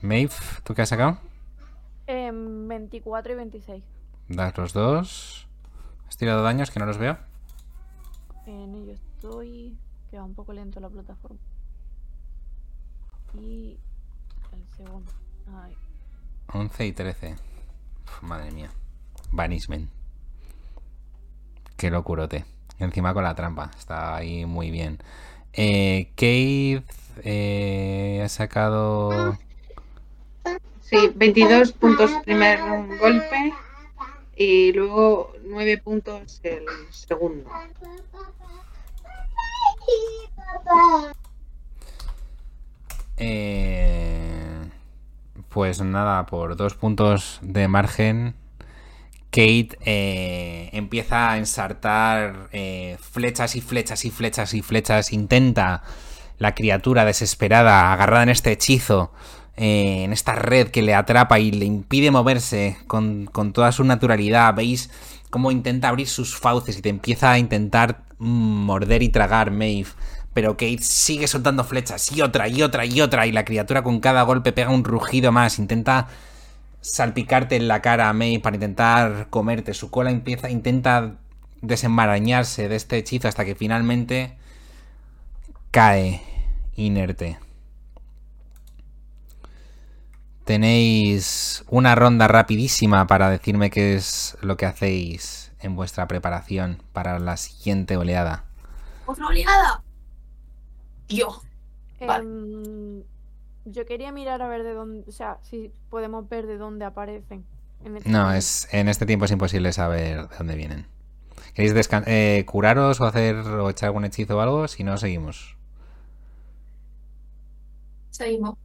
Speaker 3: Maeve, ¿tú qué has sacado?
Speaker 1: Em, 24 y 26.
Speaker 3: Das los dos. ¿Has tirado daños que no los veo?
Speaker 1: En ello estoy. Queda un poco lento la plataforma. Y el segundo. Ay.
Speaker 3: 11 y 13. Madre mía. Banishment. Qué locurote. Encima con la trampa. Está ahí muy bien. Eh, Keith eh, ha sacado.
Speaker 4: Sí, 22 puntos primer golpe y luego 9 puntos el segundo.
Speaker 3: Eh, pues nada, por dos puntos de margen, Kate eh, empieza a ensartar eh, flechas y flechas y flechas y flechas. Intenta la criatura desesperada, agarrada en este hechizo, eh, en esta red que le atrapa y le impide moverse con, con toda su naturalidad. Veis cómo intenta abrir sus fauces y te empieza a intentar mm, morder y tragar, Maeve. Pero Kate sigue soltando flechas y otra y otra y otra. Y la criatura con cada golpe pega un rugido más. Intenta salpicarte en la cara a May para intentar comerte. Su cola empieza, intenta desenmarañarse de este hechizo hasta que finalmente cae inerte. Tenéis una ronda rapidísima para decirme qué es lo que hacéis en vuestra preparación para la siguiente oleada.
Speaker 2: ¡Otra oleada! Dios. Vale.
Speaker 1: Em, yo quería mirar a ver de dónde. O sea, si podemos ver de dónde aparecen. en este
Speaker 3: No, es en este tiempo es imposible saber de dónde vienen. ¿Queréis descan- eh, curaros o hacer o echar algún hechizo o algo? Si no, seguimos.
Speaker 2: Seguimos.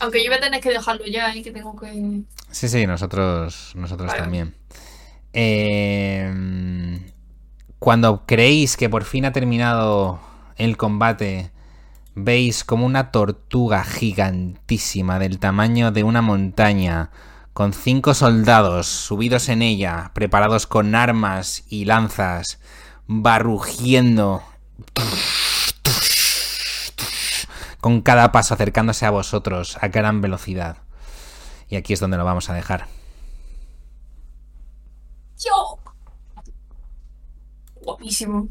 Speaker 2: Aunque yo voy a tener que dejarlo ya y que tengo que.
Speaker 3: Sí, sí, nosotros, nosotros
Speaker 2: Vale.
Speaker 3: también. Eh, cuando creéis que por fin ha terminado el combate, veis como una tortuga gigantísima del tamaño de una montaña, con cinco soldados subidos en ella, preparados con armas y lanzas, va rugiendo con cada paso acercándose a vosotros a gran velocidad. Y aquí es donde lo vamos a dejar.
Speaker 2: ¡Yo! Guapísimo.